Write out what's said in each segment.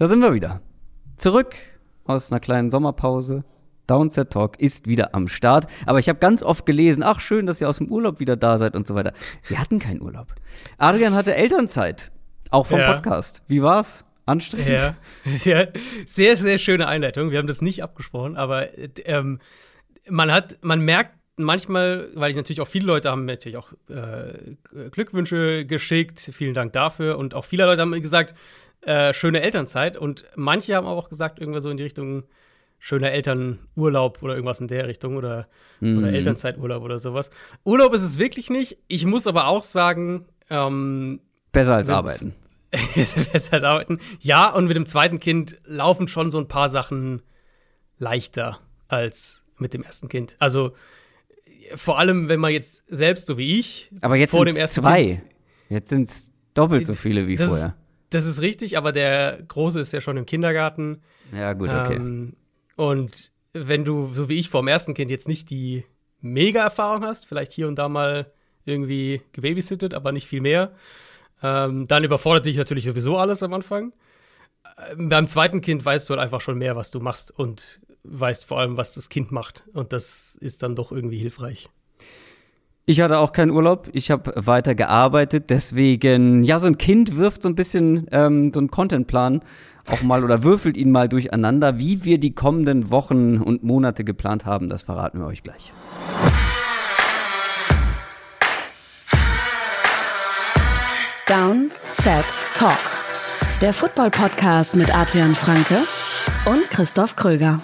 Da sind wir wieder. Zurück aus einer kleinen Sommerpause. Downset Talk ist wieder am Start. Aber ich habe ganz oft gelesen, ach schön, dass ihr aus dem Urlaub wieder da seid und so weiter. Wir hatten keinen Urlaub. Adrian hatte Elternzeit, auch vom Ja. Podcast. Wie war's? Anstrengend? Ja. ja, sehr, sehr schöne Einleitung. Wir haben das nicht abgesprochen, aber äh, ähm, man hat, man merkt manchmal, weil ich natürlich auch viele Leute haben mir natürlich auch äh, Glückwünsche geschickt, vielen Dank dafür und auch viele Leute haben mir gesagt, äh, schöne Elternzeit und manche haben auch gesagt, irgendwas so in die Richtung schöner Elternurlaub oder irgendwas in der Richtung oder, oder Elternzeiturlaub oder sowas. Urlaub ist es wirklich nicht. Ich muss aber auch sagen, ähm, Besser als arbeiten. besser als arbeiten. Ja, und mit dem zweiten Kind laufen schon so ein paar Sachen leichter als mit dem ersten Kind. Also vor allem, wenn man jetzt selbst so wie ich Aber jetzt vor sind dem es ersten zwei. Kind, Jetzt sind es doppelt so viele wie das, vorher. Das ist richtig, aber der Große ist ja schon im Kindergarten. Ja, gut, okay. Ähm, und wenn du, so wie ich, vor dem ersten Kind jetzt nicht die Mega-Erfahrung hast, vielleicht hier und da mal irgendwie gebabysittet, aber nicht viel mehr, ähm, dann überfordert dich natürlich sowieso alles am Anfang. Ähm, beim zweiten Kind weißt du halt einfach schon mehr, was du machst und weißt vor allem, was das Kind macht. Und das ist dann doch irgendwie hilfreich. Ich hatte auch keinen Urlaub. Ich habe weiter gearbeitet. Deswegen, ja, so ein Kind wirft so ein bisschen ähm, so einen Contentplan auch mal oder würfelt ihn mal durcheinander. Wie wir die kommenden Wochen und Monate geplant haben, das verraten wir euch gleich. Down, Set, Talk. Der Football-Podcast mit Adrian Franke und Christoph Kröger.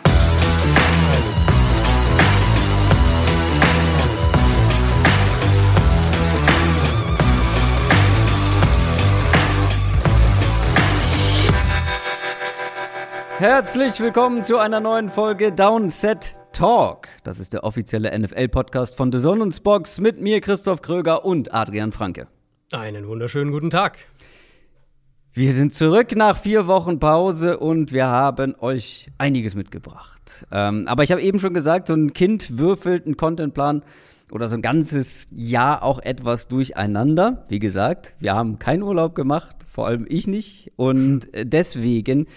Herzlich willkommen zu einer neuen Folge Downset Talk. Das ist der offizielle NFL-Podcast von The Sonnensbox mit mir, Christoph Kröger und Adrian Franke. Einen wunderschönen guten Tag. Wir sind zurück nach vier Wochen Pause und wir haben euch einiges mitgebracht. Ähm, aber ich habe eben schon gesagt, so ein Kind würfelt einen Contentplan oder so ein ganzes Jahr auch etwas durcheinander. Wie gesagt, wir haben keinen Urlaub gemacht, vor allem ich nicht. Und deswegen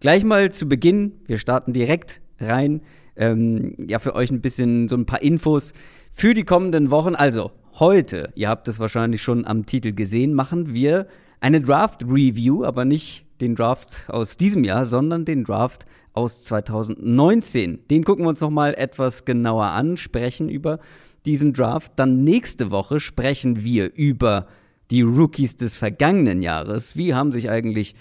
gleich mal zu Beginn, wir starten direkt rein. Ähm, ja, für euch ein bisschen so ein paar Infos für die kommenden Wochen. Also, heute, ihr habt es wahrscheinlich schon am Titel gesehen, machen wir eine Draft-Review, aber nicht den Draft aus diesem Jahr, sondern den Draft aus 2019. Den gucken wir uns nochmal etwas genauer an, sprechen über diesen Draft. Dann nächste Woche sprechen wir über die Rookies des vergangenen Jahres. Wie haben sich eigentlich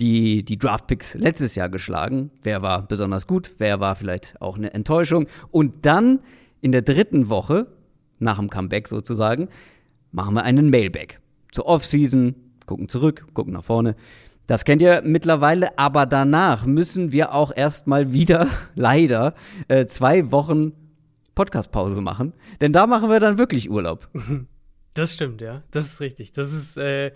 die, die Draft-Picks letztes Jahr geschlagen? Wer war besonders gut? Wer war vielleicht auch eine Enttäuschung? Und dann in der dritten Woche, nach dem Comeback sozusagen, machen wir einen Mailback zur Offseason, gucken zurück, gucken nach vorne. Das kennt ihr mittlerweile, aber danach müssen wir auch erstmal wieder, leider, äh, zwei Wochen Podcast-Pause machen. Denn da machen wir dann wirklich Urlaub. Das stimmt, ja. Das ist richtig. Das ist, äh,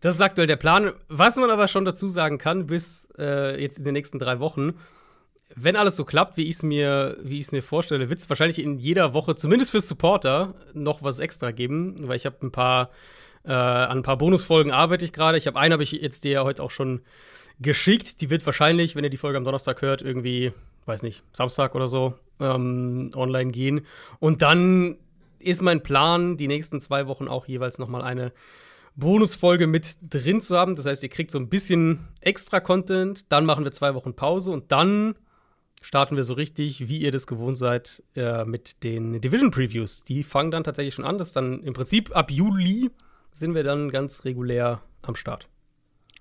das ist aktuell der Plan. Was man aber schon dazu sagen kann, bis äh, jetzt in den nächsten drei Wochen, wenn alles so klappt, wie ich es mir, mir vorstelle, wird es wahrscheinlich in jeder Woche, zumindest für Supporter, noch was extra geben, weil ich habe ein paar, äh, an ein paar Bonusfolgen arbeite ich gerade. Ich habe einen, habe ich jetzt dir ja heute auch schon geschickt. Die wird wahrscheinlich, wenn ihr die Folge am Donnerstag hört, irgendwie, weiß nicht, Samstag oder so ähm, online gehen. Und dann ist mein Plan, die nächsten zwei Wochen auch jeweils noch mal eine Bonusfolge mit drin zu haben. Das heißt, ihr kriegt so ein bisschen extra Content. Dann machen wir zwei Wochen Pause und dann starten wir so richtig, wie ihr das gewohnt seid, äh, mit den Division Previews. Die fangen dann tatsächlich schon an. Das ist dann im Prinzip ab Juli sind wir dann ganz regulär am Start.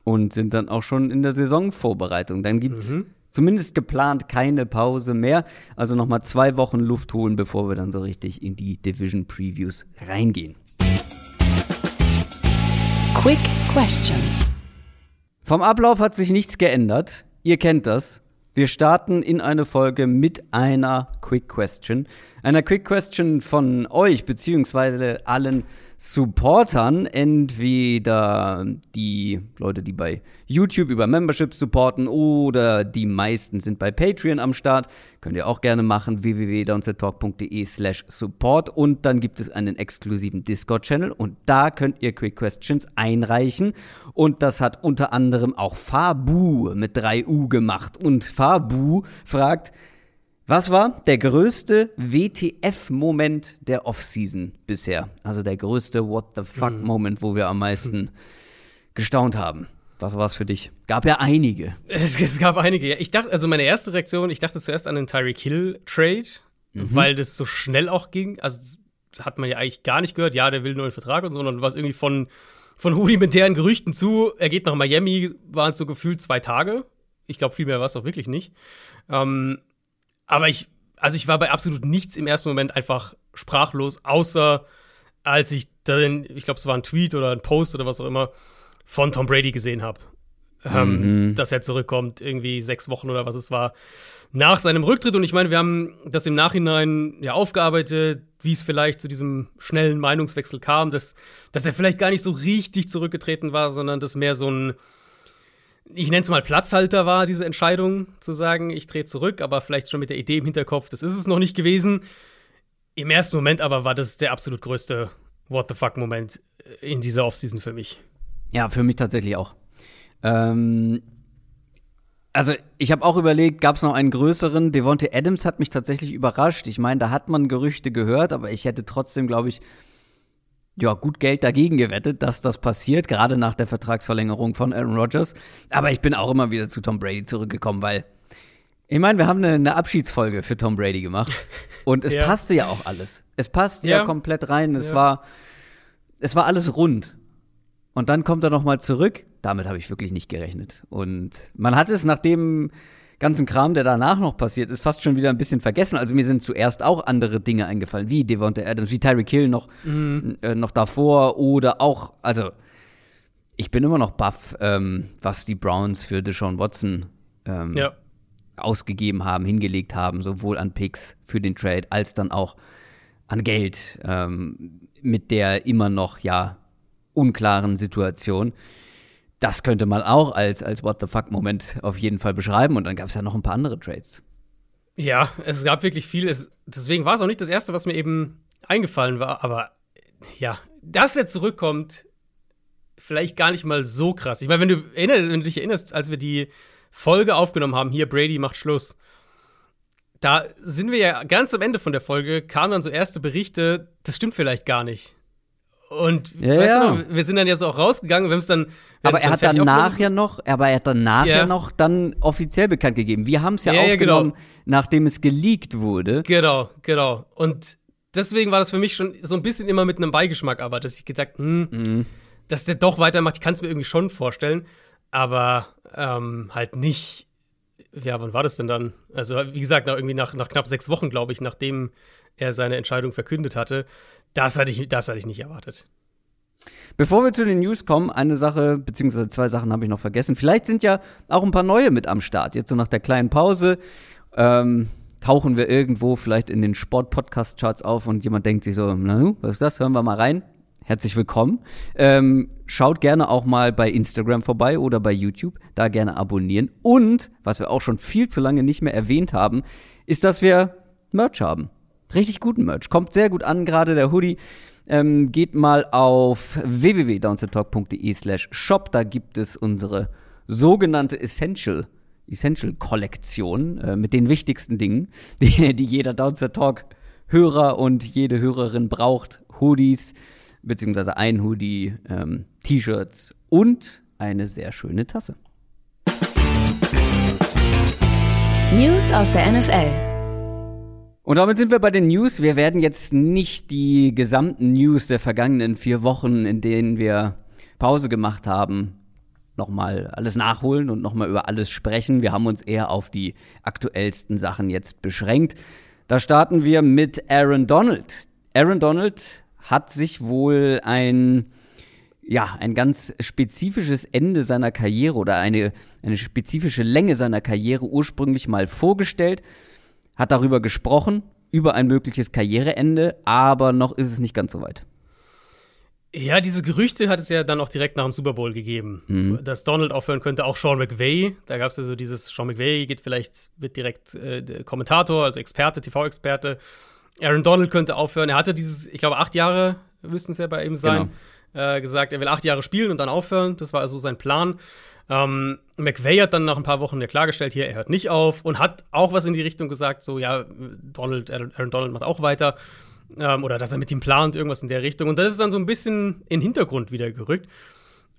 Und sind dann auch schon in der Saisonvorbereitung. Dann gibt es zumindest geplant keine Pause mehr. Also nochmal zwei Wochen Luft holen, bevor wir dann so richtig in die Division Previews reingehen. Quick Question. Vom Ablauf hat sich nichts geändert. Ihr kennt das. Wir starten in eine Folge mit einer Quick Question. Einer Quick Question von euch, beziehungsweise allen Supportern, entweder die Leute, die bei YouTube über Memberships supporten oder die meisten sind bei Patreon am Start. Könnt ihr auch gerne machen, www.downsettalk.de slash support. Und dann gibt es einen exklusiven Discord-Channel und da könnt ihr Quick Questions einreichen. Und das hat unter anderem auch Fabu mit 3U gemacht. Und Fabu fragt, was war der größte WTF-Moment der Offseason bisher? Also der größte What the fuck-Moment, wo wir am meisten gestaunt haben. Was war es für dich? Gab ja einige. Es, es, gab einige. Ja. Ich dachte, also meine erste Reaktion, ich dachte zuerst an den Tyreek Hill Trade, mhm. weil das so schnell auch ging. Also hat man ja eigentlich gar nicht gehört. Ja, der will nur einen Vertrag und so, sondern was irgendwie von von rudimentären Gerüchten zu, er geht nach Miami, waren es so gefühlt zwei Tage. Ich glaube, viel mehr war es auch wirklich nicht. Ähm, aber ich, also ich war bei absolut nichts im ersten Moment einfach sprachlos, außer als ich dann, ich glaube, es war ein Tweet oder ein Post oder was auch immer, von Tom Brady gesehen habe. Ähm, mhm. dass er zurückkommt, irgendwie sechs Wochen oder was es war, nach seinem Rücktritt. Und ich meine, wir haben das im Nachhinein ja aufgearbeitet, wie es vielleicht zu diesem schnellen Meinungswechsel kam, dass, dass er vielleicht gar nicht so richtig zurückgetreten war, sondern das mehr so ein ich nenne es mal Platzhalter war, diese Entscheidung zu sagen, ich drehe zurück, aber vielleicht schon mit der Idee im Hinterkopf, das ist es noch nicht gewesen. Im ersten Moment aber war das der absolut größte What the fuck-Moment in dieser Offseason für mich. Ja, für mich tatsächlich auch. Ähm, also ich habe auch überlegt, gab es noch einen größeren? Devonte Adams hat mich tatsächlich überrascht. Ich meine, da hat man Gerüchte gehört, aber ich hätte trotzdem, glaube ich, ja, gut Geld dagegen gewettet, dass das passiert, gerade nach der Vertragsverlängerung von Aaron Rodgers. Aber ich bin auch immer wieder zu Tom Brady zurückgekommen, weil ich meine, wir haben eine, eine, Abschiedsfolge für Tom Brady gemacht und es ja. passte ja auch alles. Es passte ja, ja komplett rein. Es ja. war, es war alles rund. Und dann kommt er noch mal zurück. Damit habe ich wirklich nicht gerechnet. Und man hat es, nachdem ganzen Kram, der danach noch passiert ist, fast schon wieder ein bisschen vergessen. Also mir sind zuerst auch andere Dinge eingefallen, wie Devonta Adams, wie Tyreek Hill noch, mhm. äh, noch davor oder auch, also ich bin immer noch baff, ähm, was die Browns für Deshaun Watson ähm, ja. ausgegeben haben, hingelegt haben, sowohl an Picks für den Trade als dann auch an Geld ähm, mit der immer noch ja unklaren Situation das könnte man auch als, als What the fuck-Moment auf jeden Fall beschreiben. Und dann gab es ja noch ein paar andere Trades. Ja, es gab wirklich viel. Es, deswegen war es auch nicht das Erste, was mir eben eingefallen war. Aber ja, dass er zurückkommt, vielleicht gar nicht mal so krass. Ich meine, wenn du, wenn du dich erinnerst, als wir die Folge aufgenommen haben, hier Brady macht Schluss, da sind wir ja ganz am Ende von der Folge, kamen dann so erste Berichte, das stimmt vielleicht gar nicht. Und ja, weißt ja. du, wir sind dann jetzt auch rausgegangen, wir haben es dann. Aber er hat danach ja noch, aber er hat danach ja. ja noch dann offiziell bekannt gegeben. Wir haben es ja, ja, aufgenommen, genau. nachdem es geleakt wurde. Genau, genau. Und deswegen war das für mich schon so ein bisschen immer mit einem Beigeschmack, aber dass ich gedacht, hm, mhm. dass der doch weitermacht, ich kann es mir irgendwie schon vorstellen, aber ähm, halt nicht. Ja, wann war das denn dann? Also, wie gesagt, nach, irgendwie nach, nach knapp sechs Wochen, glaube ich, nachdem er seine Entscheidung verkündet hatte. Das hatte ich, das hatte ich nicht erwartet. Bevor wir zu den News kommen, eine Sache, beziehungsweise zwei Sachen habe ich noch vergessen. Vielleicht sind ja auch ein paar neue mit am Start. Jetzt so nach der kleinen Pause ähm, tauchen wir irgendwo vielleicht in den Sport-Podcast-Charts auf und jemand denkt sich so, na, was ist das? Hören wir mal rein. Herzlich willkommen. Ähm, schaut gerne auch mal bei Instagram vorbei oder bei YouTube. Da gerne abonnieren. Und, was wir auch schon viel zu lange nicht mehr erwähnt haben, ist, dass wir Merch haben richtig guten Merch. Kommt sehr gut an, gerade der Hoodie. Ähm, geht mal auf www.downsettalk.de slash shop. Da gibt es unsere sogenannte Essential Essential Kollektion äh, mit den wichtigsten Dingen, die, die jeder Downset Talk Hörer und jede Hörerin braucht. Hoodies, beziehungsweise ein Hoodie, ähm, T-Shirts und eine sehr schöne Tasse. News aus der NFL. Und damit sind wir bei den News. Wir werden jetzt nicht die gesamten News der vergangenen vier Wochen, in denen wir Pause gemacht haben, nochmal alles nachholen und nochmal über alles sprechen. Wir haben uns eher auf die aktuellsten Sachen jetzt beschränkt. Da starten wir mit Aaron Donald. Aaron Donald hat sich wohl ein ja, ein ganz spezifisches Ende seiner Karriere oder eine, eine spezifische Länge seiner Karriere ursprünglich mal vorgestellt hat darüber gesprochen, über ein mögliches Karriereende, aber noch ist es nicht ganz so weit. Ja, diese Gerüchte hat es ja dann auch direkt nach dem Super Bowl gegeben, mhm. dass Donald aufhören könnte, auch Sean McVay. Da gab es ja so dieses, Sean McVay geht vielleicht, wird direkt äh, Kommentator, also Experte, TV-Experte. Aaron Donald könnte aufhören. Er hatte dieses, ich glaube, acht Jahre müssten es ja bei ihm sein, genau. Äh, gesagt, er will acht Jahre spielen und dann aufhören. Das war also sein Plan. Ähm, McVay hat dann nach ein paar Wochen ja klargestellt, hier, er hört nicht auf und hat auch was in die Richtung gesagt, so, ja, Donald, Aaron Donald macht auch weiter. Ähm, oder dass er mit ihm plant, irgendwas in der Richtung. Und das ist dann so ein bisschen in den Hintergrund wieder gerückt.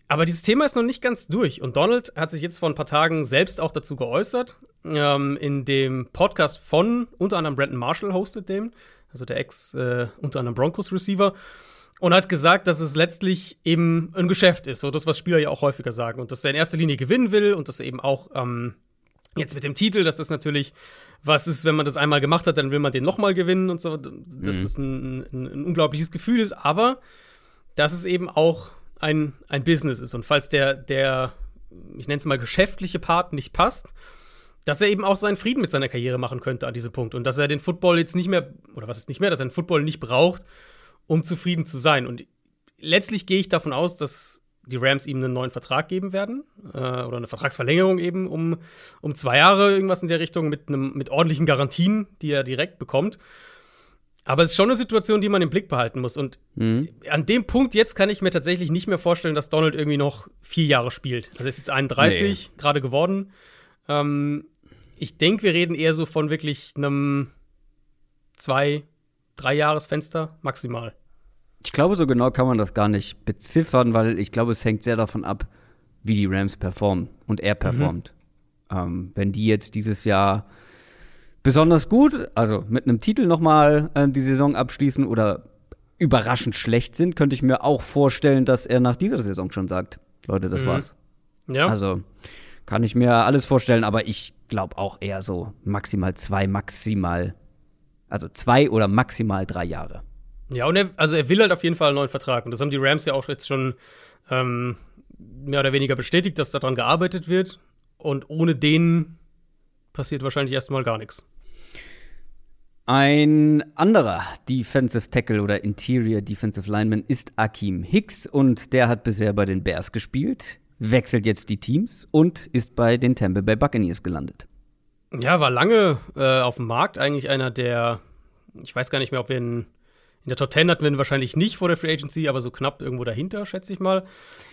Aber dieses Thema ist noch nicht ganz durch. Und Donald hat sich jetzt vor ein paar Tagen selbst auch dazu geäußert. Ähm, in dem Podcast von unter anderem Brandon Marshall hostet dem, also der Ex äh, unter anderem Broncos Receiver. Und hat gesagt, dass es letztlich eben ein Geschäft ist. So das, was Spieler ja auch häufiger sagen. Und dass er in erster Linie gewinnen will und dass er eben auch ähm, jetzt mit dem Titel, dass das natürlich was ist, wenn man das einmal gemacht hat, dann will man den nochmal gewinnen und so. Dass mhm. das ein, ein, ein, unglaubliches Gefühl ist, aber dass es eben auch ein, ein Business ist. Und falls der, der, ich nenne es mal, geschäftliche Part nicht passt, dass er eben auch seinen Frieden mit seiner Karriere machen könnte an diesem Punkt. Und dass er den Football jetzt nicht mehr, oder was ist nicht mehr, dass er den Football nicht braucht, um zufrieden zu sein. Und letztlich gehe ich davon aus, dass die Rams ihm einen neuen Vertrag geben werden äh, oder eine Vertragsverlängerung eben um, um zwei Jahre, irgendwas in der Richtung, mit, einem, mit ordentlichen Garantien, die er direkt bekommt. Aber es ist schon eine Situation, die man im Blick behalten muss. Und mhm. an dem Punkt jetzt kann ich mir tatsächlich nicht mehr vorstellen, dass Donald irgendwie noch vier Jahre spielt. Also er ist jetzt 31 nee. gerade geworden. Ähm, ich denke, wir reden eher so von wirklich einem zwei, drei Jahresfenster maximal. Ich glaube, so genau kann man das gar nicht beziffern, weil ich glaube, es hängt sehr davon ab, wie die Rams performen und er performt. Mhm. Ähm, wenn die jetzt dieses Jahr besonders gut, also mit einem Titel nochmal äh, die Saison abschließen oder überraschend schlecht sind, könnte ich mir auch vorstellen, dass er nach dieser Saison schon sagt, Leute, das mhm. war's. Ja. Also kann ich mir alles vorstellen, aber ich glaube auch eher so maximal zwei, maximal, also zwei oder maximal drei Jahre. Ja, und er, also er will halt auf jeden Fall einen neuen Vertrag. Und das haben die Rams ja auch jetzt schon ähm, mehr oder weniger bestätigt, dass daran gearbeitet wird. Und ohne den passiert wahrscheinlich erstmal gar nichts. Ein anderer Defensive Tackle oder Interior Defensive Lineman ist Akeem Hicks und der hat bisher bei den Bears gespielt, wechselt jetzt die Teams und ist bei den Tampa Bay Buccaneers gelandet. Ja, war lange äh, auf dem Markt, eigentlich einer der, ich weiß gar nicht mehr, ob wir ihn in der Top 10 hatten wir ihn wahrscheinlich nicht vor der Free Agency, aber so knapp irgendwo dahinter, schätze ich mal.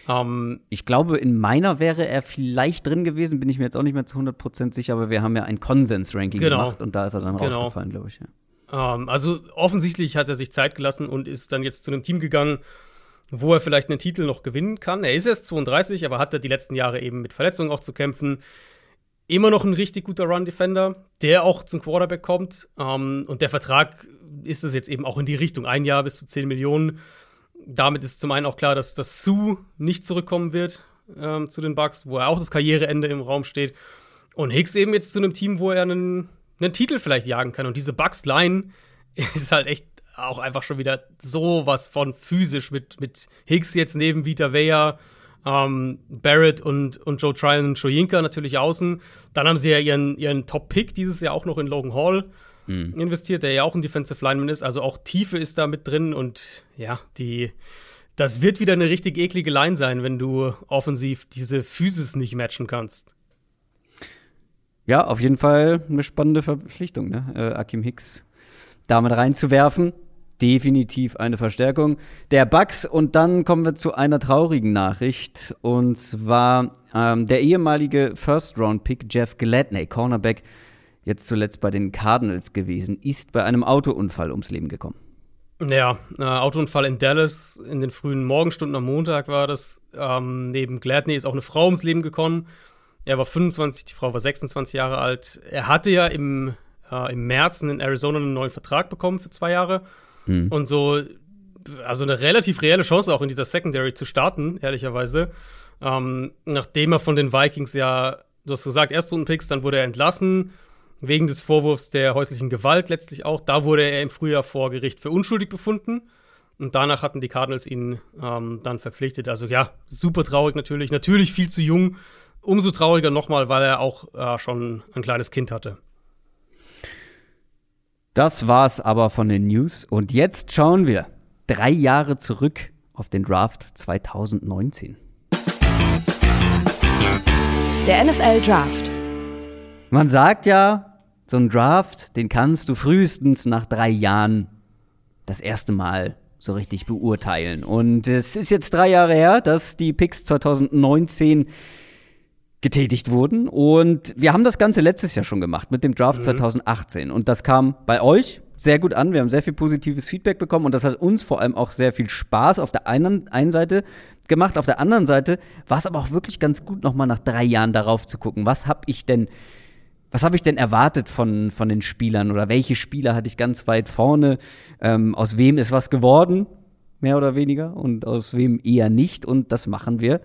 Ähm, ich glaube, in meiner wäre er vielleicht drin gewesen, bin ich mir jetzt auch nicht mehr zu 100% sicher, aber wir haben ja ein Konsens-Ranking genau. gemacht und da ist er dann genau. rausgefallen, glaube ich. Ja. Ähm, also offensichtlich hat er sich Zeit gelassen und ist dann jetzt zu einem Team gegangen, wo er vielleicht einen Titel noch gewinnen kann. Er ist erst 32, aber hatte die letzten Jahre eben mit Verletzungen auch zu kämpfen immer noch ein richtig guter Run-Defender, der auch zum Quarterback kommt. Ähm, und der Vertrag ist es jetzt eben auch in die Richtung. Ein Jahr bis zu 10 Millionen. Damit ist zum einen auch klar, dass das Sue nicht zurückkommen wird ähm, zu den Bucks, wo er auch das Karriereende im Raum steht. Und Hicks eben jetzt zu einem Team, wo er einen, einen Titel vielleicht jagen kann. Und diese Bucks-Line ist halt echt auch einfach schon wieder sowas von physisch mit, mit Hicks jetzt neben Vita Vea, ähm, Barrett und, und Joe Tryon und Shoyinka natürlich außen. Dann haben sie ja ihren, ihren Top-Pick dieses Jahr auch noch in Logan Hall mhm. investiert, der ja auch ein Defensive Lineman ist. Also auch Tiefe ist da mit drin und ja, die. Das wird wieder eine richtig eklige Line sein, wenn du offensiv diese Physis nicht matchen kannst. Ja, auf jeden Fall eine spannende Verpflichtung, ne? Äh, Akim Hicks damit reinzuwerfen definitiv eine Verstärkung der Bucks. Und dann kommen wir zu einer traurigen Nachricht. Und zwar ähm, der ehemalige First-Round-Pick Jeff Gladney, Cornerback, jetzt zuletzt bei den Cardinals gewesen, ist bei einem Autounfall ums Leben gekommen. Ja, äh, Autounfall in Dallas in den frühen Morgenstunden am Montag war das. Ähm, neben Gladney ist auch eine Frau ums Leben gekommen. Er war 25, die Frau war 26 Jahre alt. Er hatte ja im, äh, im März in Arizona einen neuen Vertrag bekommen für zwei Jahre. Mhm. Und so, also eine relativ reelle Chance auch in dieser Secondary zu starten, ehrlicherweise. Ähm, nachdem er von den Vikings ja, du hast gesagt, Erstrunden-Picks, dann wurde er entlassen, wegen des Vorwurfs der häuslichen Gewalt letztlich auch. Da wurde er im Frühjahr vor Gericht für unschuldig befunden. Und danach hatten die Cardinals ihn ähm, dann verpflichtet. Also ja, super traurig natürlich. Natürlich viel zu jung. Umso trauriger nochmal, weil er auch äh, schon ein kleines Kind hatte. Das war's aber von den News. Und jetzt schauen wir drei Jahre zurück auf den Draft 2019. Der NFL Draft. Man sagt ja, so ein Draft, den kannst du frühestens nach drei Jahren das erste Mal so richtig beurteilen. Und es ist jetzt drei Jahre her, dass die Picks 2019 getätigt wurden. Und wir haben das Ganze letztes Jahr schon gemacht mit dem Draft mhm. 2018. Und das kam bei euch sehr gut an. Wir haben sehr viel positives Feedback bekommen und das hat uns vor allem auch sehr viel Spaß auf der einen, einen Seite gemacht. Auf der anderen Seite war es aber auch wirklich ganz gut, nochmal nach drei Jahren darauf zu gucken. Was habe ich denn, was habe ich denn erwartet von, von den Spielern oder welche Spieler hatte ich ganz weit vorne? Ähm, aus wem ist was geworden? Mehr oder weniger und aus wem eher nicht. Und das machen wir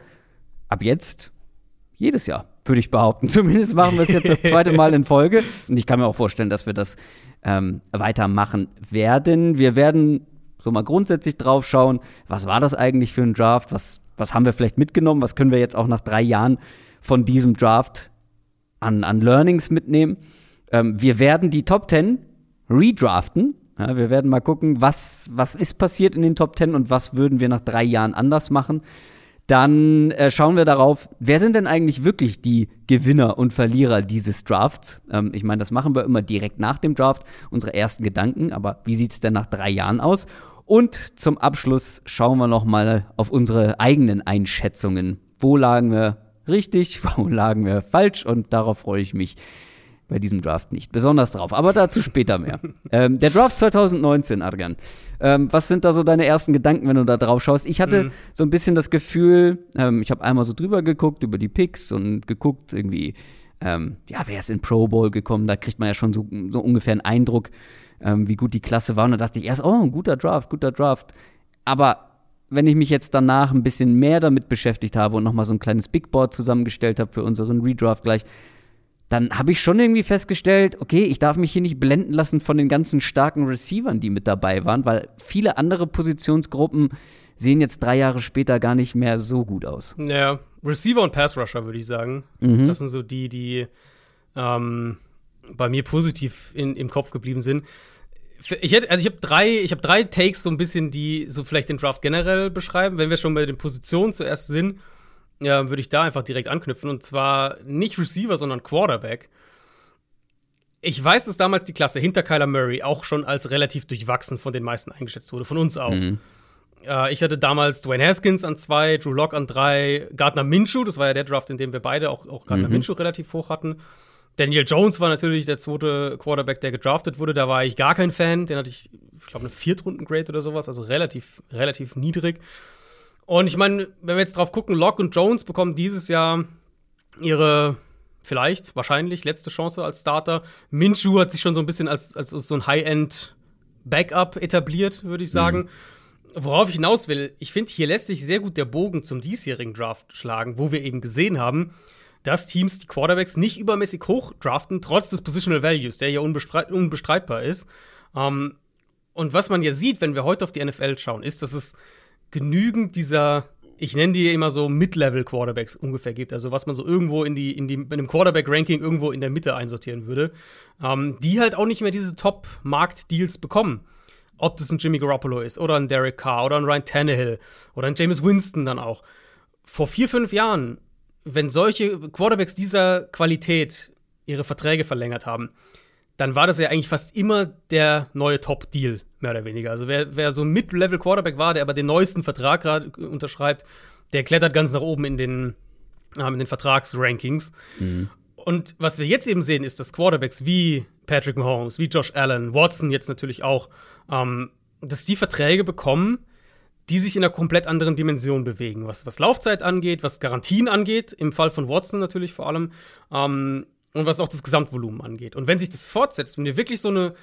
ab jetzt jedes Jahr, würde ich behaupten. Zumindest machen wir es jetzt das zweite Mal in Folge. Und ich kann mir auch vorstellen, dass wir das ähm, weitermachen werden. Wir werden so mal grundsätzlich drauf schauen, was war das eigentlich für ein Draft, was, was haben wir vielleicht mitgenommen, was können wir jetzt auch nach drei Jahren von diesem Draft an, an Learnings mitnehmen. Ähm, wir werden die Top 10 redraften. Ja, wir werden mal gucken, was, was ist passiert in den Top 10 und was würden wir nach drei Jahren anders machen. Dann äh, schauen wir darauf, wer sind denn eigentlich wirklich die Gewinner und Verlierer dieses Drafts? Ähm, ich meine, das machen wir immer direkt nach dem Draft, unsere ersten Gedanken, aber wie sieht es denn nach drei Jahren aus? Und zum Abschluss schauen wir noch mal auf unsere eigenen Einschätzungen. Wo lagen wir richtig, wo lagen wir falsch? Und darauf freue ich mich bei diesem Draft nicht besonders drauf. Aber dazu später mehr. ähm, der Draft 2019, Adrian. Ähm, was sind da so deine ersten Gedanken, wenn du da drauf schaust? Ich hatte mhm. so ein bisschen das Gefühl, ähm, ich habe einmal so drüber geguckt über die Picks und geguckt irgendwie, ähm, ja, wer ist in Pro Bowl gekommen? Da kriegt man ja schon so, so ungefähr einen Eindruck, ähm, wie gut die Klasse war. Und da dachte ich erst, oh, ein guter Draft, guter Draft. Aber wenn ich mich jetzt danach ein bisschen mehr damit beschäftigt habe und nochmal so ein kleines Big Board zusammengestellt habe für unseren Redraft gleich, dann habe ich schon irgendwie festgestellt, okay, ich darf mich hier nicht blenden lassen von den ganzen starken Receivern, die mit dabei waren, weil viele andere Positionsgruppen sehen jetzt drei Jahre später gar nicht mehr so gut aus. Ja, Receiver und Pass Rusher würde ich sagen. Mhm. Das sind so die, die ähm, bei mir positiv in, im Kopf geblieben sind. Ich hätte, also ich habe drei, ich habe drei Takes so ein bisschen, die so vielleicht den Draft generell beschreiben. Wenn wir schon bei den Positionen zuerst sind, ja, würde ich da einfach direkt anknüpfen. Und zwar nicht Receiver, sondern Quarterback. Ich weiß, dass damals die Klasse hinter Kyler Murray auch schon als relativ durchwachsen von den meisten eingeschätzt wurde, von uns auch. Mhm. Äh, ich hatte damals Dwayne Haskins an zwei, Drew Locke an drei, Gardner Minshew, das war ja der Draft, in dem wir beide auch, auch Gardner mhm. Minshew relativ hoch hatten. Daniel Jones war natürlich der zweite Quarterback, der gedraftet wurde. Da war ich gar kein Fan. Den hatte ich, ich glaube, eine Viertrunden-Grade oder sowas, also relativ, relativ niedrig. Und ich meine, wenn wir jetzt drauf gucken, Locke und Jones bekommen dieses Jahr ihre vielleicht, wahrscheinlich letzte Chance als Starter. Minshew hat sich schon so ein bisschen als, als so ein High-End-Backup etabliert, würde ich sagen. Mhm. Worauf ich hinaus will, ich finde, hier lässt sich sehr gut der Bogen zum diesjährigen Draft schlagen, wo wir eben gesehen haben, dass Teams die Quarterbacks nicht übermäßig hoch draften, trotz des Positional Values, der ja unbestreitbar ist. Ähm, und was man ja sieht, wenn wir heute auf die NFL schauen, ist, dass es genügend dieser, ich nenne die immer so Mid-Level-Quarterbacks ungefähr gibt, also was man so irgendwo in die, in die, in einem Quarterback-Ranking irgendwo in der Mitte einsortieren würde, ähm, die halt auch nicht mehr diese Top-Markt-Deals bekommen. Ob das ein Jimmy Garoppolo ist oder ein Derek Carr oder ein Ryan Tannehill oder ein James Winston dann auch. Vor vier, fünf Jahren, wenn solche Quarterbacks dieser Qualität ihre Verträge verlängert haben, dann war das ja eigentlich fast immer der neue Top-Deal, mehr oder weniger. Also wer, wer so ein Mid-Level-Quarterback war, der aber den neuesten Vertrag gerade unterschreibt, der klettert ganz nach oben in den, äh, in den Vertragsrankings. Mhm. Und was wir jetzt eben sehen, ist, dass Quarterbacks wie Patrick Mahomes, wie Josh Allen, Watson jetzt natürlich auch, ähm, dass die Verträge bekommen, die sich in einer komplett anderen Dimension bewegen, was, was Laufzeit angeht, was Garantien angeht, im Fall von Watson natürlich vor allem. Ähm, und was auch das Gesamtvolumen angeht. Und wenn sich das fortsetzt, wenn wir wirklich so eine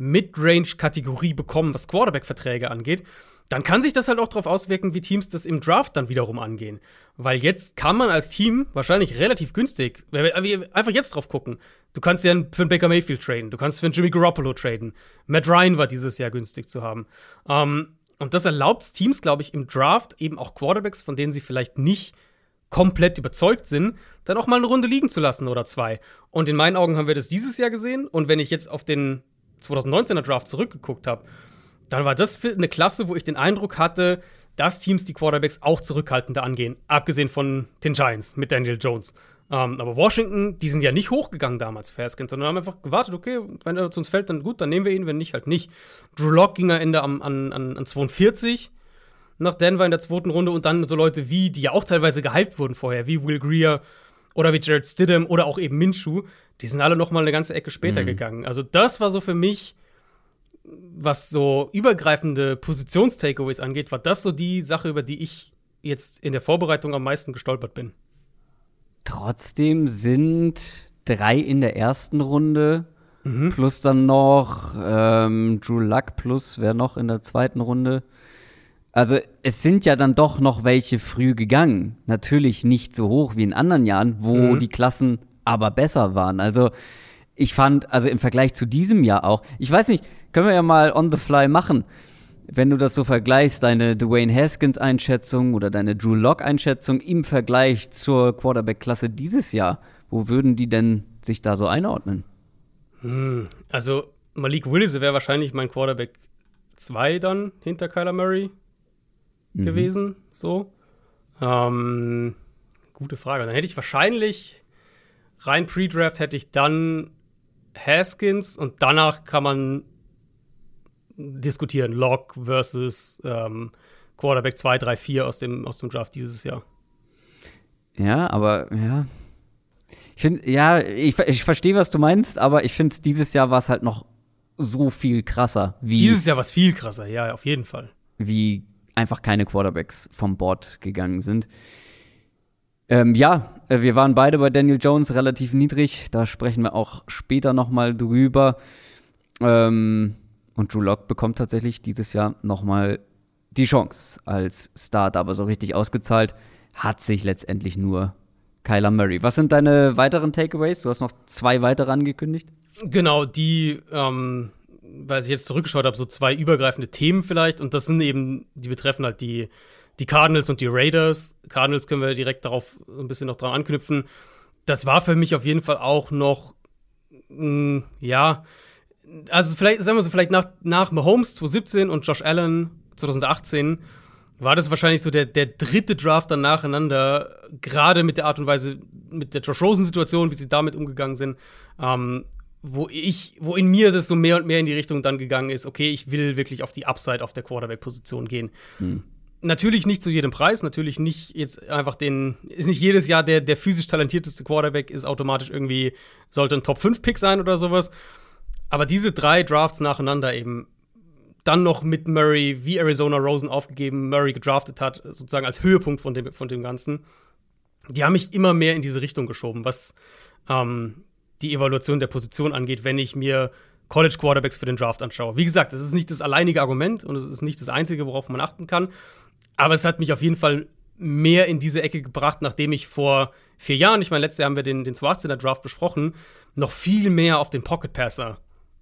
Mid-Range-Kategorie bekommen, was Quarterback-Verträge angeht, dann kann sich das halt auch darauf auswirken, wie Teams das im Draft dann wiederum angehen. Weil jetzt kann man als Team wahrscheinlich relativ günstig, einfach jetzt drauf gucken. Du kannst ja für einen Baker Mayfield traden, du kannst für einen Jimmy Garoppolo traden. Matt Ryan war dieses Jahr günstig zu haben. Ähm, und das erlaubt Teams, glaube ich, im Draft eben auch Quarterbacks, von denen sie vielleicht nicht komplett überzeugt sind, dann auch mal eine Runde liegen zu lassen oder zwei. Und in meinen Augen haben wir das dieses Jahr gesehen. Und wenn ich jetzt auf den 2019er Draft zurückgeguckt habe, dann war das eine Klasse, wo ich den Eindruck hatte, dass Teams die Quarterbacks auch zurückhaltender angehen, abgesehen von den Giants mit Daniel Jones. Ähm, aber Washington, die sind ja nicht hochgegangen damals für sondern haben einfach gewartet, okay, wenn er zu uns fällt, dann gut, dann nehmen wir ihn, wenn nicht, halt nicht. Drew Lock ging am Ende an, an, an 42 nach Denver in der zweiten Runde und dann so Leute wie, die ja auch teilweise gehypt wurden vorher, wie Will Greer oder wie Jared Stidham oder auch eben Minshew, die sind alle noch mal eine ganze Ecke später mhm. gegangen. Also das war so für mich, was so übergreifende Positions-Takeaways angeht, war das so die Sache, über die ich jetzt in der Vorbereitung am meisten gestolpert bin. Trotzdem sind drei in der ersten Runde mhm. plus dann noch ähm, Drew Luck plus wer noch in der zweiten Runde. Also es sind ja dann doch noch welche früh gegangen. Natürlich nicht so hoch wie in anderen Jahren, wo mhm. die Klassen aber besser waren. Also ich fand, also im Vergleich zu diesem Jahr auch, ich weiß nicht, können wir ja mal on the fly machen. Wenn du das so vergleichst, deine Dwayne Haskins Einschätzung oder deine Drew Lock Einschätzung im Vergleich zur Quarterback-Klasse dieses Jahr, wo würden die denn sich da so einordnen? Hm, also Malik Willis wäre wahrscheinlich mein Quarterback 2 dann hinter Kyler Murray mhm. gewesen. So. Ähm, gute Frage. Dann hätte ich wahrscheinlich rein Pre-Draft hätte ich dann Haskins und danach kann man diskutieren. Lock versus ähm, Quarterback 2, 3, 4 aus dem, aus dem Draft dieses Jahr. Ja, aber ja. Ich finde, ja, ich, ich verstehe, was du meinst, aber ich finde, dieses Jahr war es halt noch so viel krasser. Wie, dieses Jahr war es viel krasser, ja, auf jeden Fall. Wie einfach keine Quarterbacks vom Board gegangen sind. Ähm, ja, äh, wir waren beide bei Daniel Jones relativ niedrig. Da sprechen wir auch später noch mal drüber. Ähm, und Drew Lock bekommt tatsächlich dieses Jahr noch mal die Chance als Start, aber so richtig ausgezahlt hat sich letztendlich nur Kyler Murray. Was sind deine weiteren Takeaways? Du hast noch zwei weitere angekündigt. Genau, die ähm, weil ich jetzt zurückgeschaut habe, so zwei übergreifende Themen vielleicht. Und das sind eben, die betreffen halt die, die Cardinals und die Raiders. Cardinals können wir direkt darauf ein bisschen noch dran anknüpfen. Das war für mich auf jeden Fall auch noch, mh, mm, ja, also vielleicht, sagen wir so, vielleicht nach, nach Mahomes 2017 und Josh Allen 2018 war das wahrscheinlich so der, der dritte Draft dann nacheinander, gerade mit der Art und Weise, mit der Josh Rosen-Situation, wie sie damit umgegangen sind. Ähm, wo ich, wo in mir das so mehr und mehr in die Richtung dann gegangen ist, okay, ich will wirklich auf die Upside auf der Quarterback-Position gehen. Hm. Natürlich nicht zu jedem Preis, natürlich nicht jetzt einfach den, ist nicht jedes Jahr der, der physisch talentierteste Quarterback, ist automatisch irgendwie, sollte ein Top-5-Pick sein oder sowas. Aber diese drei Drafts nacheinander eben, dann noch mit Murray, wie Arizona Rosen aufgegeben, Murray gedraftet hat, sozusagen als Höhepunkt von dem, von dem Ganzen, die haben mich immer mehr in diese Richtung geschoben, was ähm, die Evaluation der Position angeht, wenn ich mir College Quarterbacks für den Draft anschaue. Wie gesagt, das ist nicht das alleinige Argument und es ist nicht das einzige, worauf man achten kann. Aber es hat mich auf jeden Fall mehr in diese Ecke gebracht, nachdem ich vor vier Jahren, ich meine, letztes Jahr haben wir den, den 2018er Draft besprochen, noch viel mehr auf den Pocket Passer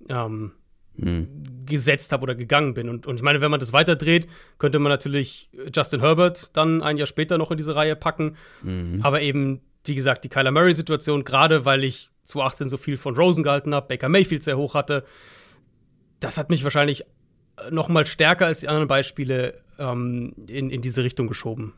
ähm, mhm. gesetzt habe oder gegangen bin. Und, und ich meine, wenn man das weiterdreht, könnte man natürlich Justin Herbert dann ein Jahr später noch in diese Reihe packen. Mhm. Aber eben, wie gesagt, die Kyler Murray-Situation, gerade weil ich 2018 so viel von Rosen gehalten habe, Baker Mayfield sehr hoch hatte. Das hat mich wahrscheinlich noch mal stärker als die anderen Beispiele ähm, in, in diese Richtung geschoben.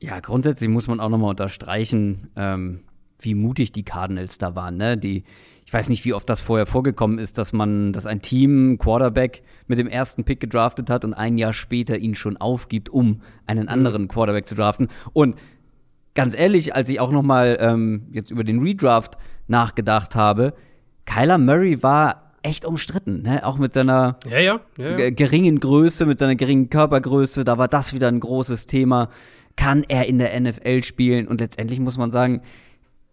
Ja, grundsätzlich muss man auch noch mal unterstreichen, ähm, wie mutig die Cardinals da waren. Ne? Die, ich weiß nicht, wie oft das vorher vorgekommen ist, dass man, dass ein Team Quarterback mit dem ersten Pick gedraftet hat und ein Jahr später ihn schon aufgibt, um einen mhm. anderen Quarterback zu draften. Und ganz ehrlich, als ich auch noch mal ähm, jetzt über den Redraft nachgedacht habe, Kyler Murray war echt umstritten, ne? auch mit seiner ja, ja, ja, geringen Größe, mit seiner geringen Körpergröße, da war das wieder ein großes Thema. Kann er in der NFL spielen? Und letztendlich muss man sagen,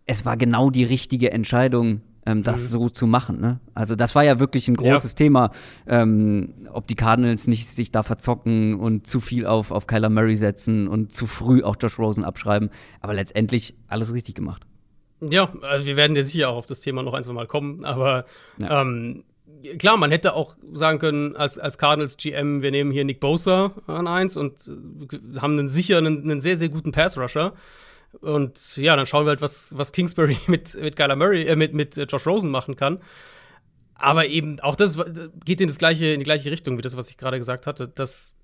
es war genau die richtige Entscheidung, ähm, das mhm. so zu machen. Ne? Also das war ja wirklich ein großes. Thema, ähm, ob die Cardinals nicht sich da verzocken und zu viel auf, auf Kyler Murray setzen und zu früh auch Josh Rosen abschreiben. Aber letztendlich alles richtig gemacht. Ja, also wir werden ja sicher auch auf das Thema noch ein, zwei Mal kommen, aber ja. ähm, klar, man hätte auch sagen können, als, als Cardinals GM, wir nehmen hier Nick Bosa an eins und äh, haben einen sicher einen, einen sehr, sehr guten Pass-Rusher. Und ja, dann schauen wir halt, was, was Kingsbury mit, mit Kyler Murray, äh, mit, mit Josh Rosen machen kann. aber eben auch das geht in, das gleiche, in die gleiche Richtung wie das, was ich gerade gesagt hatte, dass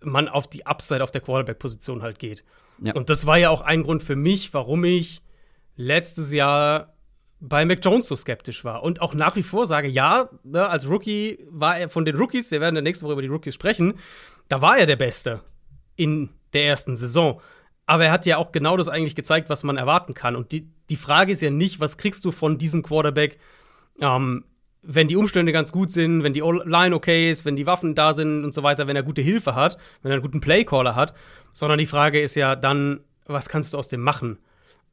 man auf die Upside auf der Quarterback-Position halt geht. Ja. Und das war ja auch ein Grund für mich, warum ich letztes Jahr bei Mac Jones so skeptisch war und auch nach wie vor sage, ja, ne, als Rookie war er von den Rookies, wir werden der nächsten Woche über die Rookies sprechen, da war er der Beste in der ersten Saison. Aber er hat ja auch genau das eigentlich gezeigt, was man erwarten kann. Und die, die Frage ist ja nicht, was kriegst du von diesem Quarterback, ähm, wenn die Umstände ganz gut sind, wenn die Line okay ist, wenn die Waffen da sind und so weiter, wenn er gute Hilfe hat, wenn er einen guten Playcaller hat, sondern die Frage ist ja dann, was kannst du aus dem machen?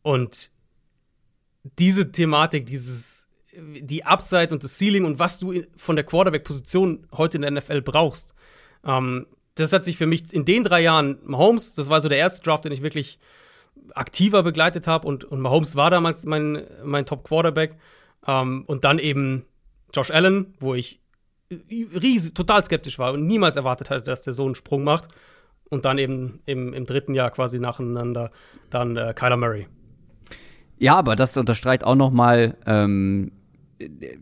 Und diese Thematik, dieses, die Upside und das Ceiling und was du von der Quarterback-Position heute in der NFL brauchst, ähm, das hat sich für mich in den drei Jahren, Mahomes, das war so der erste Draft, den ich wirklich aktiver begleitet habe und, und Mahomes war damals mein, mein Top-Quarterback. Ähm, und dann eben Josh Allen, wo ich riesig, total skeptisch war und niemals erwartet hatte, dass der so einen Sprung macht. Und dann eben im, im dritten Jahr quasi nacheinander dann äh, Kyler Murray. Ja, aber das unterstreicht auch noch mal, ähm,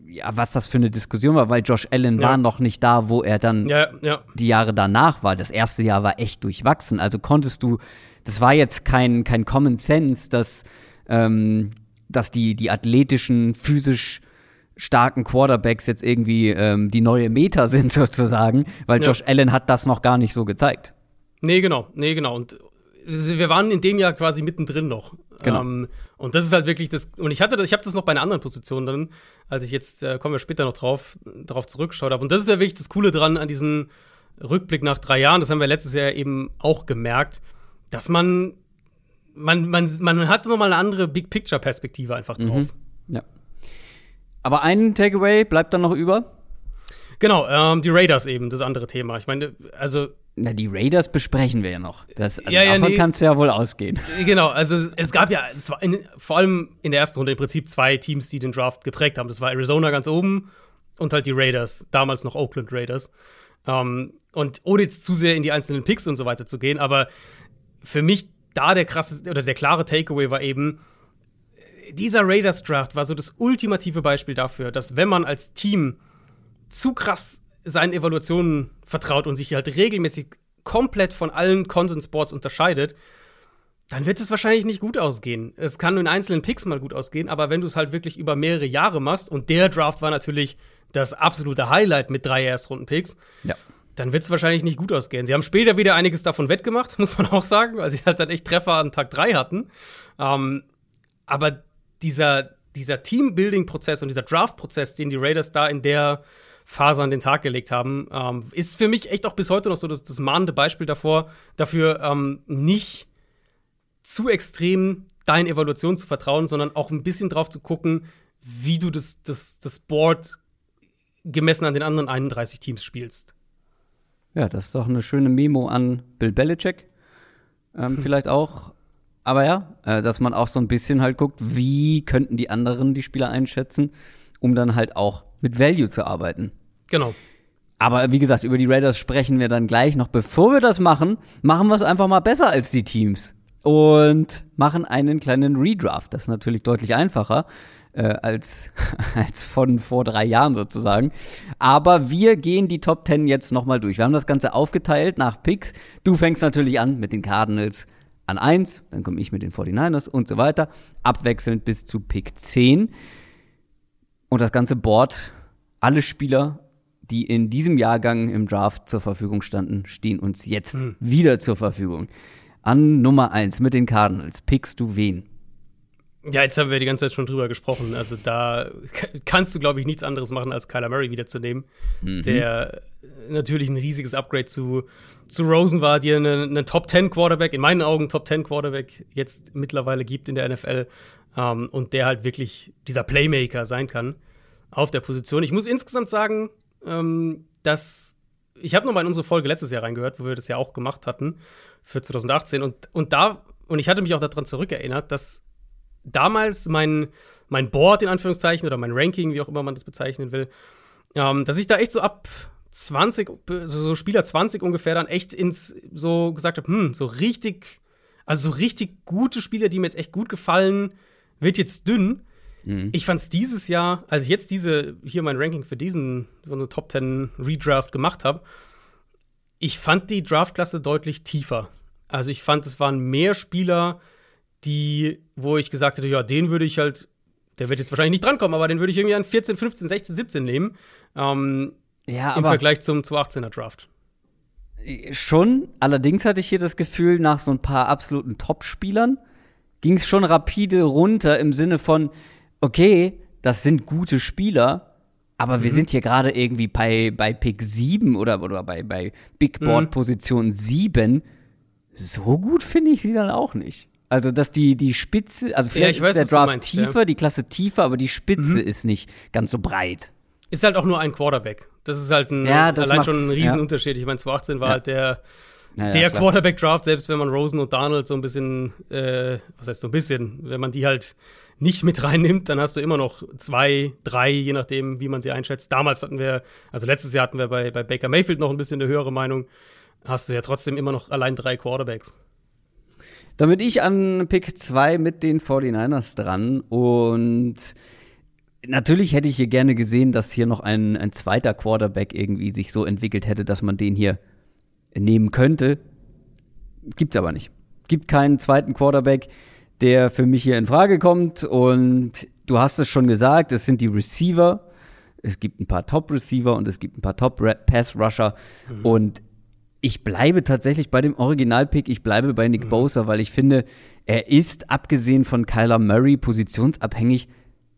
ja, was das für eine Diskussion war, weil Josh Allen ja. war noch nicht da, wo er dann ja, ja. die Jahre danach war. Das erste Jahr war echt durchwachsen. Also konntest du, das war jetzt kein, kein Common Sense, dass, ähm, dass die, die athletischen, physisch starken Quarterbacks jetzt irgendwie ähm, die neue Meta sind sozusagen, weil Josh Allen hat das noch gar nicht so gezeigt. Nee, genau, nee, genau. Und wir waren in dem Jahr quasi mittendrin noch. Genau. Ähm, und das ist halt wirklich das. Und ich hatte, ich habe das noch bei einer anderen Position drin, als ich jetzt äh, kommen wir später noch drauf, darauf zurückgeschaut habe. Und das ist ja wirklich das Coole dran an diesem Rückblick nach drei Jahren. Das haben wir letztes Jahr eben auch gemerkt, dass man man, man, man hat nochmal eine andere Big Picture Perspektive einfach drauf. Mhm. Ja. Aber ein Takeaway bleibt dann noch über. Genau, ähm, die Raiders eben, das andere Thema. Ich meine, also na, die Raiders besprechen wir ja noch. Das, also ja, ja, davon nee. kannst du ja wohl ausgehen. Genau, also es, es gab ja, es war in, vor allem in der ersten Runde im Prinzip zwei Teams, die den Draft geprägt haben. Das war Arizona ganz oben und halt die Raiders, damals noch Oakland Raiders. Ähm, und ohne jetzt zu sehr in die einzelnen Picks und so weiter zu gehen, aber für mich da der krasse oder der klare Takeaway war eben, dieser Raiders Draft war so das ultimative Beispiel dafür, dass wenn man als Team zu krass seinen Evaluationen vertraut und sich halt regelmäßig komplett von allen Konsensboards unterscheidet, dann wird es wahrscheinlich nicht gut ausgehen. Es kann in einzelnen Picks mal gut ausgehen, aber wenn du es halt wirklich über mehrere Jahre machst, und der Draft war natürlich das absolute Highlight mit drei Erstrunden-Picks, ja. dann wird es wahrscheinlich nicht gut ausgehen. Sie haben später wieder einiges davon wettgemacht, muss man auch sagen, weil sie halt dann echt Treffer an Tag drei hatten. Ähm, aber dieser, dieser Teambuilding-Prozess und dieser Draft-Prozess, den die Raiders da in der Phase an den Tag gelegt haben. Ähm, ist für mich echt auch bis heute noch so das, das mahnende Beispiel davor, dafür ähm, nicht zu extrem deinen Evaluationen zu vertrauen, sondern auch ein bisschen drauf zu gucken, wie du das, das, das Board gemessen an den anderen 31 Teams spielst. Ja, das ist doch eine schöne Memo an Bill Belichick. Ähm, hm. Vielleicht auch. Aber ja, äh, dass man auch so ein bisschen halt guckt, wie könnten die anderen die Spieler einschätzen, um dann halt auch mit Value zu arbeiten. Genau. Aber wie gesagt, über die Raiders sprechen wir dann gleich noch. Bevor wir das machen, machen wir es einfach mal besser als die Teams und machen einen kleinen Redraft. Das ist natürlich deutlich einfacher äh, als, als von vor drei Jahren sozusagen. Aber wir gehen die Top 10 jetzt nochmal durch. Wir haben das Ganze aufgeteilt nach Picks. Du fängst natürlich an mit den Cardinals an 1, dann komme ich mit den 49ers und so weiter. Abwechselnd bis zu Pick 10. Und das ganze Board, alle Spieler die in diesem Jahrgang im Draft zur Verfügung standen, stehen uns jetzt hm. wieder zur Verfügung. An Nummer 1 mit den Cardinals pickst du wen? Ja, jetzt haben wir die ganze Zeit schon drüber gesprochen. Also da kannst du, glaube ich, nichts anderes machen, als Kyler Murray wiederzunehmen, mhm. der natürlich ein riesiges Upgrade zu, zu Rosen war, dir einen, einen Top 10 Quarterback, in meinen Augen Top 10 Quarterback jetzt mittlerweile gibt in der NFL ähm, und der halt wirklich dieser Playmaker sein kann auf der Position. Ich muss insgesamt sagen, ähm, dass ich habe nochmal in unsere Folge letztes Jahr reingehört, wo wir das ja auch gemacht hatten für 2018 und, und da und ich hatte mich auch daran zurückerinnert, dass damals mein, mein Board in Anführungszeichen oder mein Ranking, wie auch immer man das bezeichnen will, ähm, dass ich da echt so ab 20, so Spieler 20 ungefähr dann echt ins so gesagt habe, hm, so richtig, also so richtig gute Spieler, die mir jetzt echt gut gefallen, wird jetzt dünn. Mhm. Ich fand es dieses Jahr, als ich jetzt diese, hier mein Ranking für diesen, eine Top 10 Redraft gemacht habe, ich fand die Draftklasse deutlich tiefer. Also ich fand, es waren mehr Spieler, die, wo ich gesagt hätte, ja, den würde ich halt, der wird jetzt wahrscheinlich nicht drankommen, aber den würde ich irgendwie an 14, 15, 16, 17 nehmen. Ähm, ja, Im Vergleich zum 2018er Draft. Schon, allerdings hatte ich hier das Gefühl, nach so ein paar absoluten Top-Spielern ging es schon rapide runter im Sinne von, okay, das sind gute Spieler, aber mhm. wir sind hier gerade irgendwie bei, bei Pick 7 oder, oder bei, bei Big Board mhm. Position mhm. 7. So gut finde ich sie dann auch nicht. Also, dass die, die Spitze, also vielleicht ja, weiß, ist der Draft meinst, tiefer, ja. die Klasse tiefer, aber die Spitze mhm. ist nicht ganz so breit. Ist halt auch nur ein Quarterback. Das ist halt ein, ja, allein schon ein Riesenunterschied. Ich meine, 2018 war halt der ja, der Quarterback-Draft, selbst wenn man Rosen und Donald so ein bisschen, äh, was heißt so ein bisschen, wenn man die halt nicht mit reinnimmt, dann hast du immer noch zwei, drei, je nachdem, wie man sie einschätzt. Damals hatten wir, also letztes Jahr hatten wir bei, bei Baker Mayfield noch ein bisschen eine höhere Meinung. Hast du ja trotzdem immer noch allein drei Quarterbacks. Damit ich an Pick 2 mit den 49ers dran und natürlich hätte ich hier gerne gesehen, dass hier noch ein, ein zweiter Quarterback irgendwie sich so entwickelt hätte, dass man den hier nehmen könnte. Gibt's aber nicht. Gibt keinen zweiten Quarterback, der für mich hier in Frage kommt. Und du hast es schon gesagt, es sind die Receiver. Es gibt ein paar Top-Receiver und es gibt ein paar Top-Pass-Rusher. Mhm. Und ich bleibe tatsächlich bei dem Original-Pick. Ich bleibe bei Nick mhm. Bosa, weil ich finde, er ist, abgesehen von Kyler Murray, positionsabhängig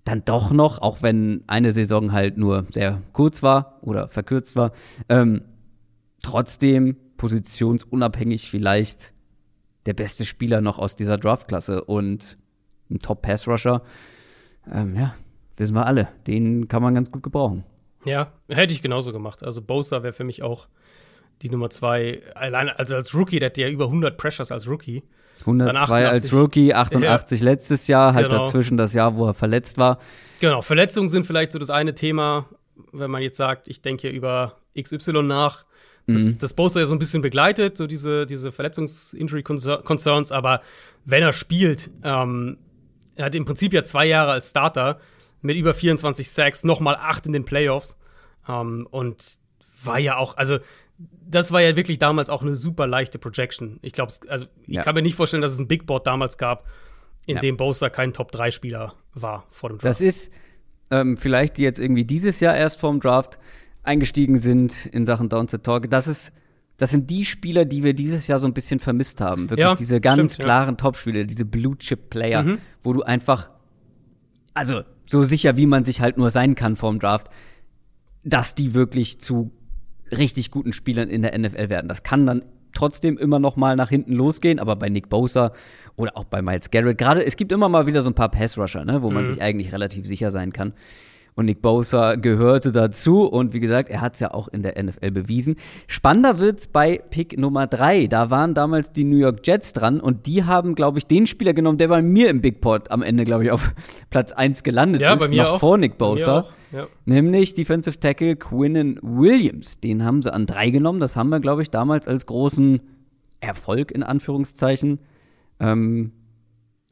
dann doch noch, auch wenn eine Saison halt nur sehr kurz war oder verkürzt war, ähm, trotzdem positionsunabhängig vielleicht der beste Spieler noch aus dieser Draftklasse und ein Top-Pass-Rusher. Ähm, ja, wissen wir alle. Den kann man ganz gut gebrauchen. Ja, hätte ich genauso gemacht. Also Bosa wäre für mich auch die Nummer zwei. Alleine, also als Rookie, der hat ja über 100 Pressures als Rookie. 102 als Rookie, 88 ja. letztes Jahr, halt genau. dazwischen das Jahr, wo er verletzt war. Genau, Verletzungen sind vielleicht so das eine Thema, wenn man jetzt sagt, ich denke über XY nach das, mhm. das Poster ja so ein bisschen begleitet, so diese, diese Verletzungs-Injury-Concerns, aber wenn er spielt, ähm, er hat im Prinzip ja zwei Jahre als Starter mit über 24 Sacks, nochmal acht in den Playoffs ähm, und war ja auch, also das war ja wirklich damals auch eine super leichte Projection. Ich glaube, also ich ja. kann mir nicht vorstellen, dass es ein Big Board damals gab, in ja. dem Bowser kein Top-3-Spieler war vor dem Draft. Das ist ähm, vielleicht jetzt irgendwie dieses Jahr erst vorm Draft eingestiegen sind in Sachen Downset Talk. Das ist das sind die Spieler, die wir dieses Jahr so ein bisschen vermisst haben. Wirklich ja, diese ganz stimmt, klaren ja. Top-Spieler, diese Blue-Chip-Player, mhm. wo du einfach, also so sicher wie man sich halt nur sein kann vorm Draft, dass die wirklich zu richtig guten Spielern in der NFL werden. Das kann dann trotzdem immer noch mal nach hinten losgehen, aber bei Nick Bosa oder auch bei Miles Garrett, gerade es gibt immer mal wieder so ein paar Pass-Rusher, ne, wo man mhm. sich eigentlich relativ sicher sein kann. Und Nick Bosa gehörte dazu. Und wie gesagt, er hat es ja auch in der NFL bewiesen. Spannender wird's bei Pick Nummer 3. Da waren damals die New York Jets dran und die haben, glaube ich, den Spieler genommen, der bei mir im Big Pot am Ende, glaube ich, auf Platz 1 gelandet ja, ist. Bei mir noch auch. vor Nick Bosa. Ja. Nämlich Defensive Tackle Quinnen Williams. Den haben sie an 3 genommen. Das haben wir, glaube ich, damals als großen Erfolg in Anführungszeichen ähm,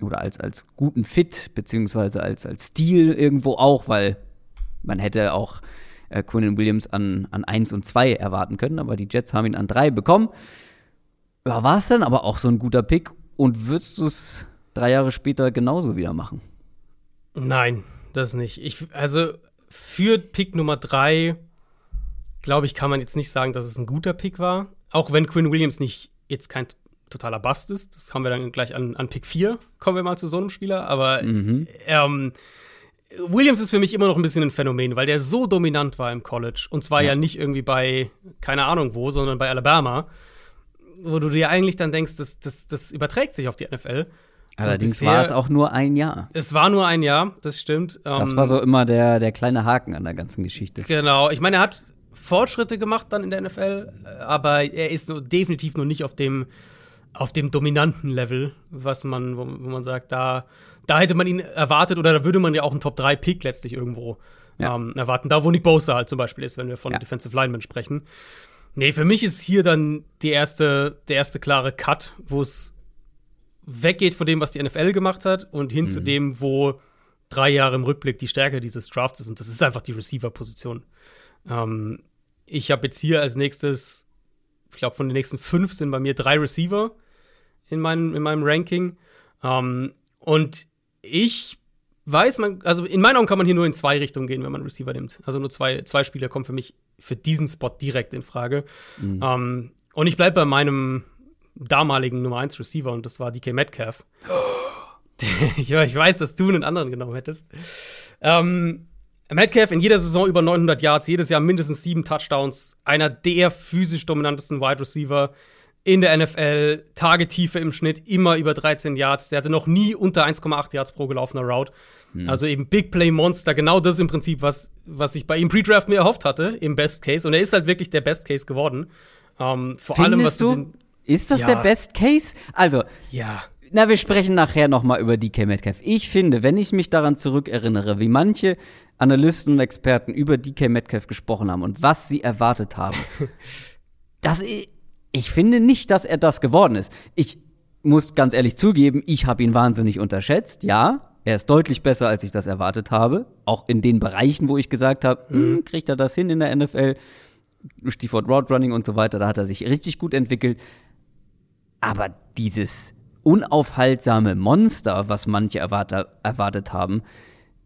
oder als, als guten Fit, beziehungsweise als, als Stil irgendwo auch, weil man hätte auch äh, Quinnen Williams an, an 1 und 2 erwarten können, aber die Jets haben ihn an 3 bekommen. Ja, war es dann aber auch so ein guter Pick und würdest du es drei Jahre später genauso wieder machen? Nein, das nicht. Ich, also für Pick Nummer 3, glaube ich, kann man jetzt nicht sagen, dass es ein guter Pick war. Auch wenn Quinn Williams nicht jetzt kein totaler Bast ist. Das haben wir dann gleich an, an Pick 4, kommen wir mal zu so einem Spieler. Aber mhm. ähm, Williams ist für mich immer noch ein bisschen ein Phänomen, weil der so dominant war im College. Und zwar ja, ja nicht irgendwie bei, keine Ahnung wo, sondern bei Alabama. Wo du dir eigentlich dann denkst, das, das, das überträgt sich auf die NFL. Allerdings bisher, war es auch nur ein Jahr. Es war nur ein Jahr, das stimmt. Das ähm, war so immer der, der kleine Haken an der ganzen Geschichte. Genau. Ich meine, er hat Fortschritte gemacht dann in der NFL, aber er ist so definitiv noch nicht auf dem, auf dem dominanten Level, was man, wo, wo man sagt, da da hätte man ihn erwartet oder da würde man ja auch einen Top-3-Pick letztlich irgendwo ja. ähm, erwarten. Da, wo Nick Bosa halt zum Beispiel ist, wenn wir von ja. Defensive Linemen sprechen. Nee, für mich ist hier dann die erste, der erste klare Cut, wo es weggeht von dem, was die NFL gemacht hat und hin mhm. zu dem, wo drei Jahre im Rückblick die Stärke dieses Drafts ist. Und das ist einfach die Receiver-Position. Ähm, ich habe jetzt hier als nächstes, ich glaube, von den nächsten fünf sind bei mir drei Receiver in, mein, in meinem Ranking. Ähm, und ich weiß, man, also in meinen Augen kann man hier nur in zwei Richtungen gehen, wenn man Receiver nimmt. Also nur zwei, zwei Spieler kommen für mich für diesen Spot direkt in Frage. Mhm. Ähm, und ich bleibe bei meinem damaligen Nummer 1 Receiver und das war DK Metcalf. ich, ich, weiß, dass du einen anderen genommen hättest. Ähm, Metcalf in jeder Saison über 900 Yards, jedes Jahr mindestens sieben Touchdowns, einer der physisch dominantesten Wide Receiver in der NFL, Tagetiefe im Schnitt immer über 13 Yards. Der hatte noch nie unter 1,8 Yards pro gelaufener Route. Mhm. Also eben Big Play Monster, genau das im Prinzip, was, was ich bei ihm Pre-Draft mir erhofft hatte, im Best Case. Und er ist halt wirklich der Best Case geworden. Ähm, vor Findest allem, was du. Den, ist das ja. der Best Case? Also, ja. Na, wir sprechen nachher noch mal über DK Metcalf. Ich finde, wenn ich mich daran zurückerinnere, wie manche Analysten und Experten über DK Metcalf gesprochen haben und was sie erwartet haben, das, ich finde nicht, dass er das geworden ist. Ich muss ganz ehrlich zugeben, ich habe ihn wahnsinnig unterschätzt. Ja, er ist deutlich besser, als ich das erwartet habe. Auch in den Bereichen, wo ich gesagt habe, hm, mhm. kriegt er das hin in der NFL? Stichwort Route Running und so weiter, da hat er sich richtig gut entwickelt. Aber dieses unaufhaltsame Monster, was manche erwarte, erwartet haben,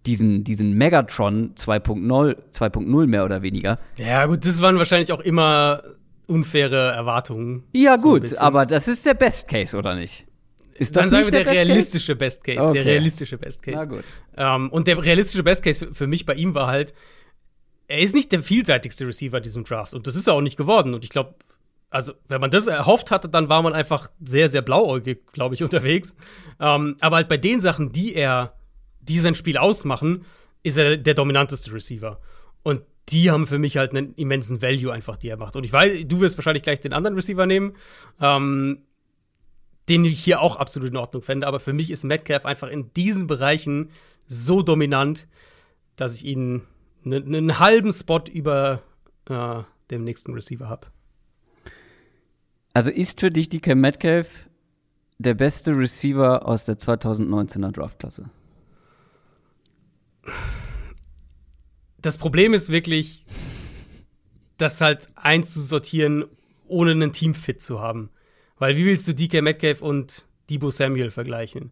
diesen, diesen Megatron 2.0, 2.0 mehr oder weniger. Ja, gut, das waren wahrscheinlich auch immer unfaire Erwartungen. Ja, so gut, aber das ist der Best Case, oder nicht? Ist das Dann sagen wir der, der realistische Best Case. Okay. Der realistische Best Case. Na gut. Ähm, und der realistische Best Case für, für mich bei ihm war halt, er ist nicht der vielseitigste Receiver in diesem Draft. Und das ist er auch nicht geworden. Und ich glaube, also, wenn man das erhofft hatte, dann war man einfach sehr, sehr blauäugig, glaube ich, unterwegs. Ähm, aber halt bei den Sachen, die er, die sein Spiel ausmachen, ist er der dominanteste Receiver. Und die haben für mich halt einen immensen Value einfach, die er macht. Und ich weiß, du wirst wahrscheinlich gleich den anderen Receiver nehmen, ähm, den ich hier auch absolut in Ordnung fände. Aber für mich ist Metcalf einfach in diesen Bereichen so dominant, dass ich ihn einen halben Spot über äh, dem nächsten Receiver habe. Also ist für dich DK Metcalf der beste Receiver aus der 2019er Draftklasse? Das Problem ist wirklich, das halt einzusortieren, ohne einen Teamfit zu haben. Weil wie willst du DK Metcalf und Debo Samuel vergleichen?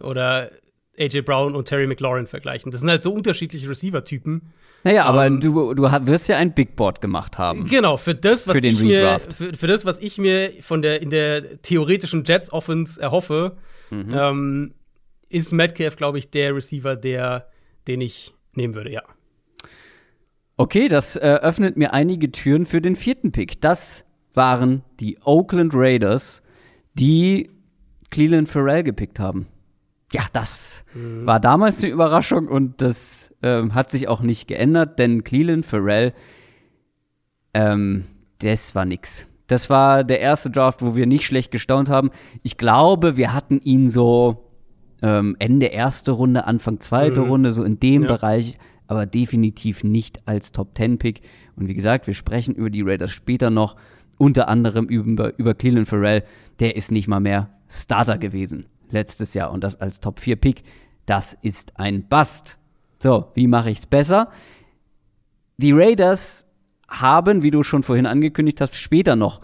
Oder AJ Brown und Terry McLaurin vergleichen. Das sind halt so unterschiedliche Receiver-Typen. Naja, aber ähm, du, du wirst ja ein Big Board gemacht haben. Genau, für das, was für ich mir, für, für, das, was ich mir von der in der theoretischen Jets Offense erhoffe, mhm. ähm, ist Metcalf, glaube ich, der Receiver, der, den ich nehmen würde, ja. Okay, das äh, öffnet mir einige Türen für den vierten Pick. Das waren die Oakland Raiders, die Cleveland Farrell gepickt haben ja, das mhm. war damals eine Überraschung und das ähm, hat sich auch nicht geändert, denn Cleland Farrell, ähm, das war nix. Das war der erste Draft, wo wir nicht schlecht gestaunt haben. Ich glaube, wir hatten ihn so ähm, Ende erste Runde, Anfang zweite mhm. Runde, so in dem ja. Bereich, aber definitiv nicht als Top Ten Pick. Und wie gesagt, wir sprechen über die Raiders später noch, unter anderem über, über Cleland Farrell. Der ist nicht mal mehr Starter gewesen letztes Jahr und das als Top 4 Pick. Das ist ein Bust. So, wie mache ich es besser? Die Raiders haben, wie du schon vorhin angekündigt hast, später noch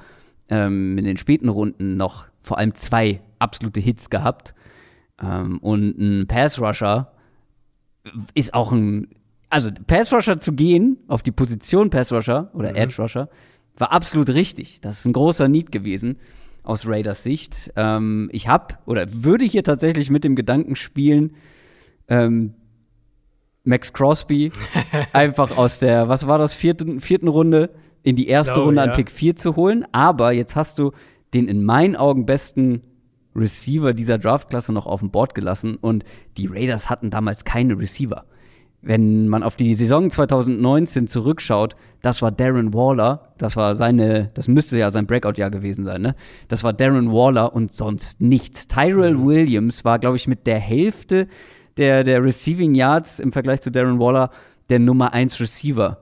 ähm, in den späten Runden noch vor allem zwei absolute Hits gehabt. Ähm, und ein Pass Rusher ist auch ein, also Pass Rusher zu gehen auf die Position Pass Rusher oder mhm. Edge Rusher war absolut richtig. Das ist ein großer Need gewesen aus Raiders Sicht. Ähm, ich habe oder würde hier tatsächlich mit dem Gedanken spielen, ähm, Max Crosby einfach aus der, was war das, vierten, vierten Runde in die erste glaube, Runde an Pick 4 zu holen. Aber jetzt hast du den in meinen Augen besten Receiver dieser Draftklasse noch auf dem Board gelassen und die Raiders hatten damals keine Receiver wenn man auf die Saison 2019 zurückschaut, das war Darren Waller, das war seine, das müsste ja sein Breakout-Jahr gewesen sein, ne? Das war Darren Waller und sonst nichts. Tyrell mhm. Williams war, glaube ich, mit der Hälfte der, der Receiving Yards im Vergleich zu Darren Waller der Nummer 1 Receiver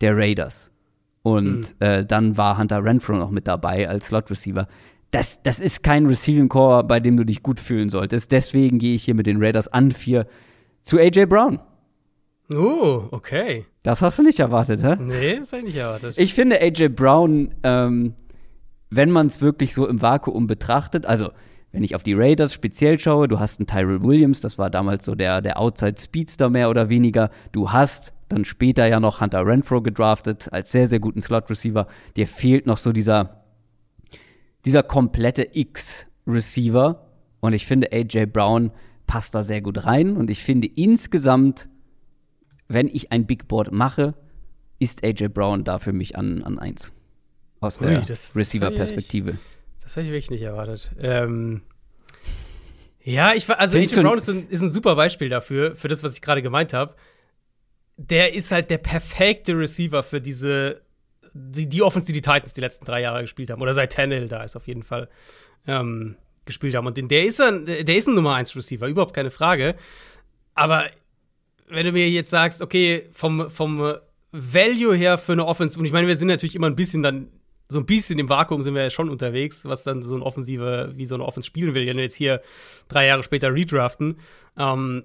der Raiders. Und mhm. äh, dann war Hunter Renfro noch mit dabei als Slot-Receiver. Das, das ist kein Receiving Core, bei dem du dich gut fühlen solltest. Deswegen gehe ich hier mit den Raiders an vier zu AJ Brown. Oh, okay. Das hast du nicht erwartet, hä? Nee, das habe ich nicht erwartet. Ich finde AJ Brown, ähm, wenn man es wirklich so im Vakuum betrachtet, also wenn ich auf die Raiders speziell schaue, du hast einen Tyrell Williams, das war damals so der, der Outside-Speedster mehr oder weniger. Du hast dann später ja noch Hunter Renfro gedraftet als sehr, sehr guten Slot-Receiver. Dir fehlt noch so dieser, dieser komplette X-Receiver. Und ich finde, AJ Brown passt da sehr gut rein. Und ich finde insgesamt, wenn ich ein Big Board mache, ist AJ Brown da für mich an, an eins. Aus der Receiver-Perspektive. Das hätte ich wirklich nicht erwartet. Ähm, ja, ich war, also AJ Brown ist ein, ist ein super Beispiel dafür, für das, was ich gerade gemeint habe. Der ist halt der perfekte Receiver für diese, die, die Offense, die die Titans die letzten drei Jahre gespielt haben. Oder seit Tannehill da ist auf jeden Fall ähm, gespielt haben. Und der ist ein, der ist ein Nummer 1 Receiver, überhaupt keine Frage. Aber wenn du mir jetzt sagst, okay, vom, vom Value her für eine Offense, und ich meine, wir sind natürlich immer ein bisschen dann so ein bisschen im Vakuum sind wir ja schon unterwegs, was dann so ein Offensive, wie so eine Offense spielen will. Wenn wir jetzt hier drei Jahre später redraften, ähm,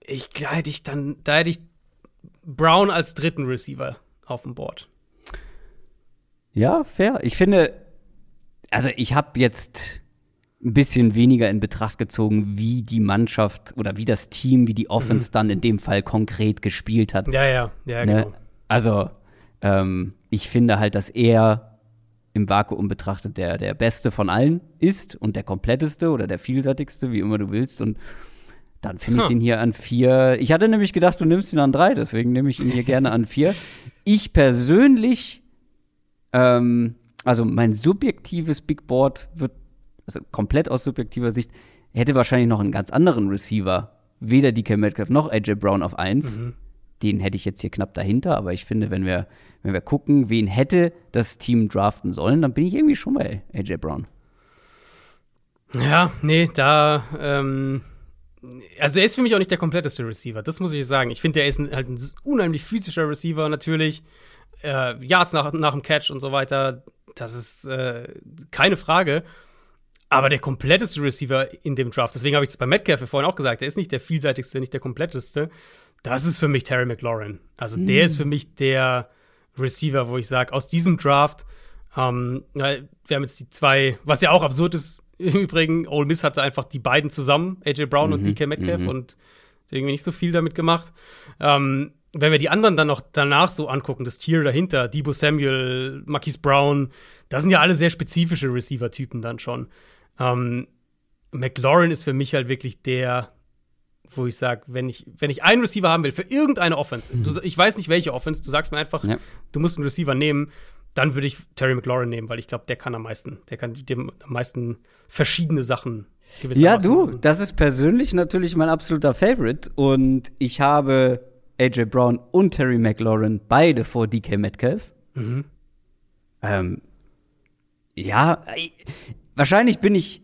ich, da hätte ich dann, da hätte ich Brown als dritten Receiver auf dem Board. Ja, fair. Ich finde, also ich habe jetzt ein bisschen weniger in Betracht gezogen, wie die Mannschaft oder wie das Team, wie die Offense mhm. dann in dem Fall konkret gespielt hat. Ja, ja, ja, ne? genau. Also, ähm, ich finde halt, dass er im Vakuum betrachtet der, der beste von allen ist und der kompletteste oder der vielseitigste, wie immer du willst. Und dann finde ich den hier an vier. Ich hatte nämlich gedacht, du nimmst ihn an drei, deswegen nehme ich ihn hier gerne an vier. Ich persönlich, ähm, also mein subjektives Big Board wird, also komplett aus subjektiver Sicht, hätte wahrscheinlich noch einen ganz anderen Receiver. Weder DK Metcalf noch AJ Brown auf eins. Mhm. Den hätte ich jetzt hier knapp dahinter, aber ich finde, wenn wir wenn wir gucken, wen hätte das Team draften sollen, dann bin ich irgendwie schon bei AJ Brown. Ja, nee, da, ähm, also er ist für mich auch nicht der kompletteste Receiver, das muss ich sagen. Ich finde, er ist ein, halt ein unheimlich physischer Receiver natürlich. Äh, Yards nach, nach dem Catch und so weiter, das ist äh, keine Frage. Aber der kompletteste Receiver in dem Draft, deswegen habe ich es bei Metcalf vorhin auch gesagt, der ist nicht der vielseitigste, nicht der kompletteste. Das ist für mich Terry McLaurin. Also mhm. der ist für mich der, Receiver, wo ich sage, aus diesem Draft, ähm, wir haben jetzt die zwei, was ja auch absurd ist im Übrigen, Ole Miss hatte einfach die beiden zusammen, AJ Brown mhm, und DK Metcalf, mhm. und irgendwie nicht so viel damit gemacht. Ähm, wenn wir die anderen dann noch danach so angucken, das Tier dahinter, Debo Samuel, Marquise Brown, das sind ja alle sehr spezifische Receiver-Typen dann schon. Ähm, McLaurin ist für mich halt wirklich der, wo ich sage, wenn ich, wenn ich einen Receiver haben will für irgendeine Offense, mhm. du, ich weiß nicht welche Offense, du sagst mir einfach, ja. du musst einen Receiver nehmen, dann würde ich Terry McLaurin nehmen, weil ich glaube, der kann am meisten, der kann dem am meisten verschiedene Sachen Ja, du, machen. das ist persönlich natürlich mein absoluter Favorite und ich habe AJ Brown und Terry McLaurin beide vor DK Metcalf. Mhm. Ähm, ja, wahrscheinlich bin ich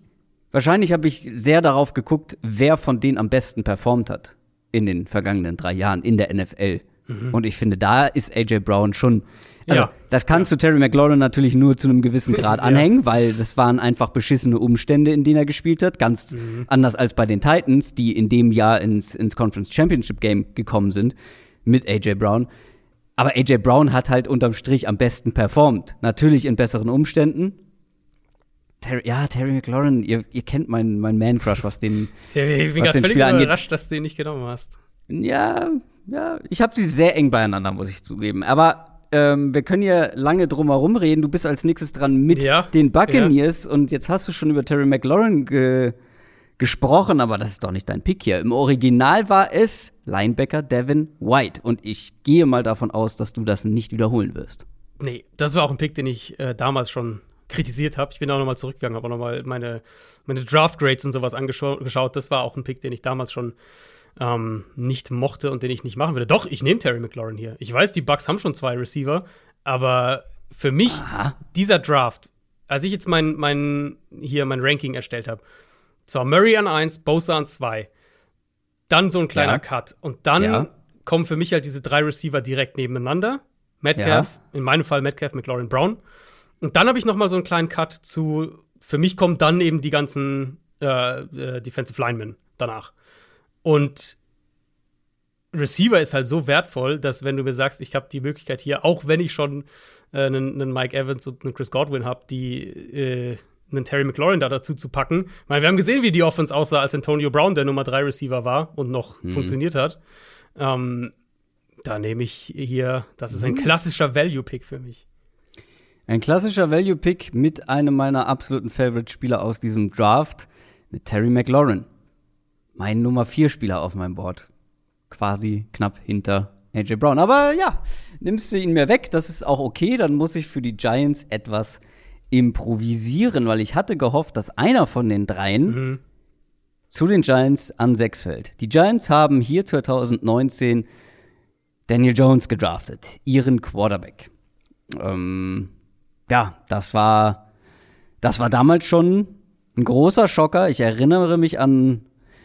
Wahrscheinlich habe ich sehr darauf geguckt, wer von denen am besten performt hat in den vergangenen drei Jahren in der NFL. Mhm. Und ich finde, da ist AJ Brown schon. Also, ja. das kannst du Terry McLaurin natürlich nur zu einem gewissen Grad anhängen, ja. weil das waren einfach beschissene Umstände, in denen er gespielt hat. Ganz mhm. anders als bei den Titans, die in dem Jahr ins, ins Conference Championship Game gekommen sind mit AJ Brown. Aber AJ Brown hat halt unterm Strich am besten performt. Natürlich in besseren Umständen, Terry, ja, Terry McLaurin, ihr, ihr kennt meinen mein Man-Crush, was den, ja, ich bin Spieler angeht. überrascht, dass du ihn nicht genommen hast. Ja, ja, ich habe sie sehr eng beieinander, muss ich zugeben. Aber ähm, wir können hier lange drum herum reden. Du bist als nächstes dran mit ja, den Buccaneers ja. und jetzt hast du schon über Terry McLaurin ge gesprochen, aber das ist doch nicht dein Pick hier. Im Original war es Linebacker Devin White und ich gehe mal davon aus, dass du das nicht wiederholen wirst. Nee, das war auch ein Pick, den ich äh, damals schon kritisiert habe. Ich bin auch nochmal zurückgegangen, aber nochmal meine, meine Draft-Grades und sowas angeschaut. Das war auch ein Pick, den ich damals schon ähm, nicht mochte und den ich nicht machen würde. Doch, ich nehme Terry McLaurin hier. Ich weiß, die Bucks haben schon zwei Receiver, aber für mich, Aha. dieser Draft, als ich jetzt mein, mein, hier mein Ranking erstellt habe, zwar Murray an 1, Bosa an 2, dann so ein kleiner ja. Cut und dann ja. kommen für mich halt diese drei Receiver direkt nebeneinander. Metcalf, ja. in meinem Fall Metcalf, McLaurin, Brown. Und dann habe ich noch mal so einen kleinen Cut zu, für mich kommen dann eben die ganzen äh, äh, Defensive Linemen danach. Und Receiver ist halt so wertvoll, dass wenn du mir sagst, ich habe die Möglichkeit hier, auch wenn ich schon äh, einen, einen, Mike Evans und einen Chris Godwin habe, die äh, einen Terry McLaurin da dazu zu packen. Weil wir haben gesehen, wie die Offense aussah, als Antonio Brown der Nummer 3 Receiver war und noch mhm. funktioniert hat. Ähm, da nehme ich hier, das ist ein mhm. klassischer Value-Pick für mich. Ein klassischer Value-Pick mit einem meiner absoluten Favorite-Spieler aus diesem Draft, mit Terry McLaurin. Mein Nummer 4-Spieler auf meinem Board. Quasi knapp hinter AJ Brown. Aber ja, nimmst du ihn mir weg, das ist auch okay. Dann muss ich für die Giants etwas improvisieren, weil ich hatte gehofft, dass einer von den dreien mhm. zu den Giants an sechs fällt. Die Giants haben hier 2019 Daniel Jones gedraftet, ihren Quarterback. Ähm, ja, das war, das war damals schon ein großer Schocker. Ich erinnere mich an,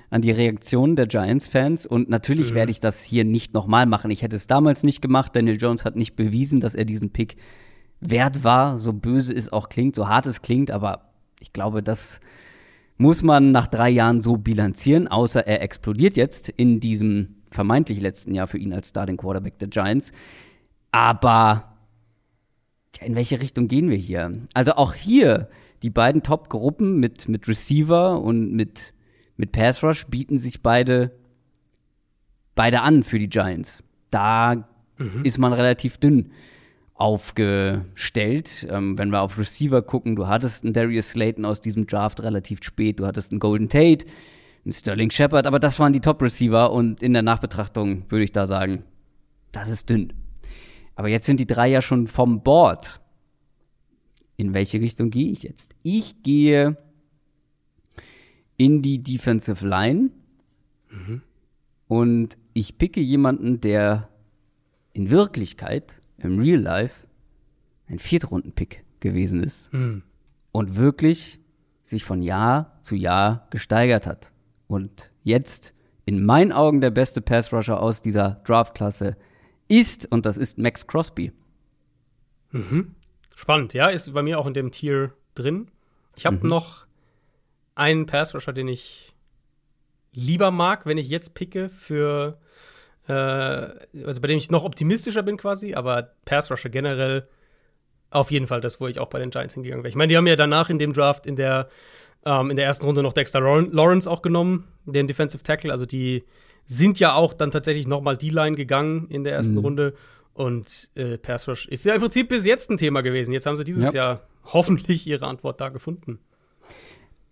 an die Reaktionen der Giants-Fans und natürlich mhm. werde ich das hier nicht nochmal machen. Ich hätte es damals nicht gemacht. Daniel Jones hat nicht bewiesen, dass er diesen Pick wert war, so böse es auch klingt, so hart es klingt, aber ich glaube, das muss man nach drei Jahren so bilanzieren, außer er explodiert jetzt in diesem vermeintlich letzten Jahr für ihn als Starting Quarterback der Giants. Aber in welche Richtung gehen wir hier? Also auch hier, die beiden Top-Gruppen mit, mit Receiver und mit, mit Pass Rush bieten sich beide, beide an für die Giants. Da mhm. ist man relativ dünn aufgestellt. Ähm, wenn wir auf Receiver gucken, du hattest einen Darius Slayton aus diesem Draft relativ spät, du hattest einen Golden Tate, einen Sterling Shepard, aber das waren die Top-Receiver und in der Nachbetrachtung würde ich da sagen, das ist dünn. Aber jetzt sind die drei ja schon vom Board. In welche Richtung gehe ich jetzt? Ich gehe in die Defensive Line mhm. und ich picke jemanden, der in Wirklichkeit im Real Life ein Viertrunden-Pick gewesen ist mhm. und wirklich sich von Jahr zu Jahr gesteigert hat. Und jetzt in meinen Augen der beste Pass-Rusher aus dieser Draft-Klasse ist, und das ist Max Crosby. Mhm. Spannend, ja, ist bei mir auch in dem Tier drin. Ich habe mhm. noch einen Pass-Rusher, den ich lieber mag, wenn ich jetzt picke für äh, also bei dem ich noch optimistischer bin quasi, aber Pass Rusher generell auf jeden Fall das, wo ich auch bei den Giants hingegangen wäre. Ich meine, die haben ja danach in dem Draft in der, ähm, in der ersten Runde noch Dexter Lawrence auch genommen, den Defensive Tackle. Also die sind ja auch dann tatsächlich noch mal D-Line gegangen in der ersten mhm. Runde. Und äh, Pass Rush ist ja im Prinzip bis jetzt ein Thema gewesen. Jetzt haben sie dieses ja. Jahr hoffentlich ihre Antwort da gefunden.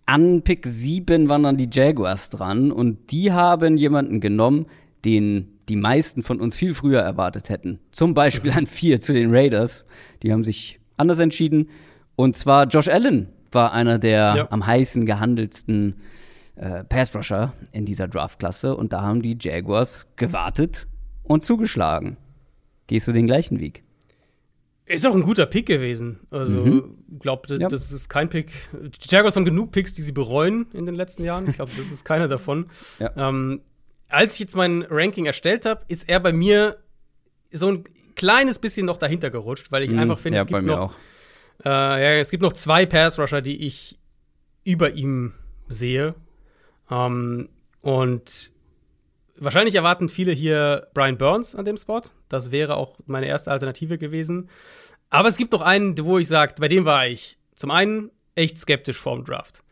An Pick 7 waren dann die Jaguars dran und die haben jemanden genommen, den die meisten von uns viel früher erwartet hätten. Zum Beispiel an vier zu den Raiders. Die haben sich anders entschieden. Und zwar Josh Allen war einer der ja. am heißen gehandelsten äh, Pass-Rusher in dieser Draftklasse. Und da haben die Jaguars gewartet und zugeschlagen. Gehst du den gleichen Weg? Ist auch ein guter Pick gewesen. Also, mhm. glaube, ja. das ist kein Pick. Die Jaguars haben genug Picks, die sie bereuen in den letzten Jahren. Ich glaube, das ist keiner davon. Ja. Ähm, als ich jetzt mein Ranking erstellt habe, ist er bei mir so ein kleines bisschen noch dahinter gerutscht, weil ich mm, einfach finde, ja, es gibt noch äh, ja, es gibt noch zwei Pass Rusher, die ich über ihm sehe. Ähm, und wahrscheinlich erwarten viele hier Brian Burns an dem Spot. Das wäre auch meine erste Alternative gewesen. Aber es gibt noch einen, wo ich sage, bei dem war ich zum einen echt skeptisch vorm Draft.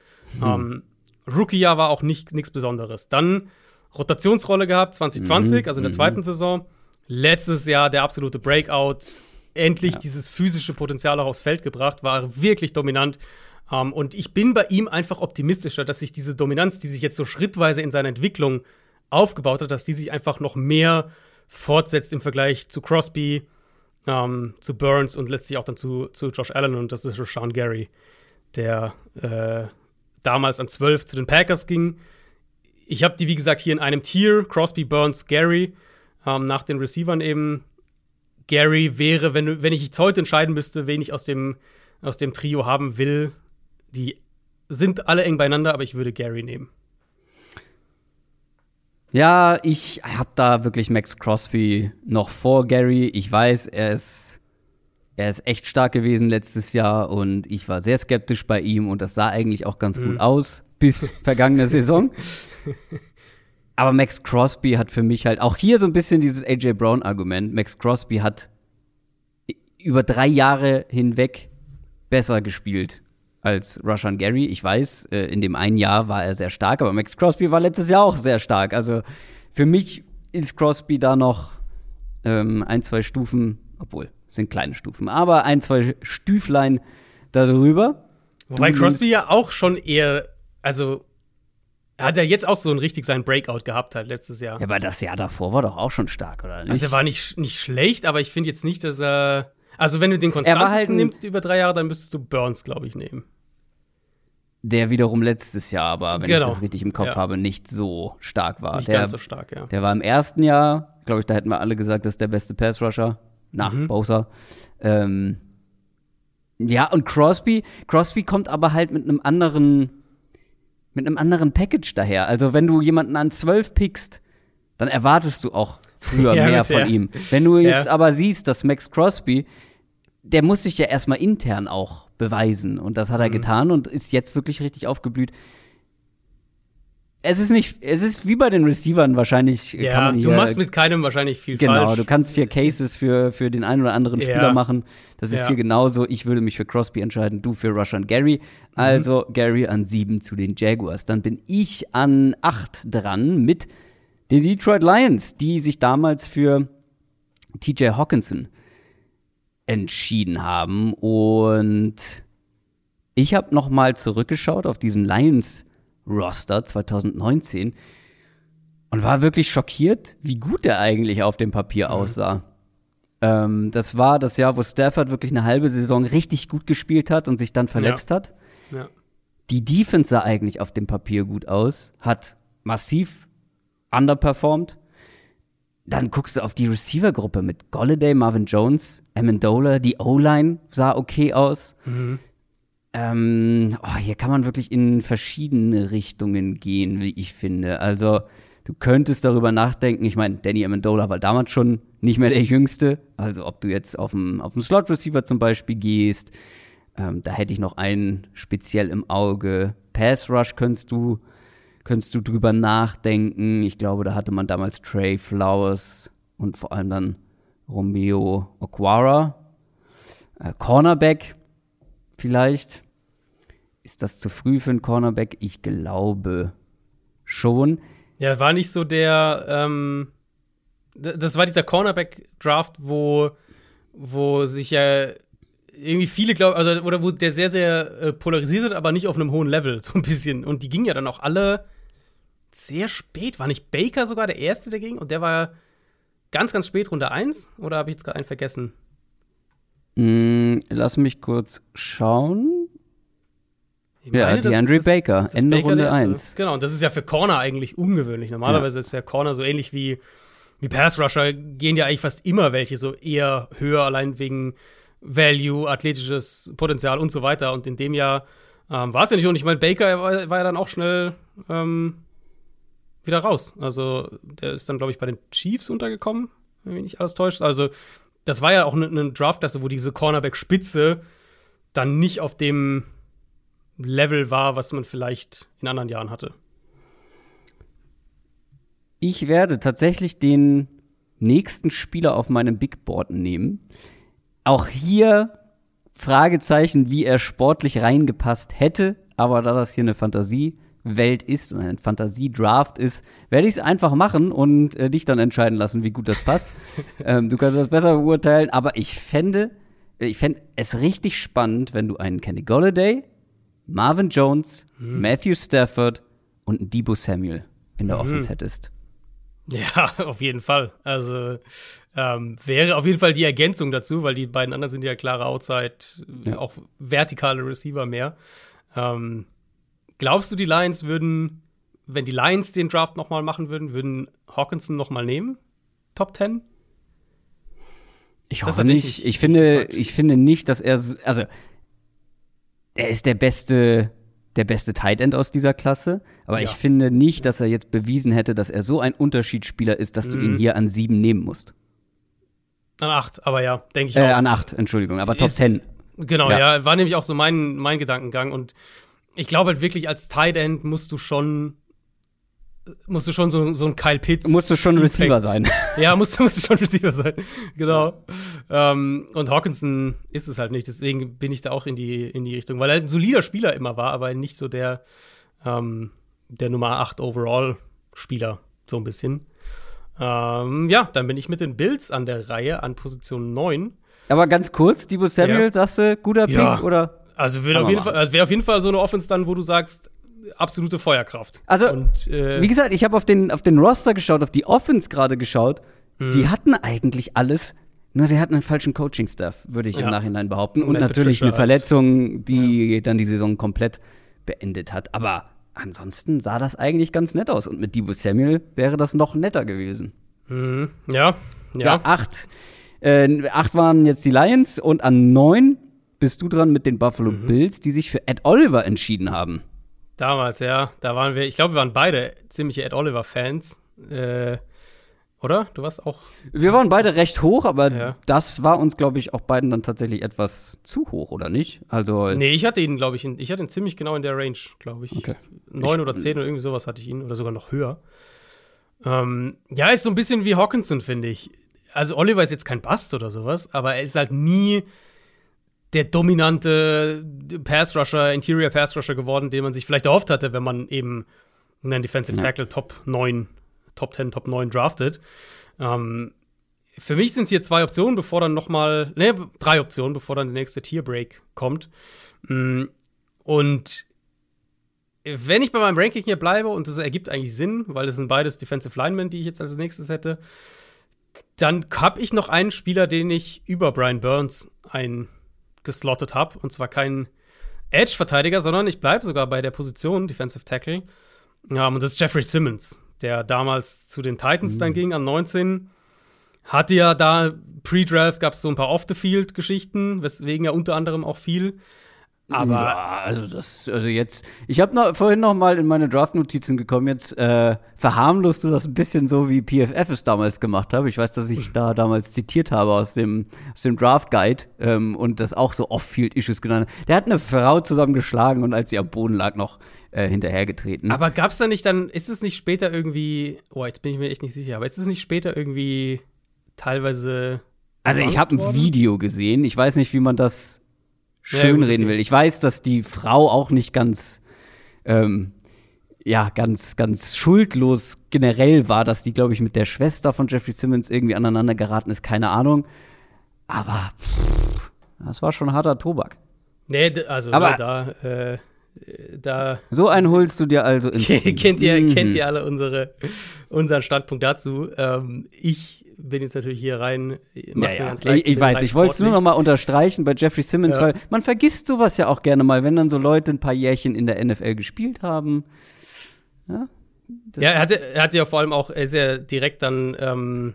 Hm. Ähm, Rookie-Jahr war auch nichts Besonderes. Dann Rotationsrolle gehabt, 2020, mhm. also in der mhm. zweiten Saison. Letztes Jahr der absolute Breakout. Endlich ja. dieses physische Potenzial auch aufs Feld gebracht, war wirklich dominant. Um, ähm, und ich bin bei ihm einfach optimistischer, dass sich diese Dominanz, die sich jetzt so schrittweise in seiner Entwicklung aufgebaut hat, dass die sich einfach noch mehr fortsetzt im Vergleich zu Crosby, um, ähm, zu Burns und letztlich auch dann zu, zu Josh Allen. Und das ist Rashawn Gary, der äh, damals an 12 zu den Packers ging ich habe die, wie gesagt, hier in einem Tier: Crosby, Burns, Gary. Ähm, nach den Receivern eben. Gary wäre, wenn, wenn ich jetzt heute entscheiden müsste, wen ich aus dem, aus dem Trio haben will, die sind alle eng beieinander, aber ich würde Gary nehmen. Ja, ich habe da wirklich Max Crosby noch vor Gary. Ich weiß, er ist, er ist echt stark gewesen letztes Jahr und ich war sehr skeptisch bei ihm und das sah eigentlich auch ganz mhm. gut aus bis vergangene Saison. Aber Max Crosby hat für mich halt auch hier so ein bisschen dieses AJ Brown-Argument. Max Crosby hat über drei Jahre hinweg besser gespielt als Rushan Gary. Ich weiß, äh, in dem einen Jahr war er sehr stark, aber Max Crosby war letztes Jahr auch sehr stark. Also für mich ist Crosby da noch ähm, ein, zwei Stufen, obwohl, es sind kleine Stufen, aber ein, zwei Stüflein darüber. Wobei Crosby ja auch schon eher, also er hat ja jetzt auch so ein richtig seinen Breakout gehabt halt letztes Jahr. Ja, aber das Jahr davor war doch auch schon stark, oder nicht? Also er war nicht, nicht schlecht, aber ich finde jetzt nicht, dass er. Also wenn du den konstantesten halt nimmst über drei Jahre, dann müsstest du Burns, glaube ich, nehmen. Der wiederum letztes Jahr, aber wenn Genau. ich das richtig im Kopf Ja. habe, nicht so stark war. Nicht der, ganz so stark, ja. der war im ersten Jahr, glaube ich, da hätten wir alle gesagt, das ist der beste Pass-Rusher nach Mhm. Bosa. Ähm, ja, und Crosby, Crosby kommt aber halt mit einem anderen, mit einem anderen Package daher. Also wenn du jemanden an 12 pickst, dann erwartest du auch früher Ja, mehr von ja. ihm. Wenn du jetzt aber siehst, dass Max Crosby, der muss sich ja erstmal intern auch beweisen. Und das hat Mhm. er getan und ist jetzt wirklich richtig aufgeblüht. Es ist nicht, es ist wie bei den Receivern wahrscheinlich. kann Ja, man du hier, machst mit keinem wahrscheinlich viel Genau, falsch. du kannst hier Cases für, für den einen oder anderen Ja. Spieler machen. Das ist Ja. hier genauso. Ich würde mich für Crosby entscheiden, du für Rushan Gary. Mhm. Also Gary an sieben zu den Jaguars. Dann bin ich an acht dran mit den Detroit Lions, die sich damals für TJ Hawkinson entschieden haben. Und ich habe noch mal zurückgeschaut auf diesen Lions-Roster 2019 und war wirklich schockiert, wie gut er eigentlich auf dem Papier aussah. Ähm, das war das Jahr, wo Stafford wirklich eine halbe Saison richtig gut gespielt hat und sich dann verletzt hat. ja. Die Defense sah eigentlich auf dem Papier gut aus, hat massiv underperformed. Dann guckst du auf die Receiver-Gruppe mit Golladay, Marvin Jones, Amendola, die O-Line sah okay aus. Ähm, oh, hier kann man wirklich in verschiedene Richtungen gehen, wie ich finde. Also, du könntest darüber nachdenken. Ich meine, Danny Amendola war damals schon nicht mehr der Jüngste. Also, ob du jetzt auf den Slot-Receiver zum Beispiel gehst, ähm, da hätte ich noch einen speziell im Auge. Pass Rush könntest du, könntest du drüber nachdenken. Ich glaube, da hatte man damals Trey Flowers und vor allem dann Romeo Okwara. Äh, Cornerback vielleicht. Ist das zu früh für einen Cornerback? Ich glaube schon. Ja, war nicht so der, ähm, das war dieser Cornerback-Draft, wo, wo sich ja irgendwie viele glauben, also, oder wo der sehr, sehr äh, polarisiert hat, aber nicht auf einem hohen Level, so ein bisschen. Und die gingen ja dann auch alle sehr spät. War nicht Baker sogar der Erste, der ging? Und der war ganz, ganz spät, Runde 1? Oder habe ich jetzt gerade einen vergessen? Mm, lass mich kurz schauen. Ich Ja, meine, DeAndre dass- Baker, dass Ende Baker Runde der Erste 1. Genau, und das ist ja für Corner eigentlich ungewöhnlich. Normalerweise ist ja Corner so ähnlich wie, wie Pass Rusher, gehen ja eigentlich fast immer welche so eher höher, allein wegen Value, athletisches Potenzial und so weiter. Und in dem Jahr ähm, war es ja nicht. Und ich meine, Baker war, war ja dann auch schnell ähm, wieder raus. Also, der ist dann, glaube ich, bei den Chiefs untergekommen, wenn mich nicht alles täuscht. Also, das war ja auch eine ne Draftklasse, wo diese Cornerback-Spitze dann nicht auf dem Level war, was man vielleicht in anderen Jahren hatte. Ich werde tatsächlich den nächsten Spieler auf meinem Big Board nehmen. Auch hier Fragezeichen, wie er sportlich reingepasst hätte. Aber da das hier eine Fantasiewelt ist und ein Fantasiedraft ist, werde ich es einfach machen und äh, dich dann entscheiden lassen, wie gut das passt. ähm, du kannst das besser beurteilen. Aber ich fände, ich fände es richtig spannend, wenn du einen Kenny Golladay, Marvin Jones, Matthew Stafford und einen Debo Samuel in der Offense hättest. Ja, auf jeden Fall. Also ähm, wäre auf jeden Fall die Ergänzung dazu, weil die beiden anderen sind ja klare Outside, Ja. auch vertikale Receiver mehr. Ähm, glaubst du, die Lions würden, wenn die Lions den Draft noch mal machen würden, würden Hawkinson noch mal nehmen? Top 10? Ich hoffe nicht. Ich finde, ich finde nicht, dass er, also, er ist der beste, der beste Tight End aus dieser Klasse. Aber Ja. ich finde nicht, dass er jetzt bewiesen hätte, dass er so ein Unterschiedsspieler ist, dass du ihn Mhm. hier an sieben nehmen musst. An 8, aber ja, denke ich Äh, auch. an acht, Entschuldigung, aber Top Ist- Ten. Genau, Ja. ja. war nämlich auch so mein, mein Gedankengang. Und ich glaube halt wirklich, als Tight End musst du schon musst du schon so, so ein Kyle Pitts. Musst du schon Receiver sein. Ja, musst, du- musst du schon Receiver sein. genau. Ähm, und Hawkinson ist es halt nicht. Deswegen bin ich da auch in die, in die Richtung, weil er ein solider Spieler immer war, aber nicht so der, ähm, der Nummer 8 Overall-Spieler. So ein bisschen. Ähm, ja, dann bin ich mit den Bills an der Reihe an Position 9. Aber ganz kurz, Debo Samuel, Ja. sagst du, guter Pick Ja. oder? Also wird Kann auf jeden Fall, also wäre auf jeden Fall so eine Offense dann, wo du sagst, absolute Feuerkraft. Also, Und, äh, Wie gesagt, ich habe auf den, auf den Roster geschaut, auf die Offense gerade geschaut. Mhm. Die hatten eigentlich alles, nur sie hatten einen falschen Coaching-Staff, würde ich im Ja. Nachhinein behaupten. Und Und natürlich eine. Verletzung, die dann die Saison komplett beendet hat. Aber ansonsten sah das eigentlich ganz nett aus. Und mit Debo Samuel wäre das noch netter gewesen. mhm, ja, Ja, ja. acht. Äh, acht waren jetzt die Lions und an neun bist du dran mit den Buffalo Mhm. Bills, die sich für Ed Oliver entschieden haben. Damals, ja. Da waren wir, ich glaube, wir waren beide ziemliche Ed Oliver-Fans. Äh, oder? Du warst auch. Wir waren beide recht hoch, aber Ja. das war uns, glaube ich, auch beiden dann tatsächlich etwas zu hoch, oder nicht? Also, Nee, ich hatte ihn, glaube ich, in, ich hatte ihn ziemlich genau in der Range, glaube ich. Okay. Neun oder zehn oder irgendwie sowas hatte ich ihn, oder sogar noch höher. Ähm, ja, ist so ein bisschen wie Hawkinson, finde ich. Also, Oliver ist jetzt kein Bast oder sowas, aber er ist halt nie der dominante Pass-Rusher, Interior Pass-Rusher geworden, den man sich vielleicht erhofft hatte, wenn man eben einen Defensive Ja. Tackle Top 9, Top 10, Top 9 draftet. Ähm, für mich sind es hier zwei Optionen, bevor dann noch mal, ne, drei Optionen, bevor dann der nächste Tierbreak kommt. Mm, Und wenn ich bei meinem Ranking hier bleibe, und das ergibt eigentlich Sinn, weil das sind beides Defensive Linemen, die ich jetzt als nächstes hätte, dann habe ich noch einen Spieler, den ich über Brian Burns eingeslottet habe. Und zwar kein Edge-Verteidiger, sondern ich bleibe sogar bei der Position Defensive Tackle. Ja, und das ist Jeffrey Simmons, der damals zu den Titans dann ging, an 19. Hatte ja da, Pre-Draft gab es so ein paar Off-the-Field-Geschichten, weswegen er unter anderem auch viel. Aber ja, also das, also jetzt, ich habe noch, vorhin noch mal in meine Draft-Notizen gekommen, jetzt äh, verharmlost du das ein bisschen so, wie PFF es damals gemacht habe. Ich weiß, dass ich da damals zitiert habe aus dem, aus dem Draft-Guide ähm, und das auch so Off-Field-Issues genannt. Der hat eine Frau zusammengeschlagen und als sie am Boden lag, noch äh, hinterhergetreten. Aber gab's da nicht dann, ist es nicht später irgendwie, oh, jetzt bin ich mir echt nicht sicher, aber ist es nicht später irgendwie teilweise. Also ich habe ein? Video gesehen. Ich weiß nicht, wie man das schönreden gut, okay. will. Ich weiß, dass die Frau auch nicht ganz, ähm, ja, ganz, ganz schuldlos generell war, dass die, glaube ich, mit der Schwester von Jeffrey Simmons irgendwie aneinander geraten ist. Keine Ahnung. Aber pff, das war schon harter Tobak. Nee, also Aber- da, äh, da So einen holst du dir also ins kennt, ihr, Mhm. kennt ihr alle unsere, unseren Standpunkt dazu. Ähm, ich bin jetzt natürlich hier rein. Ja, mach's mir ja. ganz leicht, Ich, ich weiß, ich wollte es nur noch mal unterstreichen bei Jeffrey Simmons, Ja. weil man vergisst sowas ja auch gerne mal, wenn dann so Leute ein paar Jährchen in der NFL gespielt haben. Ja, Ja, er hatte, er hatte ja vor allem auch, er ja direkt dann, ähm,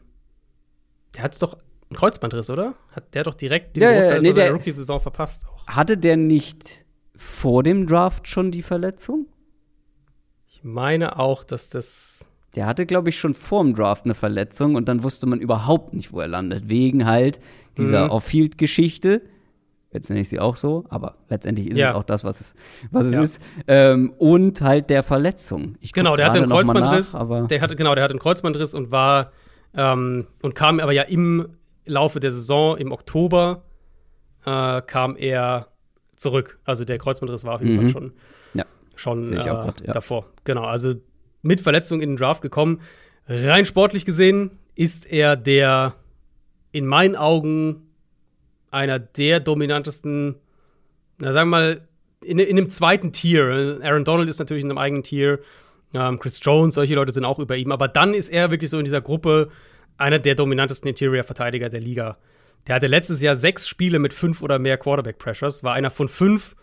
der hat doch einen Kreuzbandriss, oder? Hat der doch direkt den Ja, Großteil nee, der- Rookie-Saison verpasst auch. Hatte der nicht vor dem Draft schon die Verletzung? Ich meine auch, dass das Der hatte, glaube ich, schon vor dem Draft eine Verletzung und dann wusste man überhaupt nicht, wo er landet. Wegen halt dieser Mhm. Off-Field-Geschichte. Jetzt nenne ich sie auch so, aber letztendlich ist Ja. es auch das, was es, was es Ja. ist. Ähm, und halt der Verletzung. Ich Genau, der hatte einen Kreuzbandriss. Nach, aber der hatte, genau, der hatte einen Kreuzbandriss und war ähm, und kam aber ja im Laufe der Saison, im Oktober, äh, kam er zurück. Also der Kreuzbandriss war auf jeden Mhm. Fall schon, Ja. schon äh, grad, ja. davor. Genau, also mit Verletzung in den Draft gekommen. Rein sportlich gesehen ist er der in meinen Augen einer der dominantesten, na sagen wir mal, in, in einem zweiten Tier. Aaron Donald ist natürlich in einem eigenen Tier. Ähm, Chris Jones, solche Leute sind auch über ihm. Aber dann ist er wirklich so in dieser Gruppe einer der dominantesten Interior-Verteidiger der Liga. Der hatte letztes Jahr sechs Spiele mit fünf oder mehr Quarterback-Pressures, war einer von fünf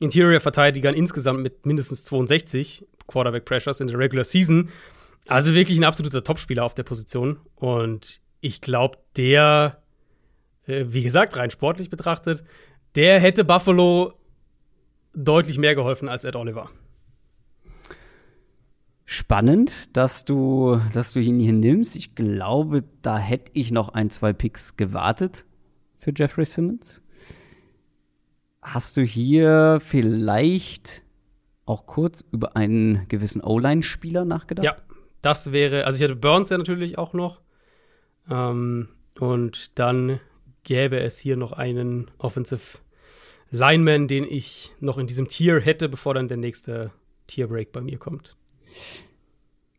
Interior-Verteidigern insgesamt mit mindestens 62 Quarterback-Pressures in der Regular Season. Also wirklich ein absoluter Topspieler auf der Position. Und ich glaube, der, äh, wie gesagt, rein sportlich betrachtet, der hätte Buffalo deutlich mehr geholfen als Ed Oliver. spannend, dass du, dass du ihn hier nimmst. Ich glaube, da hätte ich noch ein, zwei Picks gewartet für Jeffrey Simmons. Hast du hier vielleicht auch kurz über einen gewissen O-Line-Spieler nachgedacht? Ja, das wäre, also ich hatte Burns ja natürlich auch noch. Ähm, und dann gäbe es hier noch einen Offensive Lineman, den ich noch in diesem Tier hätte, bevor dann der nächste Tierbreak bei mir kommt.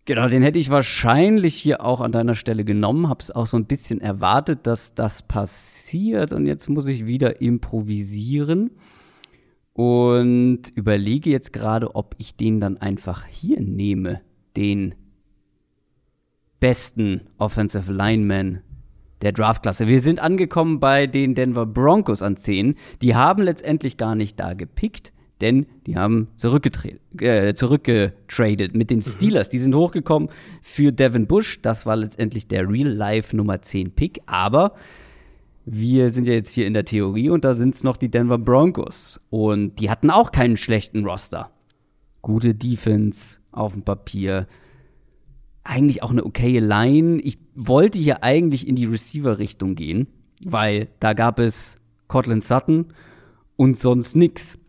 Genau, den hätte ich wahrscheinlich hier auch an deiner Stelle genommen, hab's auch so ein bisschen erwartet, dass das passiert und jetzt muss ich wieder improvisieren und überlege jetzt gerade, ob ich den dann einfach hier nehme, den besten Offensive Lineman der Draftklasse. Wir sind angekommen bei den Denver Broncos an 10. Die haben letztendlich gar nicht da gepickt, denn die haben äh, zurückgetradet mit den mhm. Steelers. Die sind hochgekommen für Devin Bush. Das war letztendlich der Real-Life Nummer 10 Pick. Aber wir sind ja jetzt hier in der Theorie und da sind es noch die Denver Broncos. Und die hatten auch keinen schlechten Roster. Gute Defense auf dem Papier. Eigentlich auch eine okaye Line. Ich wollte hier eigentlich in die Receiver-Richtung gehen, weil da gab es Cortland Sutton und sonst nix.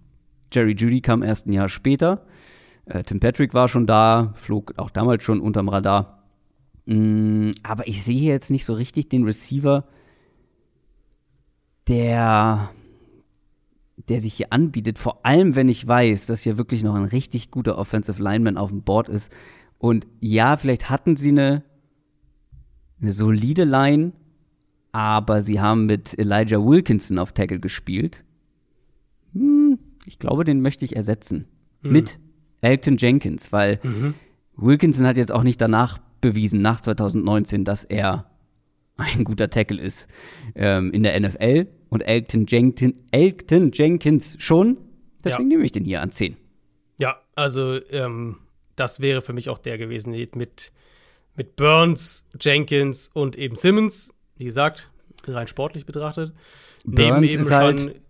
Jerry Judy kam erst ein Jahr später. Äh, Tim Patrick war schon da, flog auch damals schon unterm Radar. Mm, aber ich sehe jetzt nicht so richtig den Receiver, der, der sich hier anbietet. Vor allem, wenn ich weiß, dass hier wirklich noch ein richtig guter Offensive Lineman auf dem Board ist. Und ja, vielleicht hatten sie eine, eine solide Line, aber sie haben mit Elijah Wilkinson auf Tackle gespielt. Hm, ich glaube, den möchte ich ersetzen. Mhm. Mit Elton Jenkins, weil mhm. Wilkinson hat jetzt auch nicht danach bewiesen, nach 2019, dass er ein guter Tackle ist ähm, in der NFL. Und Elton, Jenkins, Elton Jenkins schon. Deswegen ja. nehme ich den hier an 10. Ja, also ähm, das wäre für mich auch der gewesen mit, mit Burns, Jenkins und eben Simmons. Wie gesagt, rein sportlich betrachtet. Burns Neben eben ist halt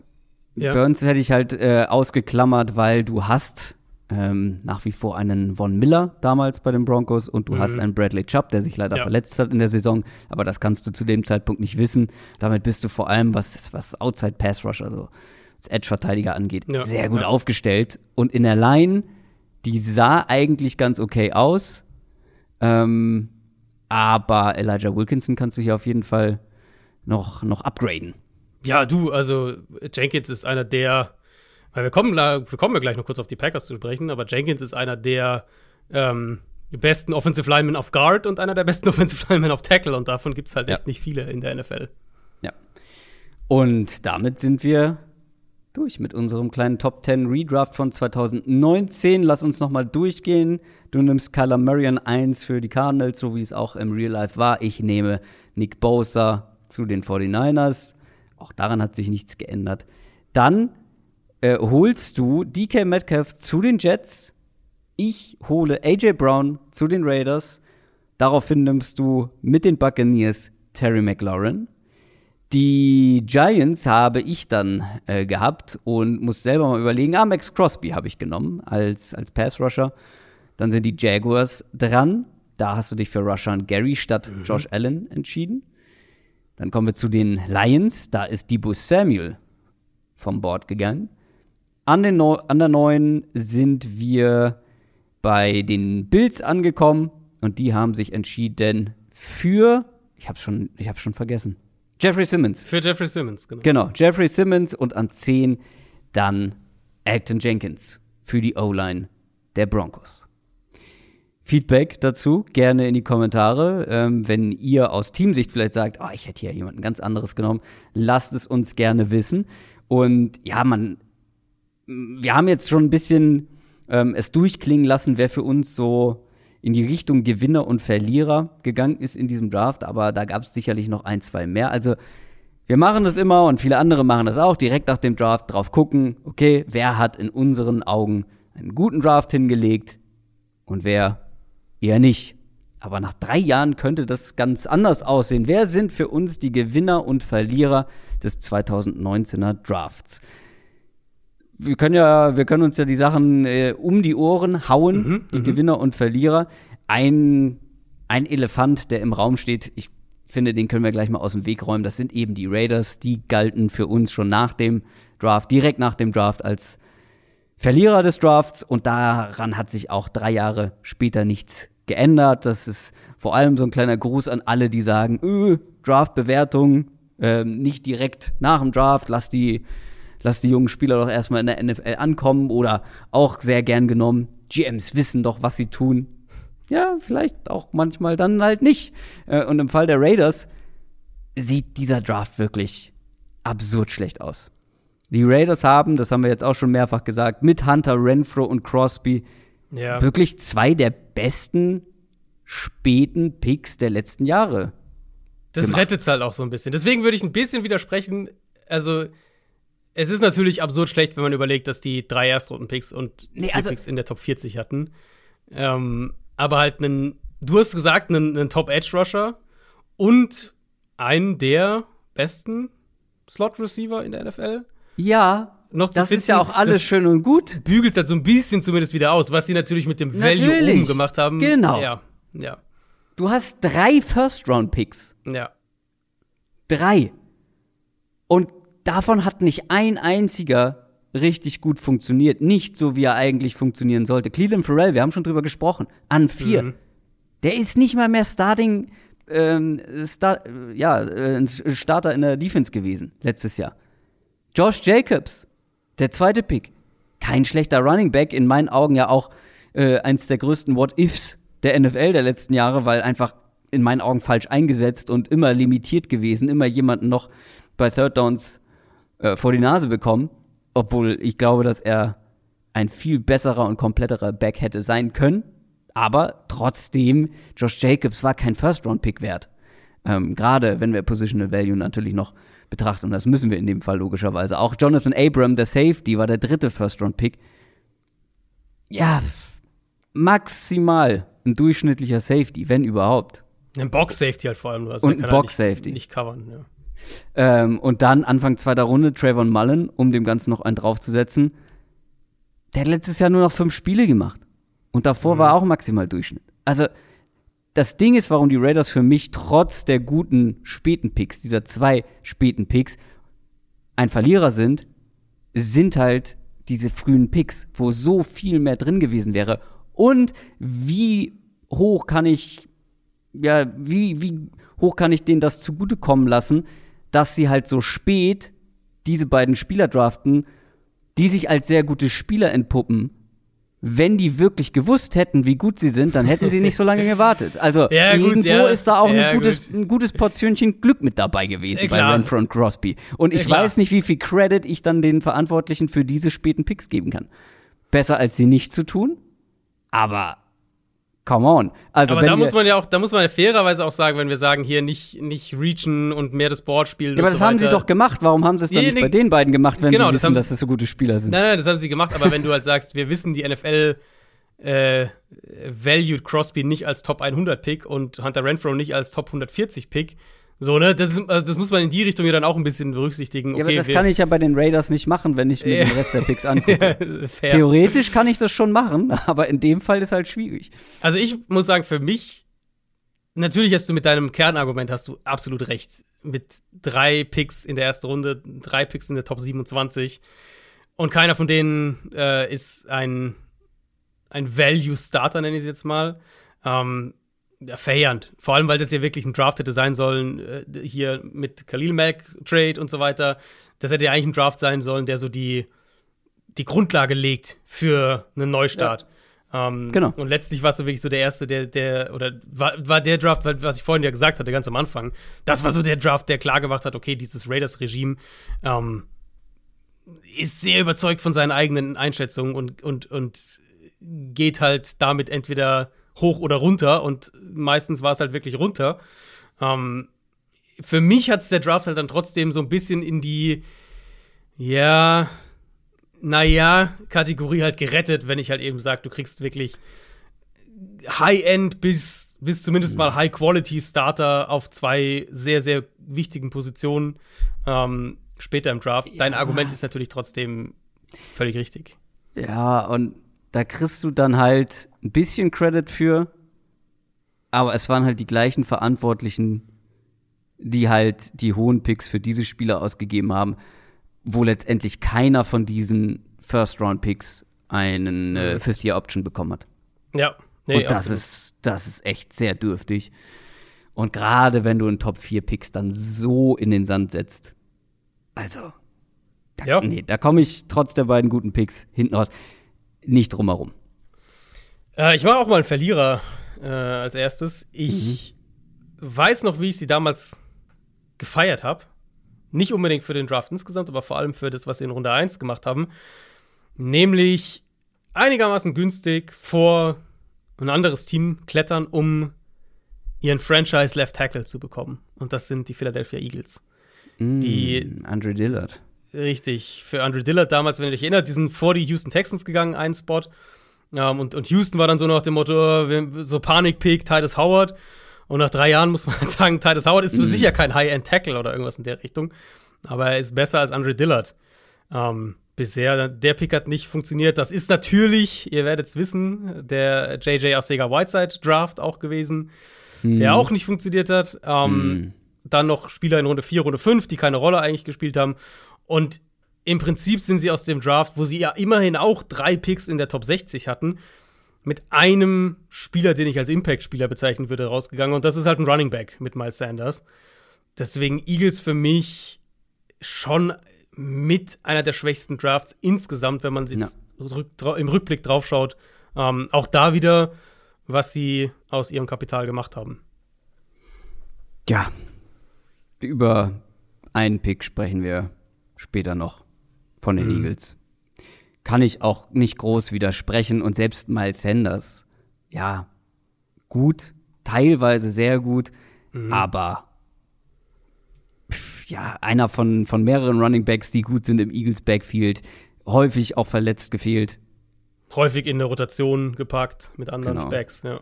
ja. Burns hätte ich halt äh, ausgeklammert, weil du hast ähm, nach wie vor einen Von Miller damals bei den Broncos und du mhm. hast einen Bradley Chubb, der sich leider ja. verletzt hat in der Saison, aber das kannst du zu dem Zeitpunkt nicht wissen. Damit bist du vor allem, was, was Outside Pass Rush, also als Edge-Verteidiger angeht, ja. sehr gut aufgestellt. Und in der Line, die sah eigentlich ganz okay aus, ähm, aber Elijah Wilkinson kannst du hier auf jeden Fall noch, noch upgraden. Ja, du, also Jenkins ist einer der, weil wir kommen, wir kommen ja gleich noch kurz auf die Packers zu sprechen, aber Jenkins ist einer der ähm, besten Offensive Linemen auf Guard und einer der besten Offensive Linemen auf Tackle und davon gibt es halt ja. echt nicht viele in der NFL. Ja. Und damit sind wir durch mit unserem kleinen Top 10 Redraft von 2019. Lass uns noch mal durchgehen. Du nimmst Kyler Murray an 1 für die Cardinals, so wie es auch im Real Life war. Ich nehme Nick Bosa zu den 49ers. Auch daran hat sich nichts geändert. Dann äh, holst du DK Metcalf zu den Jets. Ich hole AJ Brown zu den Raiders. Daraufhin nimmst du mit den Buccaneers Terry McLaurin. Die Giants habe ich dann äh, gehabt und muss selber mal überlegen. Ah, Max Crosby habe ich genommen als, als Pass-Rusher. Dann sind die Jaguars dran. Da hast du dich für Rusher und Gary statt mhm. Josh Allen entschieden. Dann kommen wir zu den Lions. Da ist Debo Samuel vom Board gegangen. An, den Neu an der neuen sind wir bei den Bills angekommen und die haben sich entschieden für, ich habe schon, ich habe schon vergessen, Jeffrey Simmons. Für Jeffrey Simmons, genau. Genau, Jeffrey Simmons und an 10 dann Acton Jenkins für die O-Line der Broncos. Feedback dazu gerne in die Kommentare. Ähm, wenn ihr aus Teamsicht vielleicht sagt, oh, ich hätte hier jemanden ganz anderes genommen, lasst es uns gerne wissen. Und ja, man, wir haben jetzt schon ein bisschen ähm, es durchklingen lassen, wer für uns so in die Richtung Gewinner und Verlierer gegangen ist in diesem Draft, aber da gab es sicherlich noch ein, zwei mehr. Also wir machen das immer und viele andere machen das auch, direkt nach dem Draft drauf gucken, okay, wer hat in unseren Augen einen guten Draft hingelegt und wer Eher nicht. Aber nach drei Jahren könnte das ganz anders aussehen. Wer sind für uns die Gewinner und Verlierer des 2019er Drafts? Wir können ja, wir können uns ja die Sachen äh, um die Ohren hauen, mhm, die mhm. Gewinner und Verlierer. Ein, ein Elefant, der im Raum steht, ich finde, den können wir gleich mal aus dem Weg räumen. Das sind eben die Raiders. Die galten für uns schon nach dem Draft, direkt nach dem Draft als Verlierer des Drafts und daran hat sich auch drei Jahre später nichts geändert. Das ist vor allem so ein kleiner Gruß an alle, die sagen, öh, Draft-Bewertung, ähm, nicht direkt nach dem Draft, lass die, lass die jungen Spieler doch erstmal in der NFL ankommen oder auch sehr gern genommen, GMs wissen doch, was sie tun. Ja, vielleicht auch manchmal dann halt nicht. Äh, und im Fall der Raiders sieht dieser Draft wirklich absurd schlecht aus. Die Raiders haben, das haben wir jetzt auch schon mehrfach gesagt, mit Hunter Renfro und Crosby Ja. wirklich zwei der besten späten Picks der letzten Jahre. Das rettet es halt auch so ein bisschen. Deswegen würde ich ein bisschen widersprechen. Also, es ist natürlich absurd schlecht, wenn man überlegt, dass die drei Erstrunden-Picks und Nee, also- Picks in der Top 40 hatten. Ähm, aber halt einen, du hast gesagt, einen, einen Top-Edge-Rusher und einen der besten Slot-Receiver in der NFL. Ja, Noch zu das ist ja finden, auch alles das- schön und gut. Bügelt halt so ein bisschen zumindest wieder aus, was sie natürlich mit dem Value Natürlich. oben gemacht haben. Genau. Ja, ja, Du hast drei First-Round-Picks. ja. Drei. Und davon hat nicht ein einziger richtig gut funktioniert. Nicht so, wie er eigentlich funktionieren sollte. Cleveland Farrell, wir haben schon drüber gesprochen, an vier. Mhm. Der ist nicht mal mehr Starting, ähm, Star, ja, äh, ein Starter in der Defense gewesen, letztes Jahr. Josh Jacobs, der zweite Pick. Kein schlechter Running Back, in meinen Augen ja auch äh, eins der größten What-Ifs der NFL der letzten Jahre, weil einfach in meinen Augen falsch eingesetzt und immer limitiert gewesen, immer jemanden noch bei Third Downs äh, vor die Nase bekommen, obwohl ich glaube, dass er ein viel besserer und kompletterer Back hätte sein können. Aber trotzdem, Josh Jacobs war kein First-Round-Pick wert. Ähm, Gerade wenn wir Positional Value natürlich noch betrachten, und das müssen wir in dem Fall logischerweise. Auch Jonathan Abram, der Safety, war der dritte First-Round-Pick. Ja, maximal ein durchschnittlicher Safety, wenn überhaupt. Ein Box-Safety halt vor allem. Also Und ein Box-Safety. Nicht, nicht covern, ja. Ähm, und dann Anfang zweiter Runde Trayvon Mullen, um dem Ganzen noch einen draufzusetzen. Der hat letztes Jahr nur noch fünf Spiele gemacht. Und davor war auch maximal Durchschnitt. Also, das Ding ist, warum die Raiders für mich trotz der guten späten Picks, dieser zwei späten Picks, ein Verlierer sind, sind halt diese frühen Picks, wo so viel mehr drin gewesen wäre. Und wie hoch kann ich, ja, wie, wie hoch kann ich denen das zugutekommen lassen, dass sie halt so spät diese beiden Spieler draften, die sich als sehr gute Spieler entpuppen. Wenn die wirklich gewusst hätten, wie gut sie sind, dann hätten sie nicht so lange gewartet. Also Ja, gut, irgendwo ja. ist da auch Ja, ein, gutes, gut. ein gutes Portionchen Glück mit dabei gewesen bei. Renfro und Crosby. Und ich weiß nicht, wie viel Credit ich dann den Verantwortlichen für diese späten Picks geben kann. Besser als sie nicht zu tun, aber come on. Also Aber da muss man ja auch, da muss man ja fairerweise auch sagen, wenn wir sagen, hier nicht, nicht reachen und mehr das Board spielen. ja, aber das so haben sie doch gemacht. Warum haben sie es dann Ja, nicht nee, bei den beiden gemacht, wenn genau, sie das wissen, haben dass das so gute Spieler sind? Nein, nein, das haben sie gemacht, aber wenn du halt sagst, wir wissen, die NFL äh, valued Crosby nicht als Top 100 Pick und Hunter Renfro nicht als Top 140 Pick, so, ne, das, ist, also das muss man in die Richtung ja dann auch ein bisschen berücksichtigen. Okay, ja, aber das kann ich ja bei den Raiders nicht machen, wenn ich mir Ja. den Rest der Picks angucke. Fair. Theoretisch kann ich das schon machen, aber in dem Fall ist halt schwierig. Also ich muss sagen, für mich, natürlich hast du mit deinem Kernargument hast du absolut recht. Mit drei Picks in der ersten Runde, drei Picks in der Top 27 und keiner von denen äh, ist ein, ein Value-Starter, nenne ich es jetzt mal. Ähm, ja, verheerend. Vor allem, weil das ja wirklich ein Draft hätte sein sollen, äh, hier mit Khalil Mack Trade und so weiter. Das hätte ja eigentlich ein Draft sein sollen, der so die, die Grundlage legt für einen Neustart. Ähm, Genau. Und letztlich warst du wirklich so der Erste, der, der, oder war, war der Draft, was ich vorhin ja gesagt hatte, ganz am Anfang, das war so der Draft, der klar gemacht hat, okay, dieses Raiders-Regime ähm, ist sehr überzeugt von seinen eigenen Einschätzungen und, und, und geht halt damit entweder hoch oder runter und meistens war es halt wirklich runter. Ähm, für mich hat es der Draft halt dann trotzdem so ein bisschen in die, ja, naja, Kategorie halt gerettet, wenn ich halt eben sage, du kriegst wirklich High-End bis, bis zumindest mal High-Quality-Starter auf zwei sehr, sehr wichtigen Positionen ähm, später im Draft. Dein Argument ist natürlich trotzdem völlig richtig. Ja, und da kriegst du dann halt ein bisschen Credit für, aber es waren halt die gleichen Verantwortlichen, die halt die hohen Picks für diese Spieler ausgegeben haben, wo letztendlich keiner von diesen First-Round-Picks einen äh, Fifth-Year-Option bekommen hat. Ja, Nee, und das ist, das ist echt sehr dürftig. Und gerade wenn du einen Top 4 Picks dann so in den Sand setzt. Also, da, ja. nee, da komme ich trotz der beiden guten Picks hinten raus nicht drumherum. Äh, ich war auch mal ein Verlierer äh, als erstes. Ich mhm. weiß noch, wie ich sie damals gefeiert habe. Nicht unbedingt für den Draft insgesamt, aber vor allem für das, was sie in Runde 1 gemacht haben. Nämlich einigermaßen günstig vor ein anderes Team klettern, um ihren Franchise Left Tackle zu bekommen. Und das sind die Philadelphia Eagles. Mm, die Andrew Dillard. Richtig, für Andrew Dillard damals, wenn ihr euch erinnert, die sind vor die Houston Texans gegangen, einen Spot. Um, und, und Houston war dann so nach dem Motto, oh, so Panik-Pick, Titus Howard. Und nach drei Jahren muss man sagen, Titus Howard ist mhm. sicher kein High-End-Tackle oder irgendwas in der Richtung. Aber er ist besser als Andre Dillard. Ähm, bisher, der Pick hat nicht funktioniert. Das ist natürlich, ihr werdet es wissen, der JJ Arcega Whiteside Draft auch gewesen, mhm. der auch nicht funktioniert hat. Ähm, mhm. Dann noch Spieler in Runde 4, Runde 5, die keine Rolle eigentlich gespielt haben. Und im Prinzip sind sie aus dem Draft, wo sie ja immerhin auch drei Picks in der Top 60 hatten, mit einem Spieler, den ich als Impact-Spieler bezeichnen würde, rausgegangen. Und das ist halt ein Running Back mit Miles Sanders. Deswegen Eagles für mich schon mit einer der schwächsten Drafts insgesamt, wenn man sich ja. im Rückblick draufschaut. Ähm, auch da wieder, was sie aus ihrem Kapital gemacht haben. Ja, über einen Pick sprechen wir später noch von den mhm. Eagles kann ich auch nicht groß widersprechen. Und selbst Miles Sanders, ja, gut, teilweise sehr gut, mhm. aber ja, einer von, von mehreren Running Backs, die gut sind im Eagles Backfield, häufig auch verletzt gefehlt. Häufig in der Rotation gepackt mit anderen genau. Backs, ja.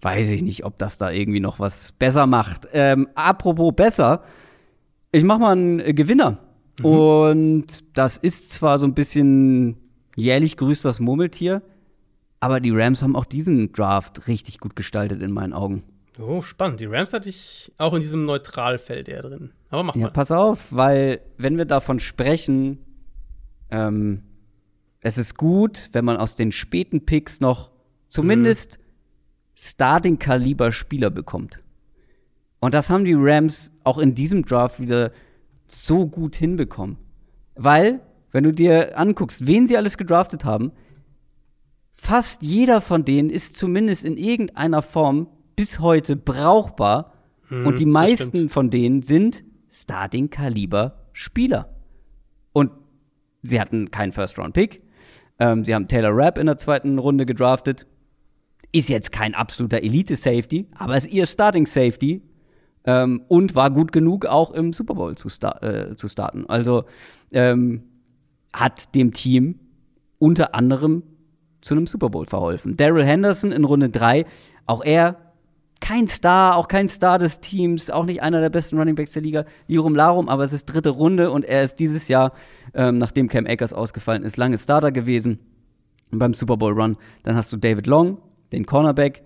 Weiß ich nicht, ob das da irgendwie noch was besser macht. Ähm, apropos besser, ich mach mal einen Gewinner Mhm. Und das ist zwar so ein bisschen jährlich grüßt das Murmeltier, aber die Rams haben auch diesen Draft richtig gut gestaltet in meinen Augen. Oh, spannend. Die Rams hatte ich auch in diesem Neutralfeld eher drin. Aber mach ja, mal. Ja, pass auf, weil wenn wir davon sprechen, ähm, es ist gut, wenn man aus den späten Picks noch zumindest mhm. Starting-Kaliber-Spieler bekommt. Und das haben die Rams auch in diesem Draft wieder so gut hinbekommen. Weil, wenn du dir anguckst, wen sie alles gedraftet haben, fast jeder von denen ist zumindest in irgendeiner Form bis heute brauchbar. Mhm, und die meisten von denen sind Starting-Kaliber-Spieler. Und sie hatten keinen First-Round-Pick. Ähm, sie haben Taylor Rapp in der zweiten Runde gedraftet. Ist jetzt kein absoluter Elite-Safety, aber ist ihr Starting-Safety ähm, und war gut genug, auch im Super Bowl zu, star äh, zu starten. Also ähm, hat dem Team unter anderem zu einem Super Bowl verholfen. Daryl Henderson in Runde 3, auch er kein Star, auch kein Star des Teams, auch nicht einer der besten Running Backs der Liga, Lirum Larum, aber es ist dritte Runde und er ist dieses Jahr, ähm, nachdem Cam Akers ausgefallen ist, lange Starter gewesen beim Super Bowl Run. Dann hast du David Long, den Cornerback.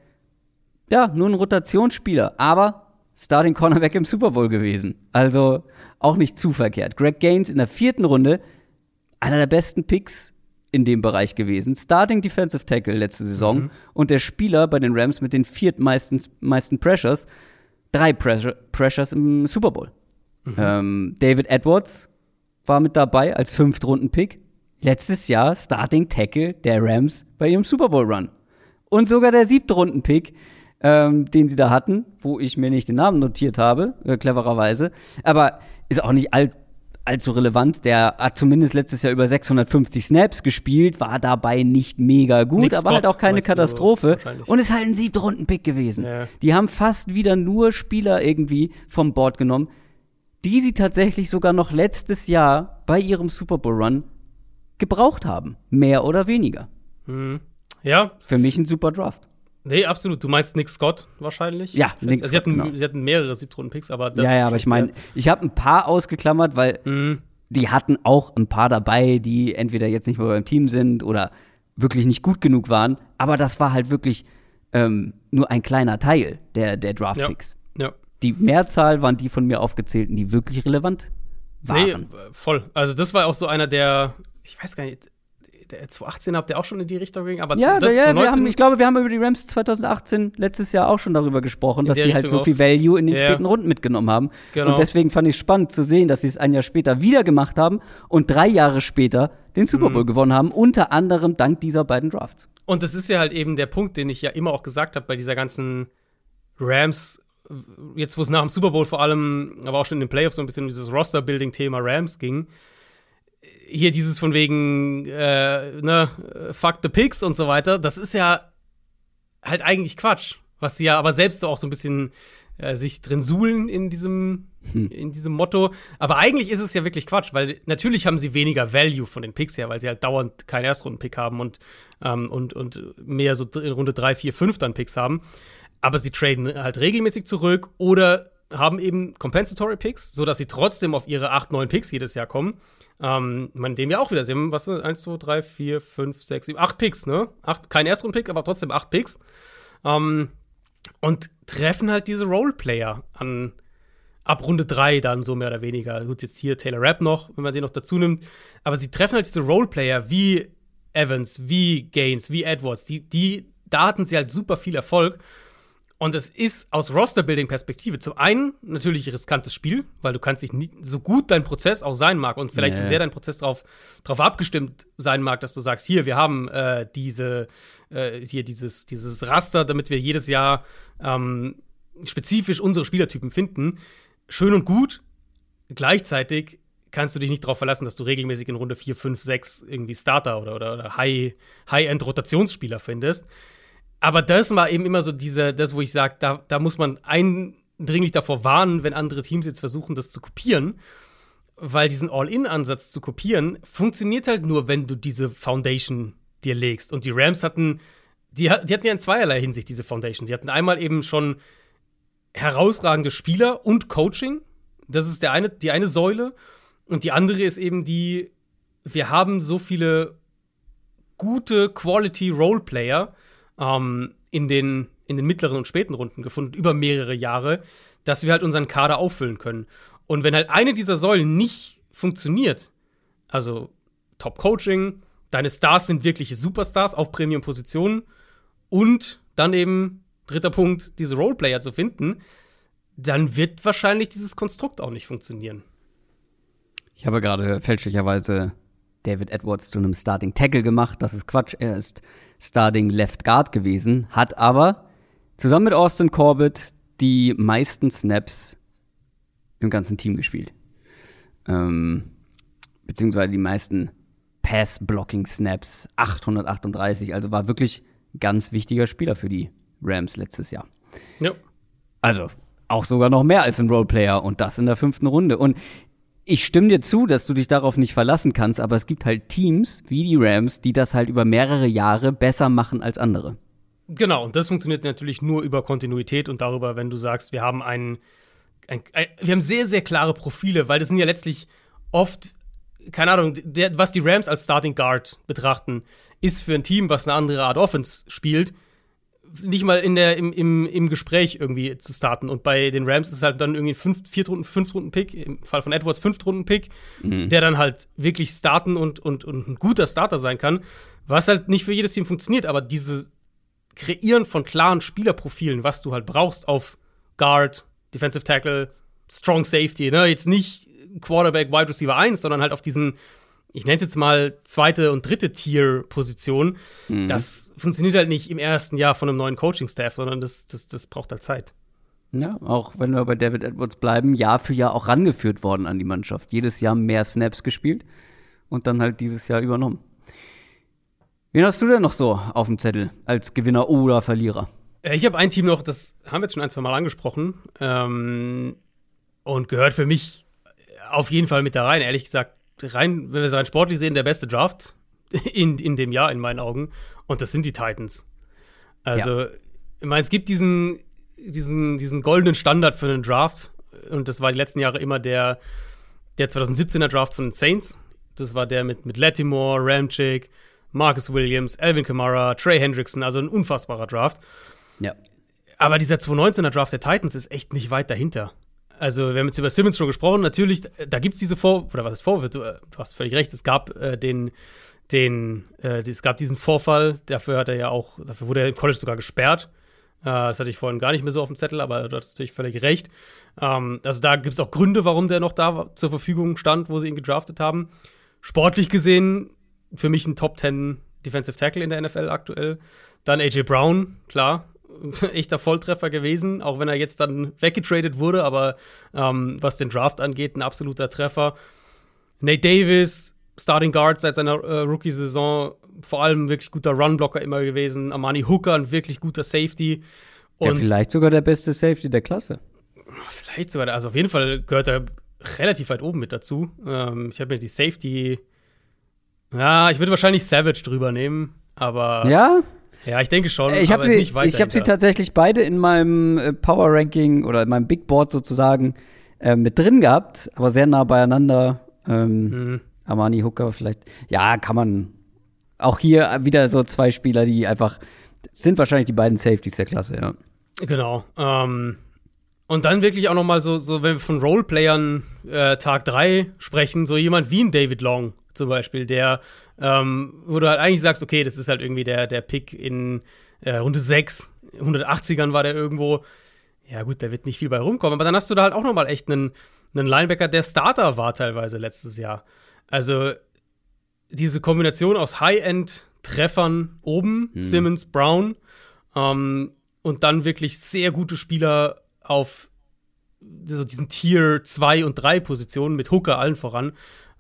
Ja, nur ein Rotationsspieler, aber Starting Cornerback im Super Bowl gewesen. Also auch nicht zu verkehrt. Greg Gaines in der vierten Runde, einer der besten Picks in dem Bereich gewesen. Starting Defensive Tackle letzte Saison mhm. und der Spieler bei den Rams mit den viertmeisten meisten Pressures. Drei Pressure, Pressures im Super Bowl. Mhm. Ähm, David Edwards war mit dabei als Fünftrunden-Pick. Letztes Jahr Starting Tackle der Rams bei ihrem Super Bowl Run. Und sogar der siebte Runden-Pick ähm, den sie da hatten, wo ich mir nicht den Namen notiert habe, äh, clevererweise. Aber ist auch nicht all, allzu relevant. Der hat zumindest letztes Jahr über 650 Snaps gespielt, war dabei nicht mega gut, Nick aber Scott, halt auch keine Katastrophe. Und ist halt ein Siebtrunden-Pick gewesen. Ja. Die haben fast wieder nur Spieler irgendwie vom Board genommen, die sie tatsächlich sogar noch letztes Jahr bei ihrem Super Bowl Run gebraucht haben. Mehr oder weniger. Mhm. Ja. Für mich ein super Draft. Nee, absolut. Du meinst Nick Scott wahrscheinlich? Ja, Nick also, sie, hatten, genau. sie hatten mehrere Siebtrunden-Picks, aber das. Ja, ja, aber ich meine, ich habe ein paar ausgeklammert, weil mhm. die hatten auch ein paar dabei, die entweder jetzt nicht mehr beim Team sind oder wirklich nicht gut genug waren. Aber das war halt wirklich ähm, nur ein kleiner Teil der, der Draft-Picks. Ja. ja. Die Mehrzahl waren die von mir aufgezählten, die wirklich relevant waren. Nee, voll. Also, das war auch so einer der, ich weiß gar nicht, der 2018 habt ihr auch schon in die Richtung gegangen, aber Ja, das- da, ja 2019 wir haben, ich glaube, wir haben über die Rams 2018 letztes Jahr auch schon darüber gesprochen, dass die halt Richtung so viel Value in den Ja. späten Runden mitgenommen haben. Genau. Und deswegen fand ich es spannend zu sehen, dass sie es ein Jahr später wieder gemacht haben und drei Jahre später den Super Mhm. Bowl gewonnen haben, unter anderem dank dieser beiden Drafts. Und das ist ja halt eben der Punkt, den ich ja immer auch gesagt habe bei dieser ganzen Rams, jetzt wo es nach dem Super Bowl vor allem, aber auch schon in den Playoffs so ein bisschen um dieses Roster-Building-Thema Rams ging. Hier dieses von wegen, äh, ne, fuck the pigs und so weiter, das ist ja halt eigentlich Quatsch. Was sie ja aber selbst so auch so ein bisschen äh, sich drin suhlen in diesem, in diesem Motto. Aber eigentlich ist es ja wirklich Quatsch, weil natürlich haben sie weniger Value von den Picks her, weil sie halt dauernd keinen Erstrunden-Pick haben und, ähm, und, und mehr so in Runde 3, 4, 5 dann Picks haben. Aber sie traden halt regelmäßig zurück oder haben eben Compensatory Picks, sodass sie trotzdem auf ihre 8, 9 Picks jedes Jahr kommen. Ähm, man dem ja auch wieder. Sie haben, was, 1, 2, 3, 4, 5, 6, 7, 8 Picks, ne? Acht, kein Erstrunden-Pick, aber trotzdem 8 Picks. Ähm, und treffen halt diese Roleplayer an ab Runde 3 dann so mehr oder weniger. Gut, jetzt hier Taylor Rapp noch, wenn man den noch dazu nimmt. Aber sie treffen halt diese Roleplayer wie Evans, wie Gaines, wie Edwards. Die, die, da hatten sie halt super viel Erfolg. Und es ist aus Roster-Building-Perspektive zum einen natürlich ein riskantes Spiel, weil du kannst dich nie, so gut dein Prozess auch sein mag und vielleicht Ja. so sehr dein Prozess darauf drauf abgestimmt sein mag, dass du sagst, hier, wir haben äh, diese, äh, hier dieses, dieses Raster, damit wir jedes Jahr ähm, spezifisch unsere Spielertypen finden. Schön und gut. Gleichzeitig kannst du dich nicht darauf verlassen, dass du regelmäßig in Runde 4, 5, 6 irgendwie Starter oder, oder, oder High- High-End-Rotationsspieler findest. Aber das war eben immer so diese, das, wo ich sage, da, da muss man eindringlich davor warnen, wenn andere Teams jetzt versuchen, das zu kopieren. Weil diesen All-In-Ansatz zu kopieren, funktioniert halt nur, wenn du diese Foundation dir legst. Und die Rams hatten, die, die hatten ja in zweierlei Hinsicht diese Foundation. Die hatten einmal eben schon herausragende Spieler und Coaching. Das ist der eine, die eine Säule. Und die andere ist eben die, wir haben so viele gute Quality Roleplayer ähm, in, den, in den mittleren und späten Runden gefunden, über mehrere Jahre, dass wir halt unseren Kader auffüllen können. Und wenn halt eine dieser Säulen nicht funktioniert, also Top-Coaching, deine Stars sind wirkliche Superstars auf Premium-Positionen und dann eben, dritter Punkt, diese Roleplayer zu finden, dann wird wahrscheinlich dieses Konstrukt auch nicht funktionieren. Ich habe gerade fälschlicherweise David Edwards zu einem Starting Tackle gemacht. Das ist Quatsch. Er ist Starting Left Guard gewesen, hat aber zusammen mit Austin Corbett die meisten Snaps im ganzen Team gespielt. Ähm, beziehungsweise die meisten Pass-Blocking-Snaps, 838, also war wirklich ein ganz wichtiger Spieler für die Rams letztes Jahr. Ja. Also auch sogar noch mehr als ein Roleplayer und das in der fünften Runde. Und ich stimme dir zu, dass du dich darauf nicht verlassen kannst, aber es gibt halt Teams wie die Rams, die das halt über mehrere Jahre besser machen als andere. Genau, und das funktioniert natürlich nur über Kontinuität und darüber, wenn du sagst, wir haben einen, ein, ein, wir haben sehr, sehr klare Profile, weil das sind ja letztlich oft, keine Ahnung, der, was die Rams als Starting Guard betrachten, ist für ein Team, was eine andere Art Offense spielt, nicht mal in der, im, im, im Gespräch irgendwie zu starten. Und bei den Rams ist es halt dann irgendwie ein fünf, Viertrunden, Fünftrunden-Pick, im Fall von Edwards Fünftrunden-Pick, der dann halt wirklich starten und, und, und ein guter Starter sein kann. Was halt nicht für jedes Team funktioniert, aber diese Kreieren von klaren Spielerprofilen, was du halt brauchst auf Guard, Defensive Tackle, Strong Safety, ne? Jetzt nicht Quarterback, Wide Receiver 1, sondern halt auf diesen, ich nenne es jetzt mal zweite und dritte Tier-Position. Das funktioniert halt nicht im ersten Jahr von einem neuen Coaching-Staff, sondern das, das, das braucht halt Zeit. Ja, auch wenn wir bei David Edwards bleiben, Jahr für Jahr auch rangeführt worden an die Mannschaft. Jedes Jahr mehr Snaps gespielt und dann halt dieses Jahr übernommen. Wen hast du denn noch so auf dem Zettel als Gewinner oder Verlierer? Äh, Ich habe ein Team noch, das haben wir jetzt schon ein, zwei Mal angesprochen ähm, und gehört für mich auf jeden Fall mit da rein. Ehrlich gesagt, rein, wenn wir es rein sportlich sehen, der beste Draft in, in dem Jahr in meinen Augen. Und das sind die Titans. Also, ich meine, es gibt diesen, diesen, diesen goldenen Standard für einen Draft. Und das war die letzten Jahre immer der, der 2017er Draft von den Saints. Das war der mit, mit Latimore, Ramchick, Marcus Williams, Alvin Kamara, Trey Hendrickson, also ein unfassbarer Draft. Ja. Aber dieser 2019er Draft der Titans ist echt nicht weit dahinter. Also, wir haben jetzt über Simmons schon gesprochen. Natürlich, da gibt es diese Vor- oder was ist Vorwürfe? Du, äh, du, hast völlig recht. Es gab äh, den, den, äh, es gab diesen Vorfall. Dafür hat er ja auch, dafür wurde er im College sogar gesperrt. Äh, das hatte ich vorhin gar nicht mehr so auf dem Zettel, aber du hast natürlich völlig recht. Ähm, also, da gibt es auch Gründe, warum der noch da zur Verfügung stand, wo sie ihn gedraftet haben. Sportlich gesehen, für mich ein Top 10 Defensive Tackle in der NFL aktuell. Dann AJ Brown, klar, echter Volltreffer gewesen, auch wenn er jetzt dann weggetradet wurde, aber ähm, was den Draft angeht, ein absoluter Treffer. Nate Davis, Starting Guard seit seiner äh, Rookie-Saison, vor allem wirklich guter Runblocker immer gewesen. Amani Hooker, ein wirklich guter Safety. Und ja, vielleicht sogar der beste Safety der Klasse. Vielleicht sogar, also auf jeden Fall gehört er relativ weit oben mit dazu. Ähm, ich habe mir die Safety, ja, ich würde wahrscheinlich Savage drüber nehmen, aber. Ja? Ja, ich denke schon. Ich habe sie, ich hab sie tatsächlich beide in meinem äh, Power Ranking oder in meinem Big Board sozusagen äh, mit drin gehabt, aber sehr nah beieinander. Ähm, mhm. Armani Hooker vielleicht. Ja, kann man. Auch hier wieder so zwei Spieler, die einfach sind wahrscheinlich die beiden Safeties der Klasse, ja. Genau. Ähm, und dann wirklich auch noch mal so, so wenn wir von Roleplayern äh, Tag 3 sprechen, so jemand wie ein David Long zum Beispiel, der, ähm, wo du halt eigentlich sagst, okay, das ist halt irgendwie der, der Pick in äh, Runde 6, 180ern war der irgendwo. Ja, gut, der wird nicht viel bei rumkommen, aber dann hast du da halt auch noch mal echt einen, einen Linebacker, der Starter war teilweise letztes Jahr. Also diese Kombination aus High-End-Treffern oben, hm. Simmons, Brown, ähm, und dann wirklich sehr gute Spieler auf so diesen Tier 2 und 3 Positionen mit Hooker allen voran.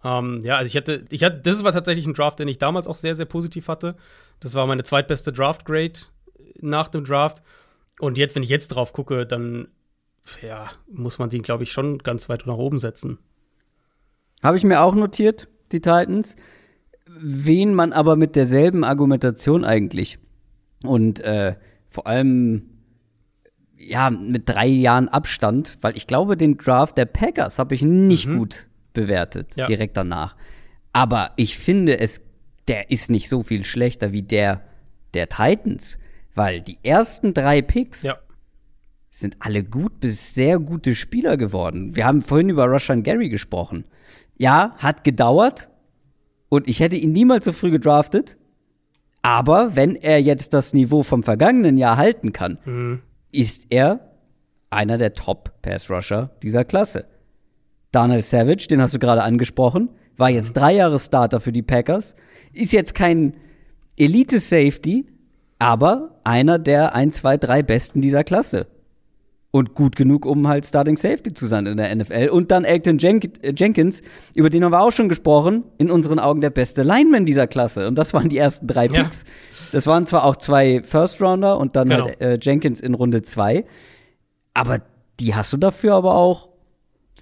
Ähm, ja, also ich hatte, ich hatte, das war tatsächlich ein Draft, den ich damals auch sehr, sehr positiv hatte. Das war meine zweitbeste Draft-Grade nach dem Draft. Und jetzt, wenn ich jetzt drauf gucke, dann ja, muss man die, glaube ich, schon ganz weit nach oben setzen. Habe ich mir auch notiert, die Titans. Wen man aber mit derselben Argumentation eigentlich und äh, vor allem ja mit drei Jahren Abstand, weil ich glaube, den Draft der Packers habe ich nicht mhm. gut bewertet, ja. direkt danach. Aber ich finde es, der ist nicht so viel schlechter wie der der Titans, weil die ersten drei Picks ja. sind alle gut bis sehr gute Spieler geworden. Wir haben vorhin über Rushan Gary gesprochen. Ja, hat gedauert und ich hätte ihn niemals so früh gedraftet. Aber wenn er jetzt das Niveau vom vergangenen Jahr halten kann, mhm. ist er einer der Top-Pass-Rusher dieser Klasse. Daniel Savage, den hast du gerade angesprochen, war jetzt mhm. drei Jahre Starter für die Packers, ist jetzt kein Elite-Safety, aber einer der ein, zwei, drei Besten dieser Klasse. Und gut genug, um halt Starting Safety zu sein in der NFL. Und dann Elton Jen äh, Jenkins, über den haben wir auch schon gesprochen, in unseren Augen der beste Lineman dieser Klasse. Und das waren die ersten drei Picks. Ja. Das waren zwar auch zwei First-Rounder und dann genau. halt äh, Jenkins in Runde zwei. Aber die hast du dafür aber auch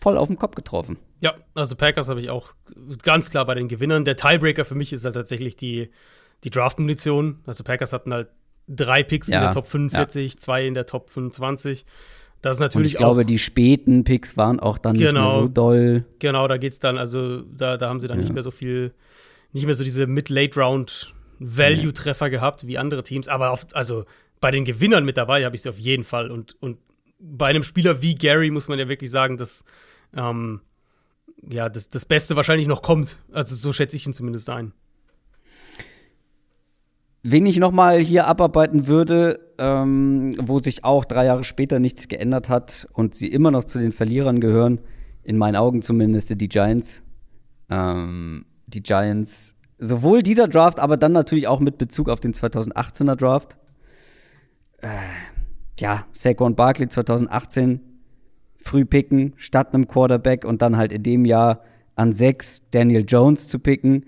voll auf den Kopf getroffen. Ja, also Packers habe ich auch ganz klar bei den Gewinnern. Der Tiebreaker für mich ist halt tatsächlich die, die Draft-Munition. Also Packers hatten halt drei Picks ja, in der Top 45, ja. zwei in der Top 25. Das ist natürlich Und ich glaube, die späten Picks waren auch dann genau, nicht mehr genau. so doll. Genau, da geht's dann, also da, da haben sie dann ja. nicht mehr so viel, nicht mehr so diese Mid-Late-Round-Value-Treffer gehabt wie andere Teams. Aber auf, also bei den Gewinnern mit dabei habe ich sie auf jeden Fall. Und, und bei einem Spieler wie Gary muss man ja wirklich sagen, dass ähm, ja, das, das Beste wahrscheinlich noch kommt. Also so schätze ich ihn zumindest ein. Wen ich noch mal hier abarbeiten würde, ähm, wo sich auch drei Jahre später nichts geändert hat und sie immer noch zu den Verlierern gehören, in meinen Augen zumindest die Giants. Ähm, die Giants, sowohl dieser Draft, aber dann natürlich auch mit Bezug auf den 2018er Draft. Äh, ja, Saquon Barkley 2018 früh picken, statt einem Quarterback und dann halt in dem Jahr an sechs Daniel Jones zu picken.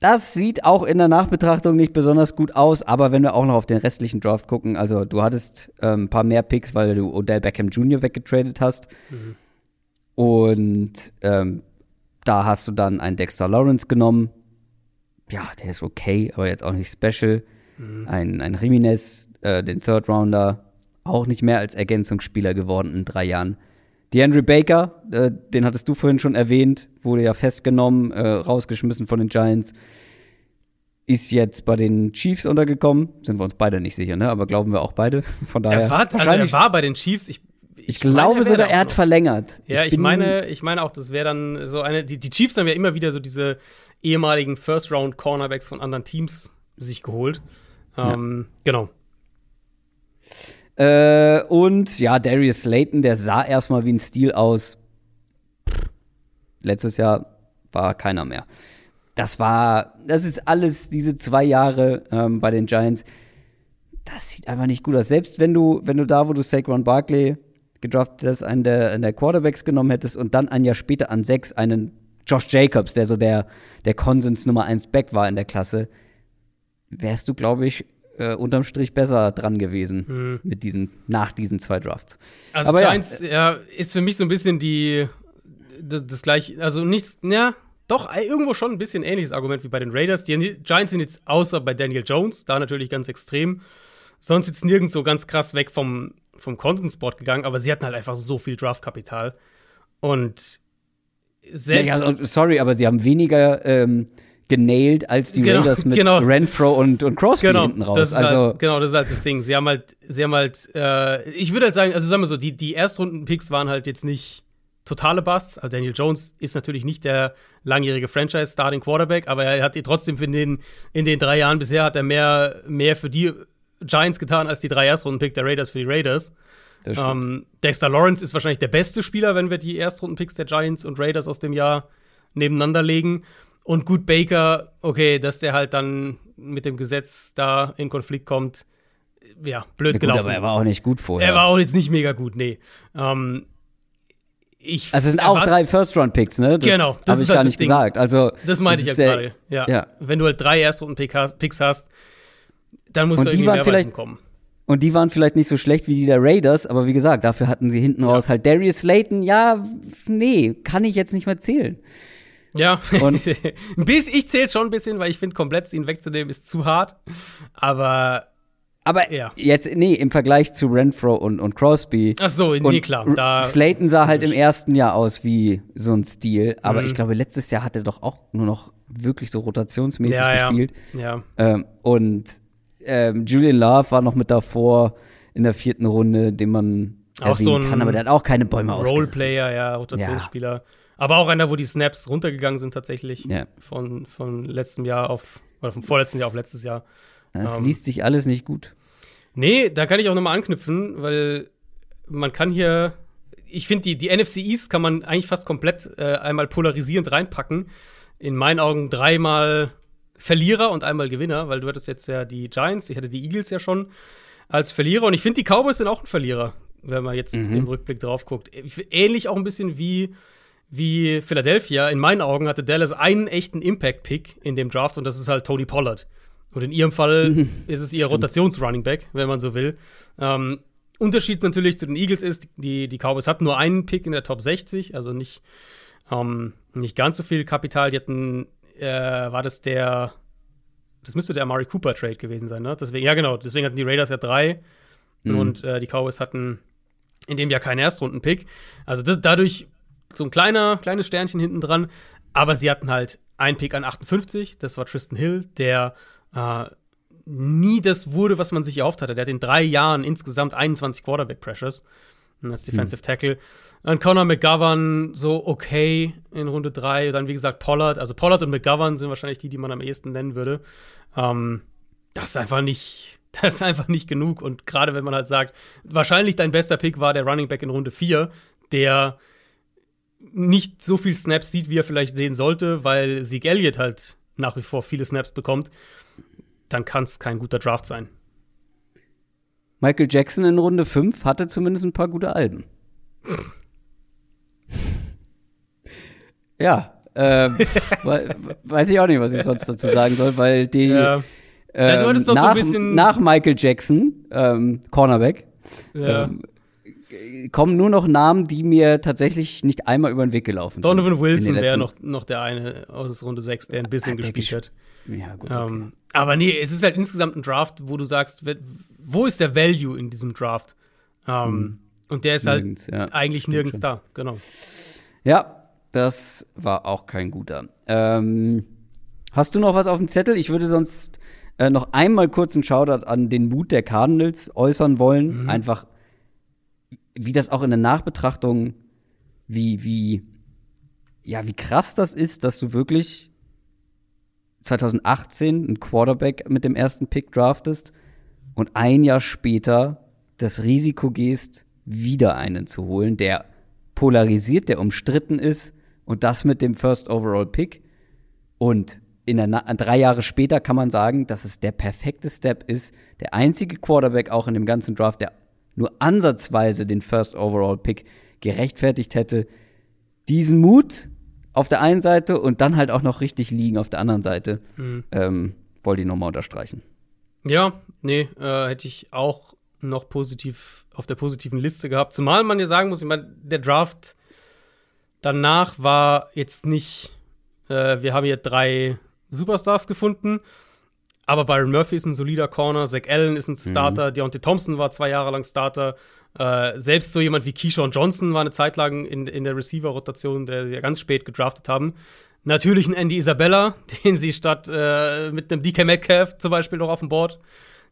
Das sieht auch in der Nachbetrachtung nicht besonders gut aus, aber wenn wir auch noch auf den restlichen Draft gucken, also du hattest ähm, ein paar mehr Picks, weil du Odell Beckham Jr. weggetradet hast. Mhm. Und ähm, da hast du dann einen Dexter Lawrence genommen. Ja, der ist okay, aber jetzt auch nicht special. Mhm. Ein, ein Jimenez, äh, den Third Rounder, auch nicht mehr als Ergänzungsspieler geworden in drei Jahren. DeAndre Baker, äh, den hattest du vorhin schon erwähnt, wurde ja festgenommen, äh, rausgeschmissen von den Giants. Ist jetzt bei den Chiefs untergekommen. Sind wir uns beide nicht sicher, ne? Aber glauben wir auch beide. Von daher. Er war, also er war bei den Chiefs. Ich Ich, glaube meine, sogar, er hat noch. verlängert. Ja, ich, bin- meine, ich meine auch, das wäre dann so eine. Die, die Chiefs haben ja immer wieder so diese ehemaligen First-Round-Cornerbacks von anderen Teams sich geholt. Ähm, Genau. Äh, und ja, Darius Slayton, der sah erstmal wie ein Stil aus. Letztes Jahr war keiner mehr. Das war, das ist alles, diese zwei Jahre ähm, bei den Giants. Das sieht einfach nicht gut aus. Selbst wenn du, wenn du da, wo du Saquon Barkley gedraftet hast, einen der, einen der Quarterbacks genommen hättest und dann ein Jahr später an sechs einen Josh Jacobs, der so der, der Konsens Nummer eins Back war in der Klasse, wärst du, glaube ich, äh, unterm Strich besser dran gewesen mit diesen, nach diesen zwei Drafts. Also Aber ja, Giants ja, ist für mich so ein bisschen die das, das gleiche, also nichts, ja, doch äh, irgendwo schon ein bisschen ähnliches Argument wie bei den Raiders. Die Giants sind jetzt außer bei Daniel Jones, da natürlich ganz extrem. Sonst jetzt nirgends so ganz krass weg vom, vom Content-Spot gegangen, aber sie hatten halt einfach so viel Draftkapital. Und selbst. Ja, also, sorry, aber sie haben weniger ähm, genailt als die Genau, Raiders mit genau. Renfro und, und Crosby genau, hinten raus. Das ist also, halt, genau, das ist halt das Ding. Sie haben halt, sie haben halt, äh, ich würde halt sagen, also sagen wir so, die, die Erstrunden-Picks waren halt jetzt nicht totale Busts. Also Daniel Jones ist natürlich nicht der langjährige Franchise-Starting Quarterback, aber er hat trotzdem in den, in den drei Jahren bisher hat er mehr, mehr für die Giants getan als die drei Erstrunden-Pick der Raiders für die Raiders. Ähm, Dexter Lawrence ist wahrscheinlich der beste Spieler, wenn wir die Erstrunden-Picks der Giants und Raiders aus dem Jahr nebeneinander legen. Und gut, Baker, okay, dass der halt dann mit dem Gesetz da in Konflikt kommt, ja, blöd Ja, gut, gelaufen. aber er war auch nicht gut vorher. Er war auch jetzt nicht mega gut, nee. Ähm, ich also es sind auch drei First-Round-Picks, ne? Das Genau, das habe ich halt gar nicht Ding. gesagt. Also, Das meinte ich ja gerade. Ja. ja. Wenn du halt drei Erstrunden-Picks hast, Picks hast, dann musst Und du die irgendwie mehr vielleicht- kommen. Und die waren vielleicht nicht so schlecht wie die der Raiders, aber wie gesagt, dafür hatten sie hinten raus halt Darius Slayton. Ja, nee, kann ich jetzt nicht mehr zählen. Ja, Und- ein bisschen, ich zähle schon ein bisschen, weil ich finde, komplett ihn wegzunehmen ist zu hart. Aber, Aber Ja. jetzt, nee, im Vergleich zu Renfro und, und Crosby. ach so, nee, klar. Da, Slayton sah halt im ersten Jahr aus wie so ein Stil, aber Mhm. ich glaube, letztes Jahr hat er doch auch nur noch wirklich so rotationsmäßig ja, ja, gespielt. ja. Ähm, und ähm, Julian Love war noch mit davor in der vierten Runde, den man Auch so ein kann, aber der hat auch keine Bäume. Roleplayer, ja, Rotationsspieler. Aber auch einer, wo die Snaps runtergegangen sind tatsächlich. Ja. Von, von letztem Jahr auf, oder vom vorletzten Jahr auf letztes Jahr. Das Ähm. liest sich alles nicht gut. Nee, da kann ich auch nochmal anknüpfen, weil man kann hier, ich finde, die, die NFC East kann man eigentlich fast komplett äh, einmal polarisierend reinpacken. In meinen Augen dreimal Verlierer und einmal Gewinner, weil du hattest jetzt ja die Giants, ich hatte die Eagles ja schon als Verlierer und ich finde, die Cowboys sind auch ein Verlierer, wenn man jetzt Mhm. im Rückblick drauf guckt. Ähnlich auch ein bisschen wie, wie Philadelphia. In meinen Augen hatte Dallas einen echten Impact-Pick in dem Draft und das ist halt Tony Pollard. Und in ihrem Fall ist es ihr Rotations-Running Back, wenn man so will. Ähm, Unterschied natürlich zu den Eagles ist, die, die Cowboys hatten nur einen Pick in der Top 60, also nicht, ähm, nicht ganz so viel Kapital. Die hatten, äh, war das der, das müsste der Amari Cooper Trade gewesen sein, ne? Deswegen, ja, genau, deswegen hatten die Raiders ja drei und äh, die Cowboys hatten in dem Jahr keinen Erstrunden-Pick. Also das, dadurch so ein kleiner, kleines Sternchen hinten dran. Aber sie hatten halt einen Pick an 58, das war Tristan Hill, der äh, nie das wurde, was man sich erhofft hatte. Der hat in drei Jahren insgesamt 21 Quarterback-Pressures als Defensive Tackle. Dann Connor McGovern so okay in Runde 3. Dann, wie gesagt, Pollard. Also Pollard und McGovern sind wahrscheinlich die, die man am ehesten nennen würde. Ähm, das ist einfach nicht, das ist einfach nicht genug. Und gerade wenn man halt sagt, wahrscheinlich dein bester Pick war der Running Back in Runde 4, der nicht so viel Snaps sieht, wie er vielleicht sehen sollte, weil Zeke Elliott halt nach wie vor viele Snaps bekommt, dann kann es kein guter Draft sein. Michael Jackson in Runde 5 hatte zumindest ein paar gute Alben. ja, we- weiß ich auch nicht, was ich sonst dazu sagen soll, weil die Ja. Ja, du ähm, hattest doch so nach, nach Michael Jackson, ähm, Cornerback, Ja. ähm, kommen nur noch Namen, die mir tatsächlich nicht einmal über den Weg gelaufen sind. Donovan in den Wilson wäre noch, noch der eine aus Runde 6, der ein bisschen Ah, gespielt gesp- hat. Ja, gut. Okay. Ähm, aber nee, es ist halt insgesamt ein Draft, wo du sagst, wo ist der Value in diesem Draft? Ähm, Und der ist halt Nirgends, ja. eigentlich nirgends schon. da, genau. Ja, das war auch kein guter. Ähm, hast du noch was auf dem Zettel? Ich würde sonst äh, noch einmal kurz einen Shoutout an den Mut der Cardinals äußern wollen. Mhm. Einfach wie das auch in der Nachbetrachtung, wie, wie, ja, wie krass das ist, dass du wirklich 2018 einen Quarterback mit dem ersten Pick draftest und ein Jahr später das Risiko gehst, wieder einen zu holen, der polarisiert, der umstritten ist und das mit dem First Overall Pick. Und in der drei Jahre später kann man sagen, dass es der perfekte Step ist. Der einzige Quarterback auch in dem ganzen Draft, der nur ansatzweise den First Overall Pick gerechtfertigt hätte. Diesen Mut auf der einen Seite und dann halt auch noch richtig liegen auf der anderen Seite, mhm. ähm, wollte ich nochmal unterstreichen. Ja, nee, äh, hätte ich auch noch positiv auf der positiven Liste gehabt. Zumal man ja sagen muss, ich meine, der Draft danach war jetzt nicht, äh, wir haben hier drei Superstars gefunden, aber Byron Murphy ist ein solider Corner, Zach Allen ist ein Starter, mhm. Deontay Thompson war zwei Jahre lang Starter. Äh, selbst so jemand wie Keyshawn Johnson war eine Zeit lang in, in der Receiver-Rotation, der sie ja ganz spät gedraftet haben. Natürlich ein Andy Isabella, den sie statt äh, mit einem DK Metcalf zum Beispiel noch auf dem Board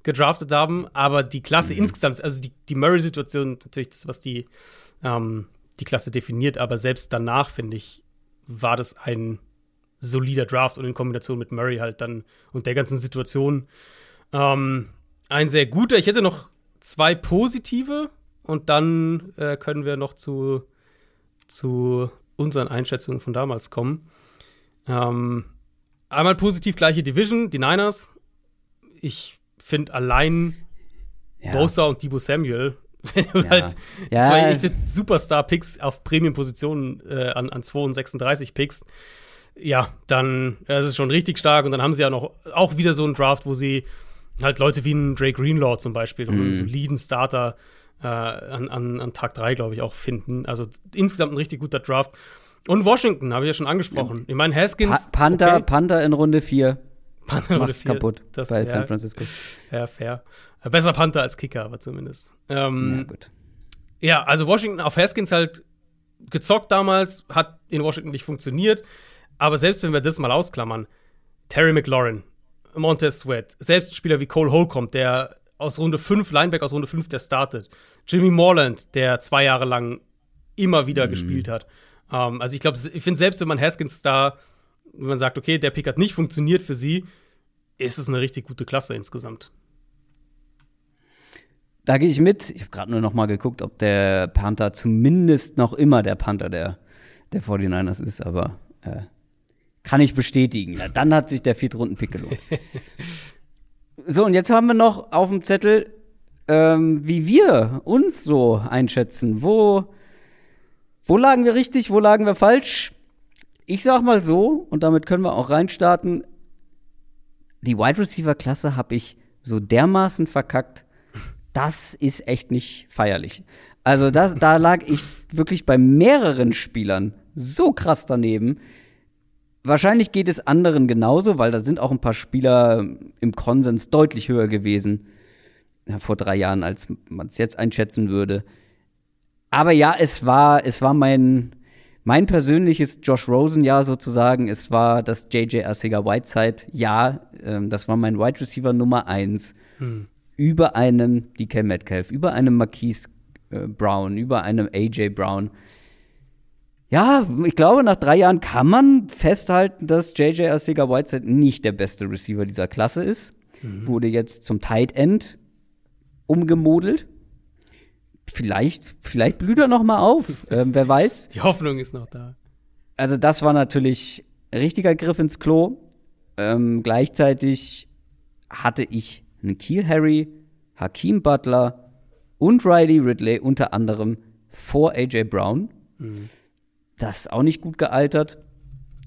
gedraftet haben. Aber die Klasse mhm. insgesamt, also die, die Murray-Situation, natürlich das, was die, ähm, die Klasse definiert, aber selbst danach, finde ich, war das ein solider Draft und in Kombination mit Murray halt dann und der ganzen Situation ähm, ein sehr guter. Ich hätte noch zwei positive und dann äh, können wir noch zu, zu unseren Einschätzungen von damals kommen. Ähm, einmal positiv gleiche Division, die Niners. Ich finde allein ja. Bosa und Debo Samuel, wenn du ja. halt ja. zwei echte Superstar-Picks auf Premium-Positionen äh, an, an 2 und 36 pickst, ja, dann das ist schon richtig stark. Und dann haben sie ja noch auch wieder so einen Draft, wo sie halt Leute wie einen Dre Greenlaw zum Beispiel, mhm. einen soliden Starter äh, an, an, an Tag 3, glaube ich, auch finden. Also insgesamt ein richtig guter Draft. Und Washington, habe ich ja schon angesprochen. Ich meine, Haskins. Pa Panther, okay. Panther in Runde 4. Panther in Runde 4. kaputt das, bei ja, San Francisco. Ja, fair. Besser Panther als Kicker, aber zumindest. Ähm, ja, gut. Ja, also Washington auf Haskins halt gezockt damals, hat in Washington nicht funktioniert. Aber selbst wenn wir das mal ausklammern, Terry McLaurin, Montez Sweat, selbst Spieler wie Cole Holcomb, der aus Runde 5, Lineback aus Runde 5, der startet. Jimmy Morland, der zwei Jahre lang immer wieder mhm. gespielt hat. Um, ähm, also ich glaube, ich finde, selbst wenn man Haskins da, wenn man sagt, okay, der Pick hat nicht funktioniert für sie, ist es eine richtig gute Klasse insgesamt. Da gehe ich mit. Ich habe gerade nur noch mal geguckt, ob der Panther zumindest noch immer der Panther der, der 49ers ist, aber äh, kann ich bestätigen. Na, dann hat sich der Viertrunden-Pick gelohnt. so, und jetzt haben wir noch auf dem Zettel, ähm, wie wir uns so einschätzen. Wo, wo lagen wir richtig, wo lagen wir falsch? Ich sag mal so, und damit können wir auch reinstarten. Die Wide Receiver-Klasse habe ich so dermaßen verkackt. Das ist echt nicht feierlich. Also das, da lag ich wirklich bei mehreren Spielern so krass daneben. Wahrscheinlich geht es anderen genauso, weil da sind auch ein paar Spieler im Konsens deutlich höher gewesen ja, vor drei Jahren, als man es jetzt einschätzen würde. Aber ja, es war, es war mein, mein persönliches Josh Rosen-Jahr sozusagen. Es war das JJ Arcega Whiteside Jahr. Ähm, das war mein Wide Receiver Nummer eins. Hm. Über einem DK Metcalf, über einem Marquise äh, Brown, über einem AJ Brown ja, ich glaube, nach drei Jahren kann man festhalten, dass JJ Arcega Whiteside nicht der beste Receiver dieser Klasse ist. Mhm. Wurde jetzt zum Tight End umgemodelt. Vielleicht, vielleicht blüht er noch mal auf. ähm, wer weiß. Die Hoffnung ist noch da. Also das war natürlich richtiger Griff ins Klo. Ähm, gleichzeitig hatte ich einen Kiel Harry, Hakeem Butler und Riley Ridley unter anderem vor AJ Brown. Mhm. Das ist auch nicht gut gealtert.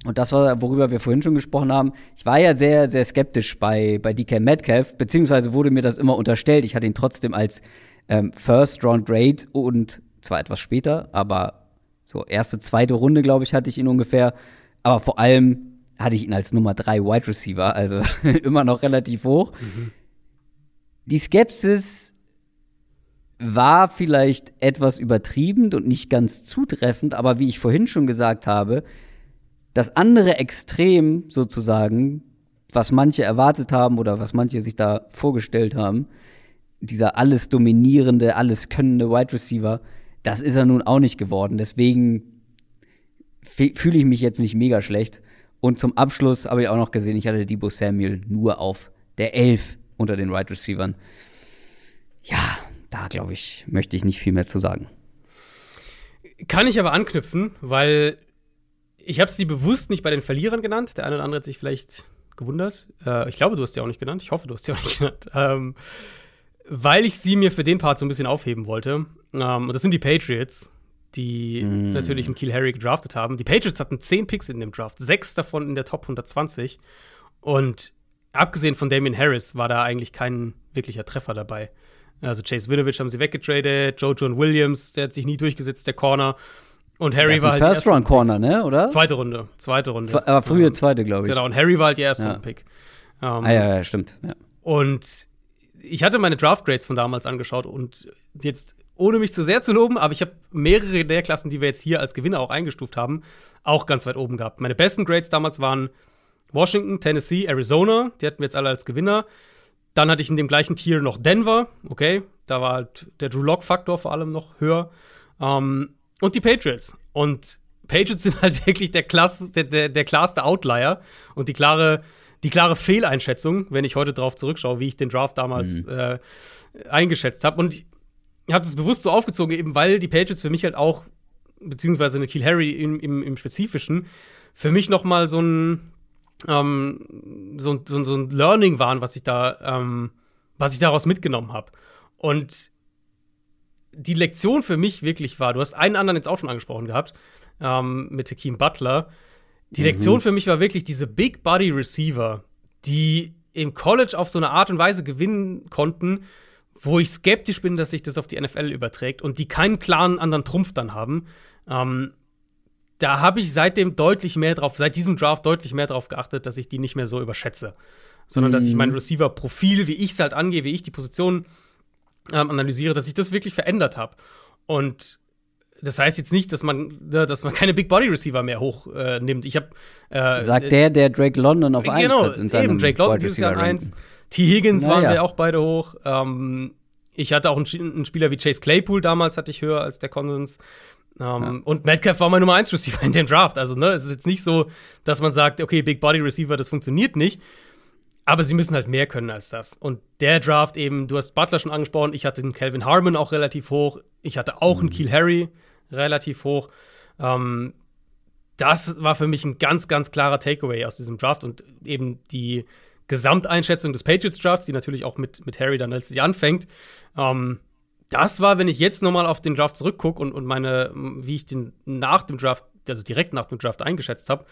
Und das war, worüber wir vorhin schon gesprochen haben. Ich war ja sehr, sehr skeptisch bei, bei DK Metcalf, beziehungsweise wurde mir das immer unterstellt. Ich hatte ihn trotzdem als ähm, First Round Grade und zwar etwas später, aber so erste, zweite Runde, glaube ich, hatte ich ihn ungefähr. Aber vor allem hatte ich ihn als Nummer drei Wide Receiver, also immer noch relativ hoch. Mhm. Die Skepsis war vielleicht etwas übertrieben und nicht ganz zutreffend, aber wie ich vorhin schon gesagt habe, das andere Extrem sozusagen, was manche erwartet haben oder was manche sich da vorgestellt haben, dieser alles dominierende, alles könnende Wide Receiver, das ist er nun auch nicht geworden. Deswegen fühle ich mich jetzt nicht mega schlecht. Und zum Abschluss habe ich auch noch gesehen, ich hatte Debo Samuel nur auf der 11 unter den Wide Receivern. Ja, da glaube ich, möchte ich nicht viel mehr zu sagen. Kann ich aber anknüpfen, weil ich habe sie bewusst nicht bei den Verlierern genannt. Der eine oder andere hat sich vielleicht gewundert. Äh, ich glaube, du hast sie auch nicht genannt. Ich hoffe, du hast sie auch nicht genannt. Ähm, weil ich sie mir für den Part so ein bisschen aufheben wollte. Ähm, und das sind die Patriots, die mm. natürlich einen Kiel Harry gedraftet haben. Die Patriots hatten 10 Picks in dem Draft, sechs davon in der Top 120. Und abgesehen von Damien Harris war da eigentlich kein wirklicher Treffer dabei. Also Chase Winovich haben sie weggetradet, Joe John Williams, der hat sich nie durchgesetzt, der Corner. Und Harry das war halt. First Round Corner, ne? Oder? Zweite Runde. Zweite Runde. Zwei, aber frühe zweite, glaube ich. Genau, und Harry war halt der erste ja. Pick. Um, ah, ja, ja, stimmt. Ja. Und ich hatte meine Draft Grades von damals angeschaut und jetzt, ohne mich zu sehr zu loben, aber ich habe mehrere der Klassen, die wir jetzt hier als Gewinner auch eingestuft haben, auch ganz weit oben gehabt. Meine besten Grades damals waren Washington, Tennessee, Arizona, die hatten wir jetzt alle als Gewinner. Dann hatte ich in dem gleichen Tier noch Denver, okay, da war halt der Drew Lock-Faktor vor allem noch höher. Ähm, und die Patriots. Und Patriots sind halt wirklich der, Klasse, der, der, der klarste Outlier und die klare, die klare Fehleinschätzung, wenn ich heute darauf zurückschaue, wie ich den Draft damals mhm. äh, eingeschätzt habe. Und ich habe das bewusst so aufgezogen, eben weil die Patriots für mich halt auch, beziehungsweise eine Kiel Harry im, im, im Spezifischen, für mich noch mal so ein ähm, so, so, so, ein Learning waren, was ich da, ähm, was ich daraus mitgenommen habe. Und die Lektion für mich wirklich war, du hast einen anderen jetzt auch schon angesprochen gehabt, ähm, mit Hakeem Butler. Die mhm. Lektion für mich war wirklich diese Big Body Receiver, die im College auf so eine Art und Weise gewinnen konnten, wo ich skeptisch bin, dass sich das auf die NFL überträgt und die keinen klaren anderen Trumpf dann haben. Ähm, da habe ich seitdem deutlich mehr drauf, seit diesem Draft deutlich mehr drauf geachtet, dass ich die nicht mehr so überschätze. Sondern mhm. dass ich mein mhm. Receiver-Profil, wie ich es halt angehe, wie ich die Position ähm, analysiere, dass ich das wirklich verändert habe. Und das heißt jetzt nicht, dass man, ne, dass man keine Big Body Receiver mehr hochnimmt. Äh, ich habe äh, sagt der, der Drake London auf 1 genau, hat in seinem eben Drake London dieses Jahr 1. T. Higgins naja. waren wir auch beide hoch. Ähm, ich hatte auch einen, einen, Spieler wie Chase Claypool damals hatte ich höher als der Konsens. Um, ähm, ja. Und Metcalf war mein Nummer 1 Receiver in dem Draft. Also, ne, es ist jetzt nicht so, dass man sagt, okay, Big Body Receiver, das funktioniert nicht. Aber sie müssen halt mehr können als das. Und der Draft eben, du hast Butler schon angesprochen, ich hatte den Calvin Harmon auch relativ hoch. Ich hatte auch mhm. einen Keel Harry relativ hoch. Ähm, das war für mich ein ganz, ganz klarer Takeaway aus diesem Draft und eben die Gesamteinschätzung des Patriots Drafts, die natürlich auch mit, mit Harry dann letztlich anfängt. Ähm, das war, wenn ich jetzt nochmal auf den Draft zurückgucke und, und meine, wie ich den nach dem Draft, also direkt nach dem Draft eingeschätzt habe,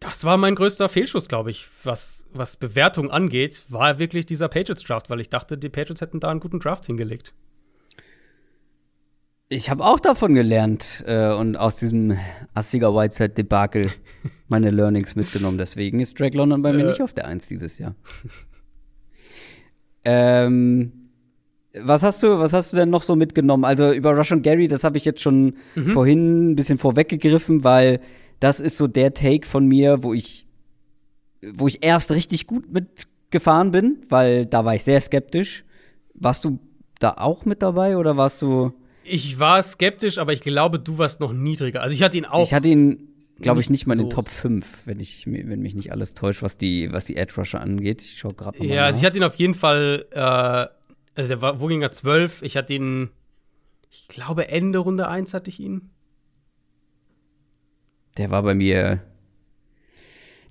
das war mein größter Fehlschuss, glaube ich, was, was Bewertung angeht, war wirklich dieser Patriots-Draft, weil ich dachte, die Patriots hätten da einen guten Draft hingelegt. Ich habe auch davon gelernt äh, und aus diesem Assiger Whiteside-Debakel meine Learnings mitgenommen. Deswegen ist Drake London bei mir äh. nicht auf der Eins dieses Jahr. ähm was hast du, was hast du denn noch so mitgenommen? Also über Rush und Gary, das habe ich jetzt schon mhm. vorhin ein bisschen vorweggegriffen, weil das ist so der Take von mir, wo ich, wo ich erst richtig gut mitgefahren bin, weil da war ich sehr skeptisch. Warst du da auch mit dabei oder warst du? Ich war skeptisch, aber ich glaube, du warst noch niedriger. Also ich hatte ihn auch. Ich hatte ihn, glaube ich, nicht mal in den Top 5, wenn, ich, wenn mich nicht alles täuscht, was die, was die Edge Rusher angeht. Ich schaue gerade mal. Ja, also ich hatte ihn auf jeden Fall äh, also der war, wo ging er? 12. Ich hatte ihn, ich glaube, Ende Runde 1 hatte ich ihn. Der war bei mir.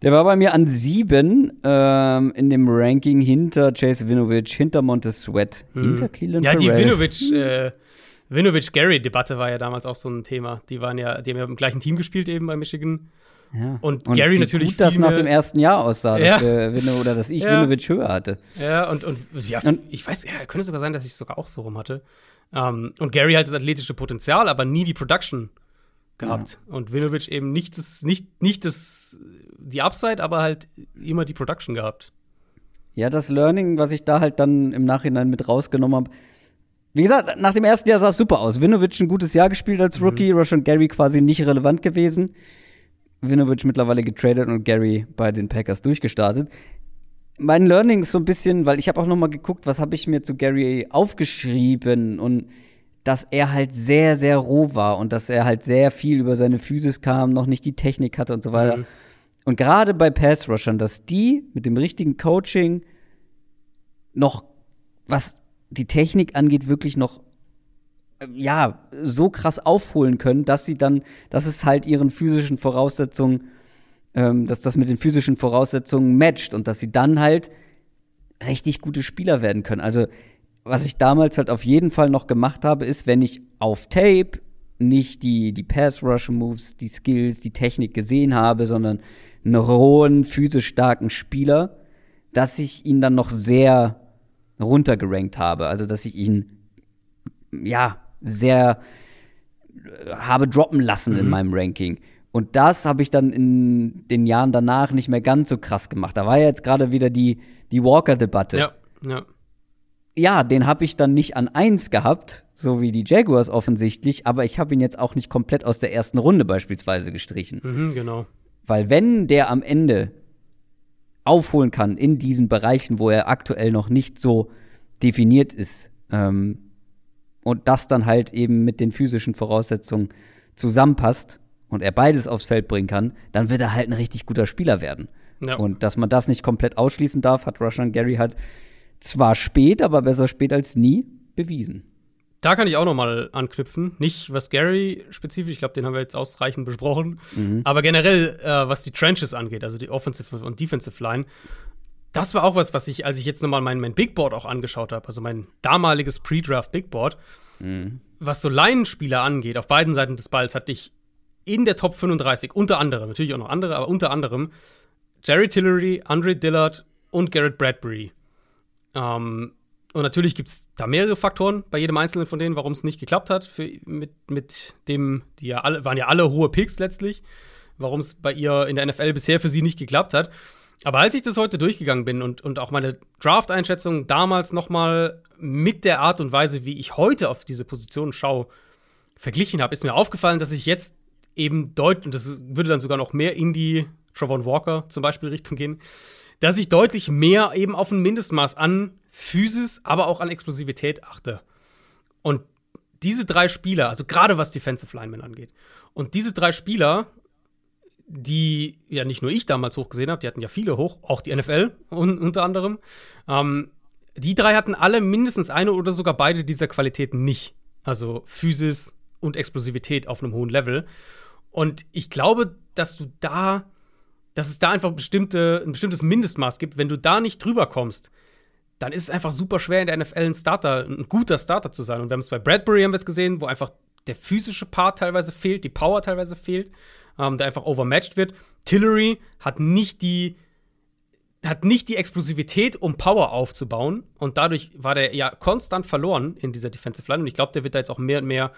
Der war bei mir an 7 ähm, in dem Ranking hinter Chase Winovich, hinter Montez Sweat, hm. hinter Cleveland Ja, die Winovich, äh, Winovich-Gary-Debatte war ja damals auch so ein Thema. Die waren ja, die haben ja im gleichen Team gespielt eben bei Michigan. Ja. Und, und Gary wie natürlich. Gut das nach dem ersten Jahr aussah, ja. dass wir, oder dass ich ja. Winovich höher hatte. Ja, und, und, ja, und ich weiß, ja, könnte sogar sein, dass ich es sogar auch so rum hatte. Um, ähm, und Gary halt das athletische Potenzial, aber nie die Production gehabt. Ja. Und Winovich eben nicht das, nicht, nicht das, die Upside, aber halt immer die Production gehabt. Ja, das Learning, was ich da halt dann im Nachhinein mit rausgenommen habe. Wie gesagt, nach dem ersten Jahr sah es super aus. Winovich ein gutes Jahr gespielt als Rookie, mhm. Rush und Gary quasi nicht relevant gewesen. Winovich mittlerweile getradet und Gary bei den Packers durchgestartet. Mein Learning ist so ein bisschen, weil ich habe auch noch mal geguckt, was habe ich mir zu Gary aufgeschrieben und dass er halt sehr, sehr roh war und dass er halt sehr viel über seine Physis kam, noch nicht die Technik hatte und so weiter. Mhm. Und gerade bei Pass-Rushern, dass die mit dem richtigen Coaching noch, was die Technik angeht, wirklich noch ja, so krass aufholen können, dass sie dann, dass es halt ihren physischen Voraussetzungen, ähm, dass das mit den physischen Voraussetzungen matcht und dass sie dann halt richtig gute Spieler werden können. Also, was ich damals halt auf jeden Fall noch gemacht habe, ist, wenn ich auf Tape nicht die, die Pass-Rush-Moves, die Skills, die Technik gesehen habe, sondern einen rohen, physisch starken Spieler, dass ich ihn dann noch sehr runtergerankt habe. Also, dass ich ihn, ja, sehr äh, habe droppen lassen in meinem Ranking. Und das habe ich dann in den Jahren danach nicht mehr ganz so krass gemacht. Da war ja jetzt gerade wieder die, die Walker-Debatte. Ja, ja. Ja, den habe ich dann nicht an eins gehabt, so wie die Jaguars offensichtlich, aber ich habe ihn jetzt auch nicht komplett aus der ersten Runde beispielsweise gestrichen. Mhm, genau. Weil wenn der am Ende aufholen kann in diesen Bereichen, wo er aktuell noch nicht so definiert ist, ähm, und das dann halt eben mit den physischen Voraussetzungen zusammenpasst und er beides aufs Feld bringen kann, dann wird er halt ein richtig guter Spieler werden. Ja. Und dass man das nicht komplett ausschließen darf, hat Rushan Gary halt zwar spät, aber besser spät als nie bewiesen. Da kann ich auch noch mal anknüpfen. Nicht was Gary spezifisch, ich glaube, den haben wir jetzt ausreichend besprochen. Aber generell, äh, was die Trenches angeht, also die Offensive und Defensive Line, das war auch was, was ich, als ich jetzt noch mal mein, mein Big Board auch angeschaut habe, also mein damaliges Pre-Draft Big Board, was so Laienspieler angeht, auf beiden Seiten des Balls, hatte ich in der Top 35 unter anderem, natürlich auch noch andere, aber unter anderem Jerry Tillery, Andre Dillard und Garrett Bradbury. Ähm, und natürlich gibt es da mehrere Faktoren bei jedem einzelnen von denen, warum es nicht geklappt hat. Für, mit, mit dem, die ja alle, waren ja alle hohe Picks letztlich, warum es bei ihr in der NFL bisher für sie nicht geklappt hat. Aber als ich das heute durchgegangen bin und, und auch meine Draft-Einschätzung damals noch mal mit der Art und Weise, wie ich heute auf diese Position schaue, verglichen habe, ist mir aufgefallen, dass ich jetzt eben deutlich, und das würde dann sogar noch mehr in die Travon Walker zum Beispiel Richtung gehen, dass ich deutlich mehr eben auf ein Mindestmaß an Physis, aber auch an Explosivität achte. Und diese drei Spieler, also gerade was Defensive Linemen angeht, und diese drei Spieler, die ja nicht nur ich damals hochgesehen habe, die hatten ja viele hoch, auch die NFL un unter anderem, ähm, die drei hatten alle mindestens eine oder sogar beide dieser Qualitäten nicht. Also Physis und Explosivität auf einem hohen Level. Und ich glaube, dass du da, dass es da einfach bestimmte, ein bestimmtes Mindestmaß gibt. Wenn du da nicht drüber kommst, dann ist es einfach super schwer, in der NFL ein Starter, ein guter Starter zu sein. Und wir haben es bei Bradbury haben wir es gesehen, wo einfach der physische Part teilweise fehlt, die Power teilweise fehlt, ähm, der einfach overmatched wird. Tillery hat nicht die hat nicht die Explosivität, um Power aufzubauen. Und dadurch war der ja konstant verloren in dieser Defensive Line. Und ich glaube, der wird da jetzt auch mehr und mehr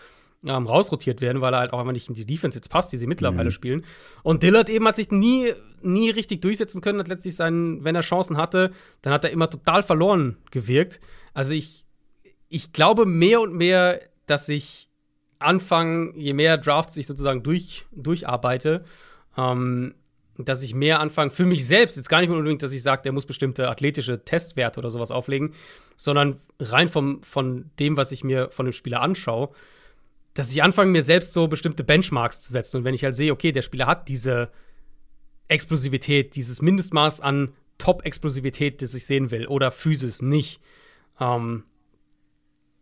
ähm, rausrotiert werden, weil er halt auch einfach nicht in die Defense jetzt passt, die sie mittlerweile spielen. Und Dillard eben hat sich nie, nie richtig durchsetzen können, hat letztlich seinen, wenn er Chancen hatte, dann hat er immer total verloren gewirkt. Also ich, ich glaube mehr und mehr, dass ich anfange, je mehr Drafts ich sozusagen durch, durcharbeite, ähm, dass ich mehr anfange für mich selbst, jetzt gar nicht unbedingt, dass ich sage, der muss bestimmte athletische Testwerte oder sowas auflegen, sondern rein vom, von dem, was ich mir von dem Spieler anschaue, dass ich anfange, mir selbst so bestimmte Benchmarks zu setzen. Und wenn ich halt sehe, okay, der Spieler hat diese Explosivität, dieses Mindestmaß an Top-Explosivität, das ich sehen will, oder Physis nicht, ähm,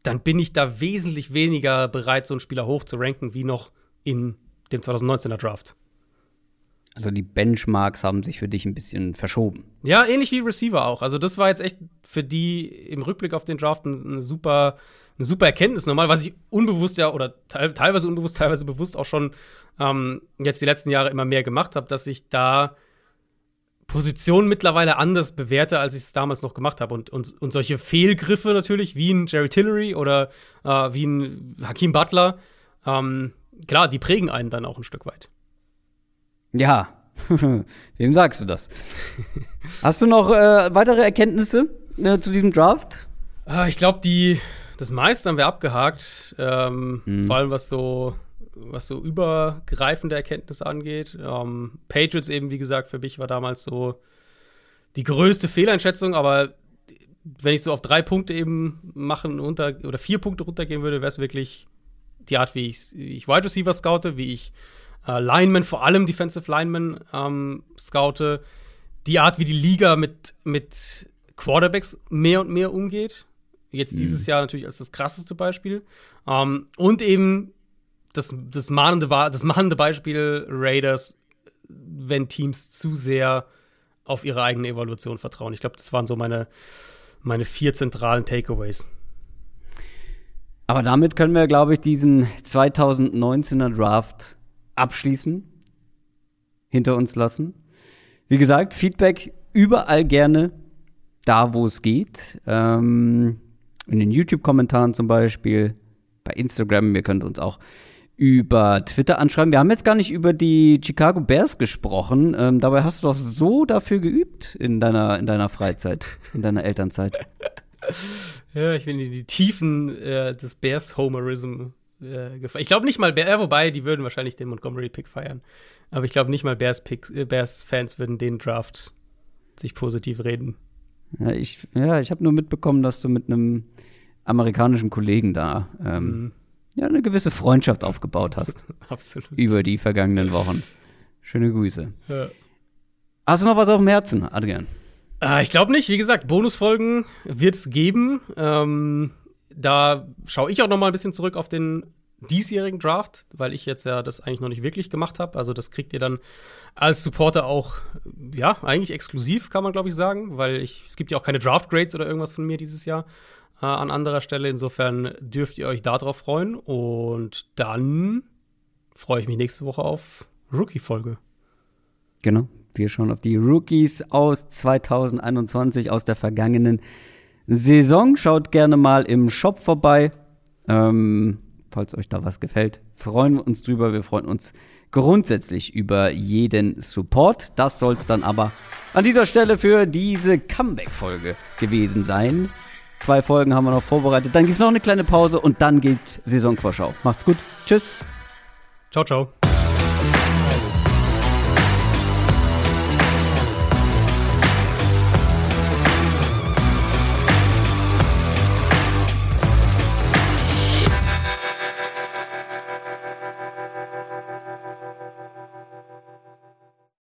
dann bin ich da wesentlich weniger bereit, so einen Spieler hoch zu ranken, wie noch in dem 2019er Draft. Also die Benchmarks haben sich für dich ein bisschen verschoben. Ja, ähnlich wie Receiver auch. Also, das war jetzt echt für die im Rückblick auf den Draft eine super, eine super Erkenntnis nochmal, was ich unbewusst ja oder teil, teilweise unbewusst, teilweise bewusst auch schon ähm, jetzt die letzten Jahre immer mehr gemacht habe, dass ich da Positionen mittlerweile anders bewerte, als ich es damals noch gemacht habe. Und, und, und solche Fehlgriffe natürlich, wie ein Jerry Tillery oder äh, wie ein Hakeem Butler, ähm, klar, die prägen einen dann auch ein Stück weit. Ja, wem sagst du das? Hast du noch äh, weitere Erkenntnisse äh, zu diesem Draft? Ah, ich glaube, die das meiste haben wir abgehakt. Ähm, Vor allem was so was so übergreifende Erkenntnisse angeht. Ähm, Patriots eben, wie gesagt, für mich war damals so die größte Fehleinschätzung, aber wenn ich so auf drei Punkte eben machen runter oder vier Punkte runtergehen würde, wäre es wirklich die Art, wie ich, wie ich Wide Receiver scoute, wie ich äh, Linemen, vor allem Defensive Linemen, ähm, scoute, die Art, wie die Liga mit, mit Quarterbacks mehr und mehr umgeht. Jetzt mhm. dieses Jahr natürlich als das krasseste Beispiel. Ähm, und eben das, das, mahnende, das mahnende Beispiel Raiders, wenn Teams zu sehr auf ihre eigene Evaluation vertrauen. Ich glaube, das waren so meine, meine vier zentralen Takeaways. Aber damit können wir, glaube ich, diesen 2019er Draft abschließen, hinter uns lassen. Wie gesagt, Feedback überall gerne da, wo es geht. Ähm, in den YouTube-Kommentaren zum Beispiel, bei Instagram. Ihr könnt uns auch über Twitter anschreiben. Wir haben jetzt gar nicht über die Chicago Bears gesprochen. Ähm, dabei hast du doch so dafür geübt in deiner, in deiner Freizeit, in deiner Elternzeit. ja, ich bin in die Tiefen äh, des Bears-Homerism äh, gefallen. Ich glaube nicht mal, Bears, äh, wobei, die würden wahrscheinlich den Montgomery-Pick feiern. Aber ich glaube nicht mal Bears-Fans äh, Bears würden den Draft sich positiv reden. Ja, ich, ja, ich habe nur mitbekommen, dass du mit einem amerikanischen Kollegen da ähm, mhm ja, eine gewisse Freundschaft aufgebaut hast. Absolut. Über die vergangenen Wochen. Schöne Grüße. Ja. Hast du noch was auf dem Herzen, Adrian? Äh, ich glaube nicht. Wie gesagt, Bonusfolgen wird es geben. Ähm, da schaue ich auch noch mal ein bisschen zurück auf den diesjährigen Draft, weil ich jetzt ja das eigentlich noch nicht wirklich gemacht habe. Also das kriegt ihr dann als Supporter auch, ja, eigentlich exklusiv, kann man glaube ich sagen, weil ich, es gibt ja auch keine Draft Grades oder irgendwas von mir dieses Jahr äh, an anderer Stelle. Insofern dürft ihr euch darauf freuen. Und dann freue ich mich nächste Woche auf Rookie-Folge. Genau. Wir schauen auf die Rookies aus 2021, aus der vergangenen Saison. Schaut gerne mal im Shop vorbei. Ähm, falls euch da was gefällt, freuen wir uns drüber. Wir freuen uns grundsätzlich über jeden Support. Das soll es dann aber an dieser Stelle für diese Comeback-Folge gewesen sein. Zwei Folgen haben wir noch vorbereitet. Dann gibt es noch eine kleine Pause und dann gibt Saisonvorschau. Macht's gut. Tschüss. Ciao, ciao.